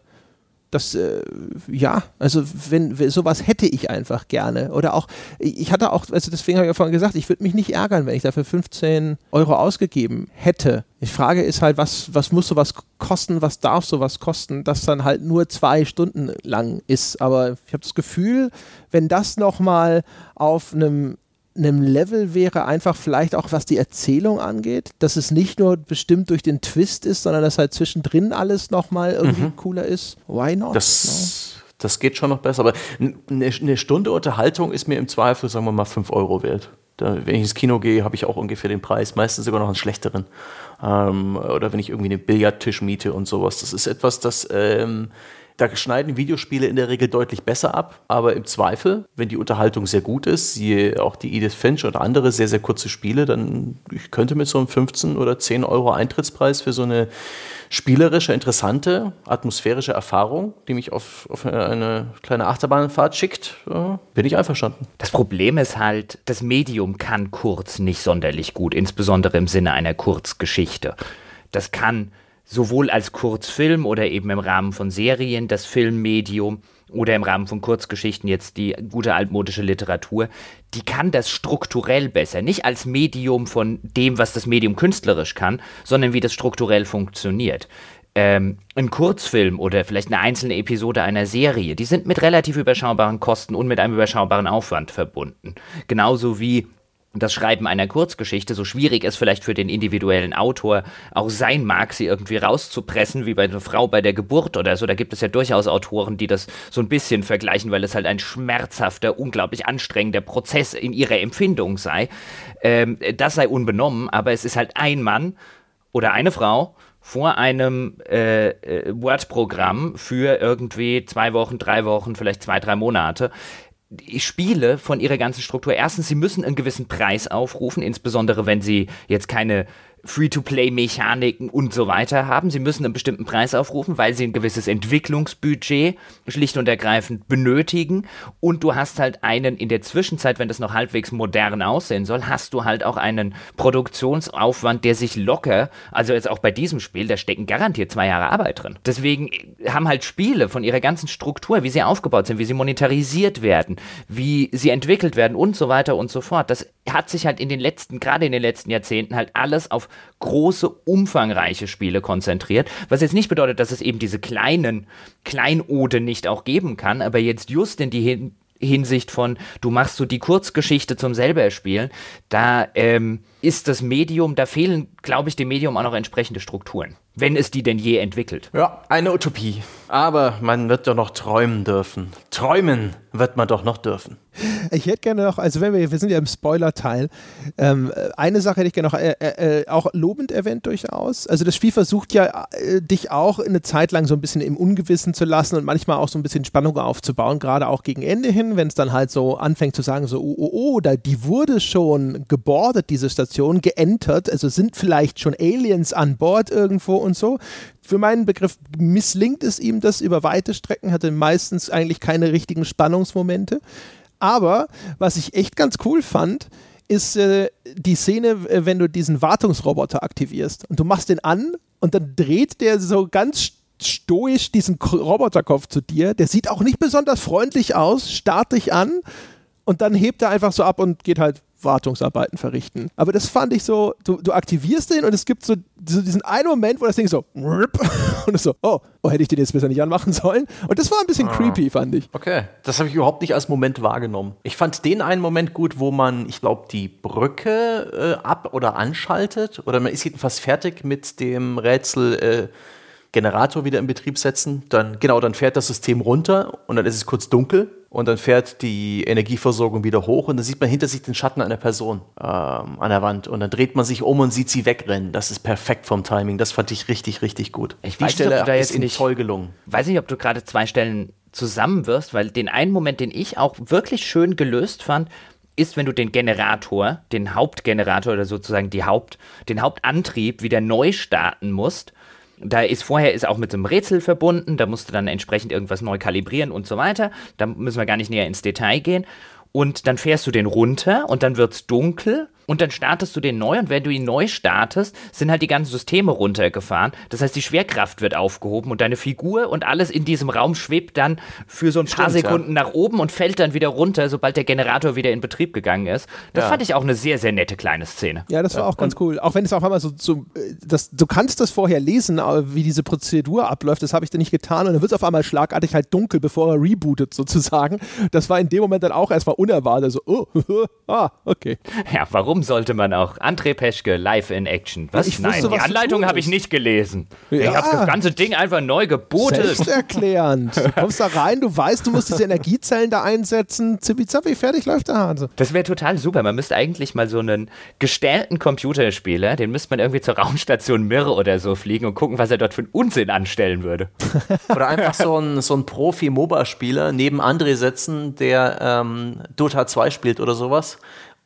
das, äh, ja, also wenn, sowas hätte ich einfach gerne. Oder auch, ich hatte auch, also deswegen habe ich ja vorhin gesagt, ich würde mich nicht ärgern, wenn ich dafür 15 Euro ausgegeben hätte. Die Frage ist halt, was, was muss sowas kosten, was darf sowas kosten, das dann halt nur zwei Stunden lang ist. Aber ich habe das Gefühl, wenn das nochmal auf einem einem Level wäre, einfach vielleicht auch was die Erzählung angeht, dass es nicht nur bestimmt durch den Twist ist, sondern dass halt zwischendrin alles nochmal irgendwie mhm. cooler ist. Why not? Das, no? das geht schon noch besser, aber eine, eine Stunde Unterhaltung ist mir im Zweifel, sagen wir mal, 5 Euro wert. Da, wenn ich ins Kino gehe, habe ich auch ungefähr den Preis, meistens sogar noch einen schlechteren. Ähm, oder wenn ich irgendwie einen Billardtisch miete und sowas. Das ist etwas, das ähm, da schneiden Videospiele in der Regel deutlich besser ab, aber im Zweifel, wenn die Unterhaltung sehr gut ist, siehe auch die Edith Finch oder andere sehr, sehr kurze Spiele, dann ich könnte mit so einem 15 oder 10 Euro Eintrittspreis für so eine spielerische, interessante, atmosphärische Erfahrung, die mich auf, auf eine kleine Achterbahnfahrt schickt, äh, bin ich einverstanden. Das Problem ist halt, das Medium kann kurz nicht sonderlich gut, insbesondere im Sinne einer Kurzgeschichte. Das kann sowohl als Kurzfilm oder eben im Rahmen von Serien das Filmmedium oder im Rahmen von Kurzgeschichten jetzt die gute altmodische Literatur, die kann das strukturell besser. Nicht als Medium von dem, was das Medium künstlerisch kann, sondern wie das strukturell funktioniert. Ähm, ein Kurzfilm oder vielleicht eine einzelne Episode einer Serie, die sind mit relativ überschaubaren Kosten und mit einem überschaubaren Aufwand verbunden. Genauso wie das Schreiben einer Kurzgeschichte, so schwierig es vielleicht für den individuellen Autor auch sein mag, sie irgendwie rauszupressen, wie bei einer Frau bei der Geburt oder so. Da gibt es ja durchaus Autoren, die das so ein bisschen vergleichen, weil es halt ein schmerzhafter, unglaublich anstrengender Prozess in ihrer Empfindung sei. Ähm, das sei unbenommen, aber es ist halt ein Mann oder eine Frau vor einem äh, äh Word-Programm für irgendwie zwei Wochen, drei Wochen, vielleicht zwei, drei Monate Spiele von ihrer ganzen Struktur. Erstens, sie müssen einen gewissen Preis aufrufen, insbesondere wenn sie jetzt keine Free-to-Play-Mechaniken und so weiter haben. Sie müssen einen bestimmten Preis aufrufen, weil sie ein gewisses Entwicklungsbudget schlicht und ergreifend benötigen. Und du hast halt einen, in der Zwischenzeit, wenn das noch halbwegs modern aussehen soll, hast du halt auch einen Produktionsaufwand, der sich locker, also jetzt auch bei diesem Spiel, da stecken garantiert zwei Jahre Arbeit drin. Deswegen haben halt Spiele von ihrer ganzen Struktur, wie sie aufgebaut sind, wie sie monetarisiert werden, wie sie entwickelt werden und so weiter und so fort. Das hat sich halt in den letzten, gerade in den letzten Jahrzehnten halt alles auf große, umfangreiche Spiele konzentriert. Was jetzt nicht bedeutet, dass es eben diese kleinen Kleinode nicht auch geben kann, aber jetzt just in die Hin Hinsicht von, du machst so die Kurzgeschichte zum selber spielen, da ähm, ist das Medium, da fehlen, glaube ich, dem Medium auch noch entsprechende Strukturen wenn es die denn je entwickelt. Ja, eine Utopie. Aber man wird doch noch träumen dürfen. Träumen wird man doch noch dürfen. Ich hätte gerne noch, also wenn wir, wir sind ja im Spoiler-Teil, ähm, eine Sache hätte ich gerne noch äh, äh, äh, auch lobend erwähnt durchaus. Also das Spiel versucht ja, äh, dich auch eine Zeit lang so ein bisschen im Ungewissen zu lassen und manchmal auch so ein bisschen Spannung aufzubauen, gerade auch gegen Ende hin, wenn es dann halt so anfängt zu sagen, so, oh, oh, oh, da, die wurde schon gebordet, diese Station, geentert, also sind vielleicht schon Aliens an Bord irgendwo und so. Für meinen Begriff misslingt es ihm das über weite Strecken, hatte meistens eigentlich keine richtigen Spannungsmomente. Aber was ich echt ganz cool fand, ist äh, die Szene, äh, wenn du diesen Wartungsroboter aktivierst und du machst den an und dann dreht der so ganz stoisch diesen Roboterkopf zu dir. Der sieht auch nicht besonders freundlich aus, starrt dich an und dann hebt er einfach so ab und geht halt Wartungsarbeiten verrichten. Aber das fand ich so, du, du aktivierst den und es gibt so, so diesen einen Moment, wo das Ding so *laughs* und so, oh, oh, hätte ich den jetzt besser nicht anmachen sollen. Und das war ein bisschen ah. creepy, fand ich. Okay, das habe ich überhaupt nicht als Moment wahrgenommen. Ich fand den einen Moment gut, wo man, ich glaube, die Brücke äh, ab- oder anschaltet oder man ist jedenfalls fertig mit dem Rätsel äh, Generator wieder in Betrieb setzen. Dann, genau, dann fährt das System runter und dann ist es kurz dunkel und dann fährt die Energieversorgung wieder hoch und dann sieht man hinter sich den Schatten einer Person ähm, an der Wand und dann dreht man sich um und sieht sie wegrennen. Das ist perfekt vom Timing. Das fand ich richtig, richtig gut. Ich die weiß Stelle nicht, ob du da jetzt nicht toll gelungen. Weiß nicht, ob du gerade zwei Stellen zusammenwirfst, weil den einen Moment, den ich auch wirklich schön gelöst fand, ist, wenn du den Generator, den Hauptgenerator oder sozusagen die Haupt, den Hauptantrieb wieder neu starten musst da ist vorher ist auch mit einem Rätsel verbunden, da musst du dann entsprechend irgendwas neu kalibrieren und so weiter. Da müssen wir gar nicht näher ins Detail gehen. Und dann fährst du den runter und dann wird es dunkel und dann startest du den neu und wenn du ihn neu startest, sind halt die ganzen Systeme runtergefahren. Das heißt, die Schwerkraft wird aufgehoben und deine Figur und alles in diesem Raum schwebt dann für so ein Stimmt, paar Sekunden ja. nach oben und fällt dann wieder runter, sobald der Generator wieder in Betrieb gegangen ist. Das ja. fand ich auch eine sehr, sehr nette kleine Szene. Ja, das war ja. auch ganz cool. Auch wenn es auf einmal so, so das, du kannst das vorher lesen, wie diese Prozedur abläuft, das habe ich dann nicht getan und dann wird es auf einmal schlagartig halt dunkel, bevor er rebootet sozusagen. Das war in dem Moment dann auch erstmal unerwartet, so, oh, *laughs* ah, okay. Ja, warum Warum sollte man auch André Peschke live in Action? Was? Ich Nein, wusste, die Anleitung habe ich nicht gelesen. Ja. Ich habe das ganze Ding einfach neu geboten. Selbsterklärend. Du kommst da rein, du weißt, du musst diese Energiezellen da einsetzen. Zippi zappi, fertig läuft der Hase. Das wäre total super. Man müsste eigentlich mal so einen gestellten Computerspieler, den müsste man irgendwie zur Raumstation Mirre oder so fliegen und gucken, was er dort für einen Unsinn anstellen würde. *laughs* Oder einfach so einen so Profi-MOBA-Spieler neben André setzen, der ähm, Dota 2 spielt oder sowas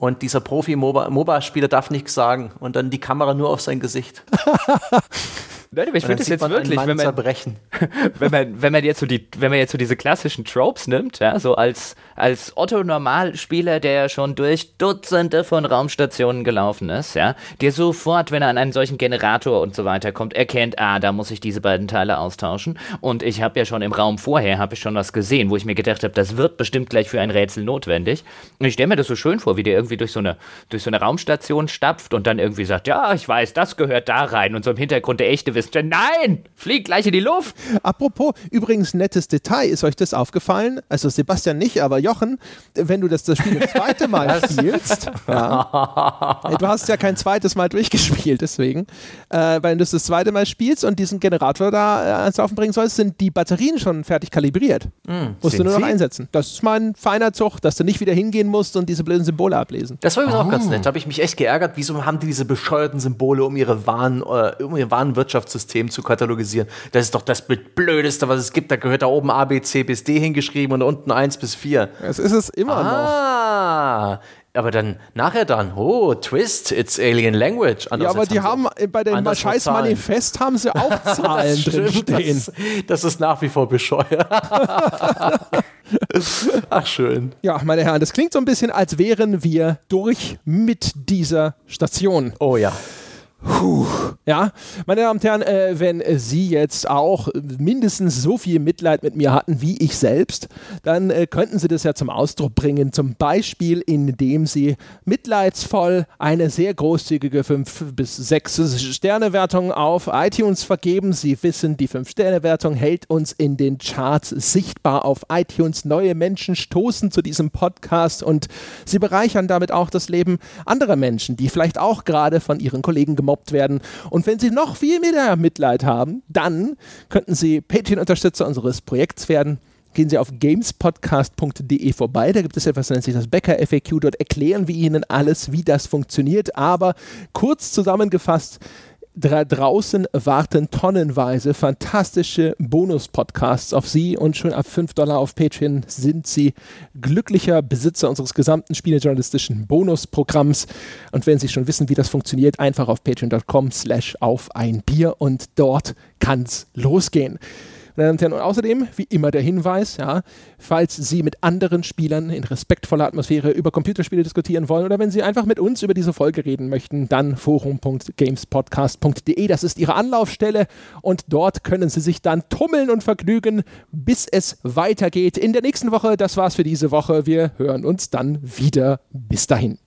und dieser Profi-MOBA-Spieler darf nichts sagen und dann die Kamera nur auf sein Gesicht. *laughs* Nein, aber ich finde es jetzt wirklich, wenn man, *laughs* wenn man, wenn man jetzt so die, wenn man jetzt so diese klassischen Tropes nimmt, ja, so als, als Otto-Normalspieler, der schon durch Dutzende von Raumstationen gelaufen ist, ja, der sofort, wenn er an einen solchen Generator und so weiter kommt, erkennt, ah, da muss ich diese beiden Teile austauschen. Und ich habe ja schon im Raum vorher, habe ich schon was gesehen, wo ich mir gedacht habe, das wird bestimmt gleich für ein Rätsel notwendig. Und ich stelle mir das so schön vor, wie der irgendwie durch so eine, durch so eine Raumstation stapft und dann irgendwie sagt, ja, ich weiß, das gehört da rein und so im Hintergrund der echte Wissenschaftler, nein, flieg gleich in die Luft. Apropos, übrigens nettes Detail, ist euch das aufgefallen? Also Sebastian nicht, aber Jochen, wenn du das, das Spiel das zweite Mal spielst, ja, du hast ja kein zweites Mal durchgespielt, deswegen, äh, wenn du das, das zweite Mal spielst und diesen Generator da äh, ans Laufen bringen sollst, sind die Batterien schon fertig kalibriert. Mm, musst du nur noch Sie? einsetzen. Das ist mein feiner Zug, dass du nicht wieder hingehen musst und diese blöden Symbole ablesen. Das war übrigens oh. auch ganz nett. Da habe ich mich echt geärgert, wieso haben die diese bescheuerten Symbole um ihre Waren, äh, um ihr Warenwirtschaftssystem zu katalogisieren? Das ist doch das Blödeste, was es gibt. Da gehört da oben A, B, C bis D hingeschrieben und unten 1 bis 4. Es ist es immer ah, noch. Ah, aber dann nachher dann, oh, Twist, it's Alien Language. Ja, aber die haben, haben bei dem scheiß Manifest haben sie auch *laughs* Zahlen drinstehen. Das, das ist nach wie vor bescheuert. *laughs* Ach, schön. Ja, meine Herren, das klingt so ein bisschen, als wären wir durch mit dieser Station. Oh ja. Puh. Ja, meine Damen und Herren, äh, wenn Sie jetzt auch mindestens so viel Mitleid mit mir hatten wie ich selbst, dann äh, könnten Sie das ja zum Ausdruck bringen. Zum Beispiel, indem Sie mitleidsvoll eine sehr großzügige 5 bis 6 Sterne-Wertung auf iTunes vergeben. Sie wissen, die 5-Sterne-Wertung hält uns in den Charts sichtbar auf iTunes. Neue Menschen stoßen zu diesem Podcast und Sie bereichern damit auch das Leben anderer Menschen, die vielleicht auch gerade von ihren Kollegen gemobbt gemobbt werden. Und wenn Sie noch viel mehr Mitleid haben, dann könnten Sie Patreon-Unterstützer unseres Projekts werden gehen Sie auf gamespodcast.de vorbei. Da gibt es etwas, das nennt sich das Becker FAQ. Dort erklären wir Ihnen alles, wie das funktioniert. Aber kurz zusammengefasst, da draußen warten tonnenweise fantastische Bonus-Podcasts auf Sie und schon ab 5 Dollar auf Patreon sind Sie glücklicher Besitzer unseres gesamten spielejournalistischen Bonusprogramms. Und wenn Sie schon wissen, wie das funktioniert, einfach auf patreon.com slash auf ein Bier und dort kann's losgehen. Und außerdem, wie immer der Hinweis, ja, falls Sie mit anderen Spielern in respektvoller Atmosphäre über Computerspiele diskutieren wollen oder wenn Sie einfach mit uns über diese Folge reden möchten, dann forum.gamespodcast.de. Das ist Ihre Anlaufstelle und dort können Sie sich dann tummeln und vergnügen, bis es weitergeht. In der nächsten Woche, das war's für diese Woche. Wir hören uns dann wieder. Bis dahin.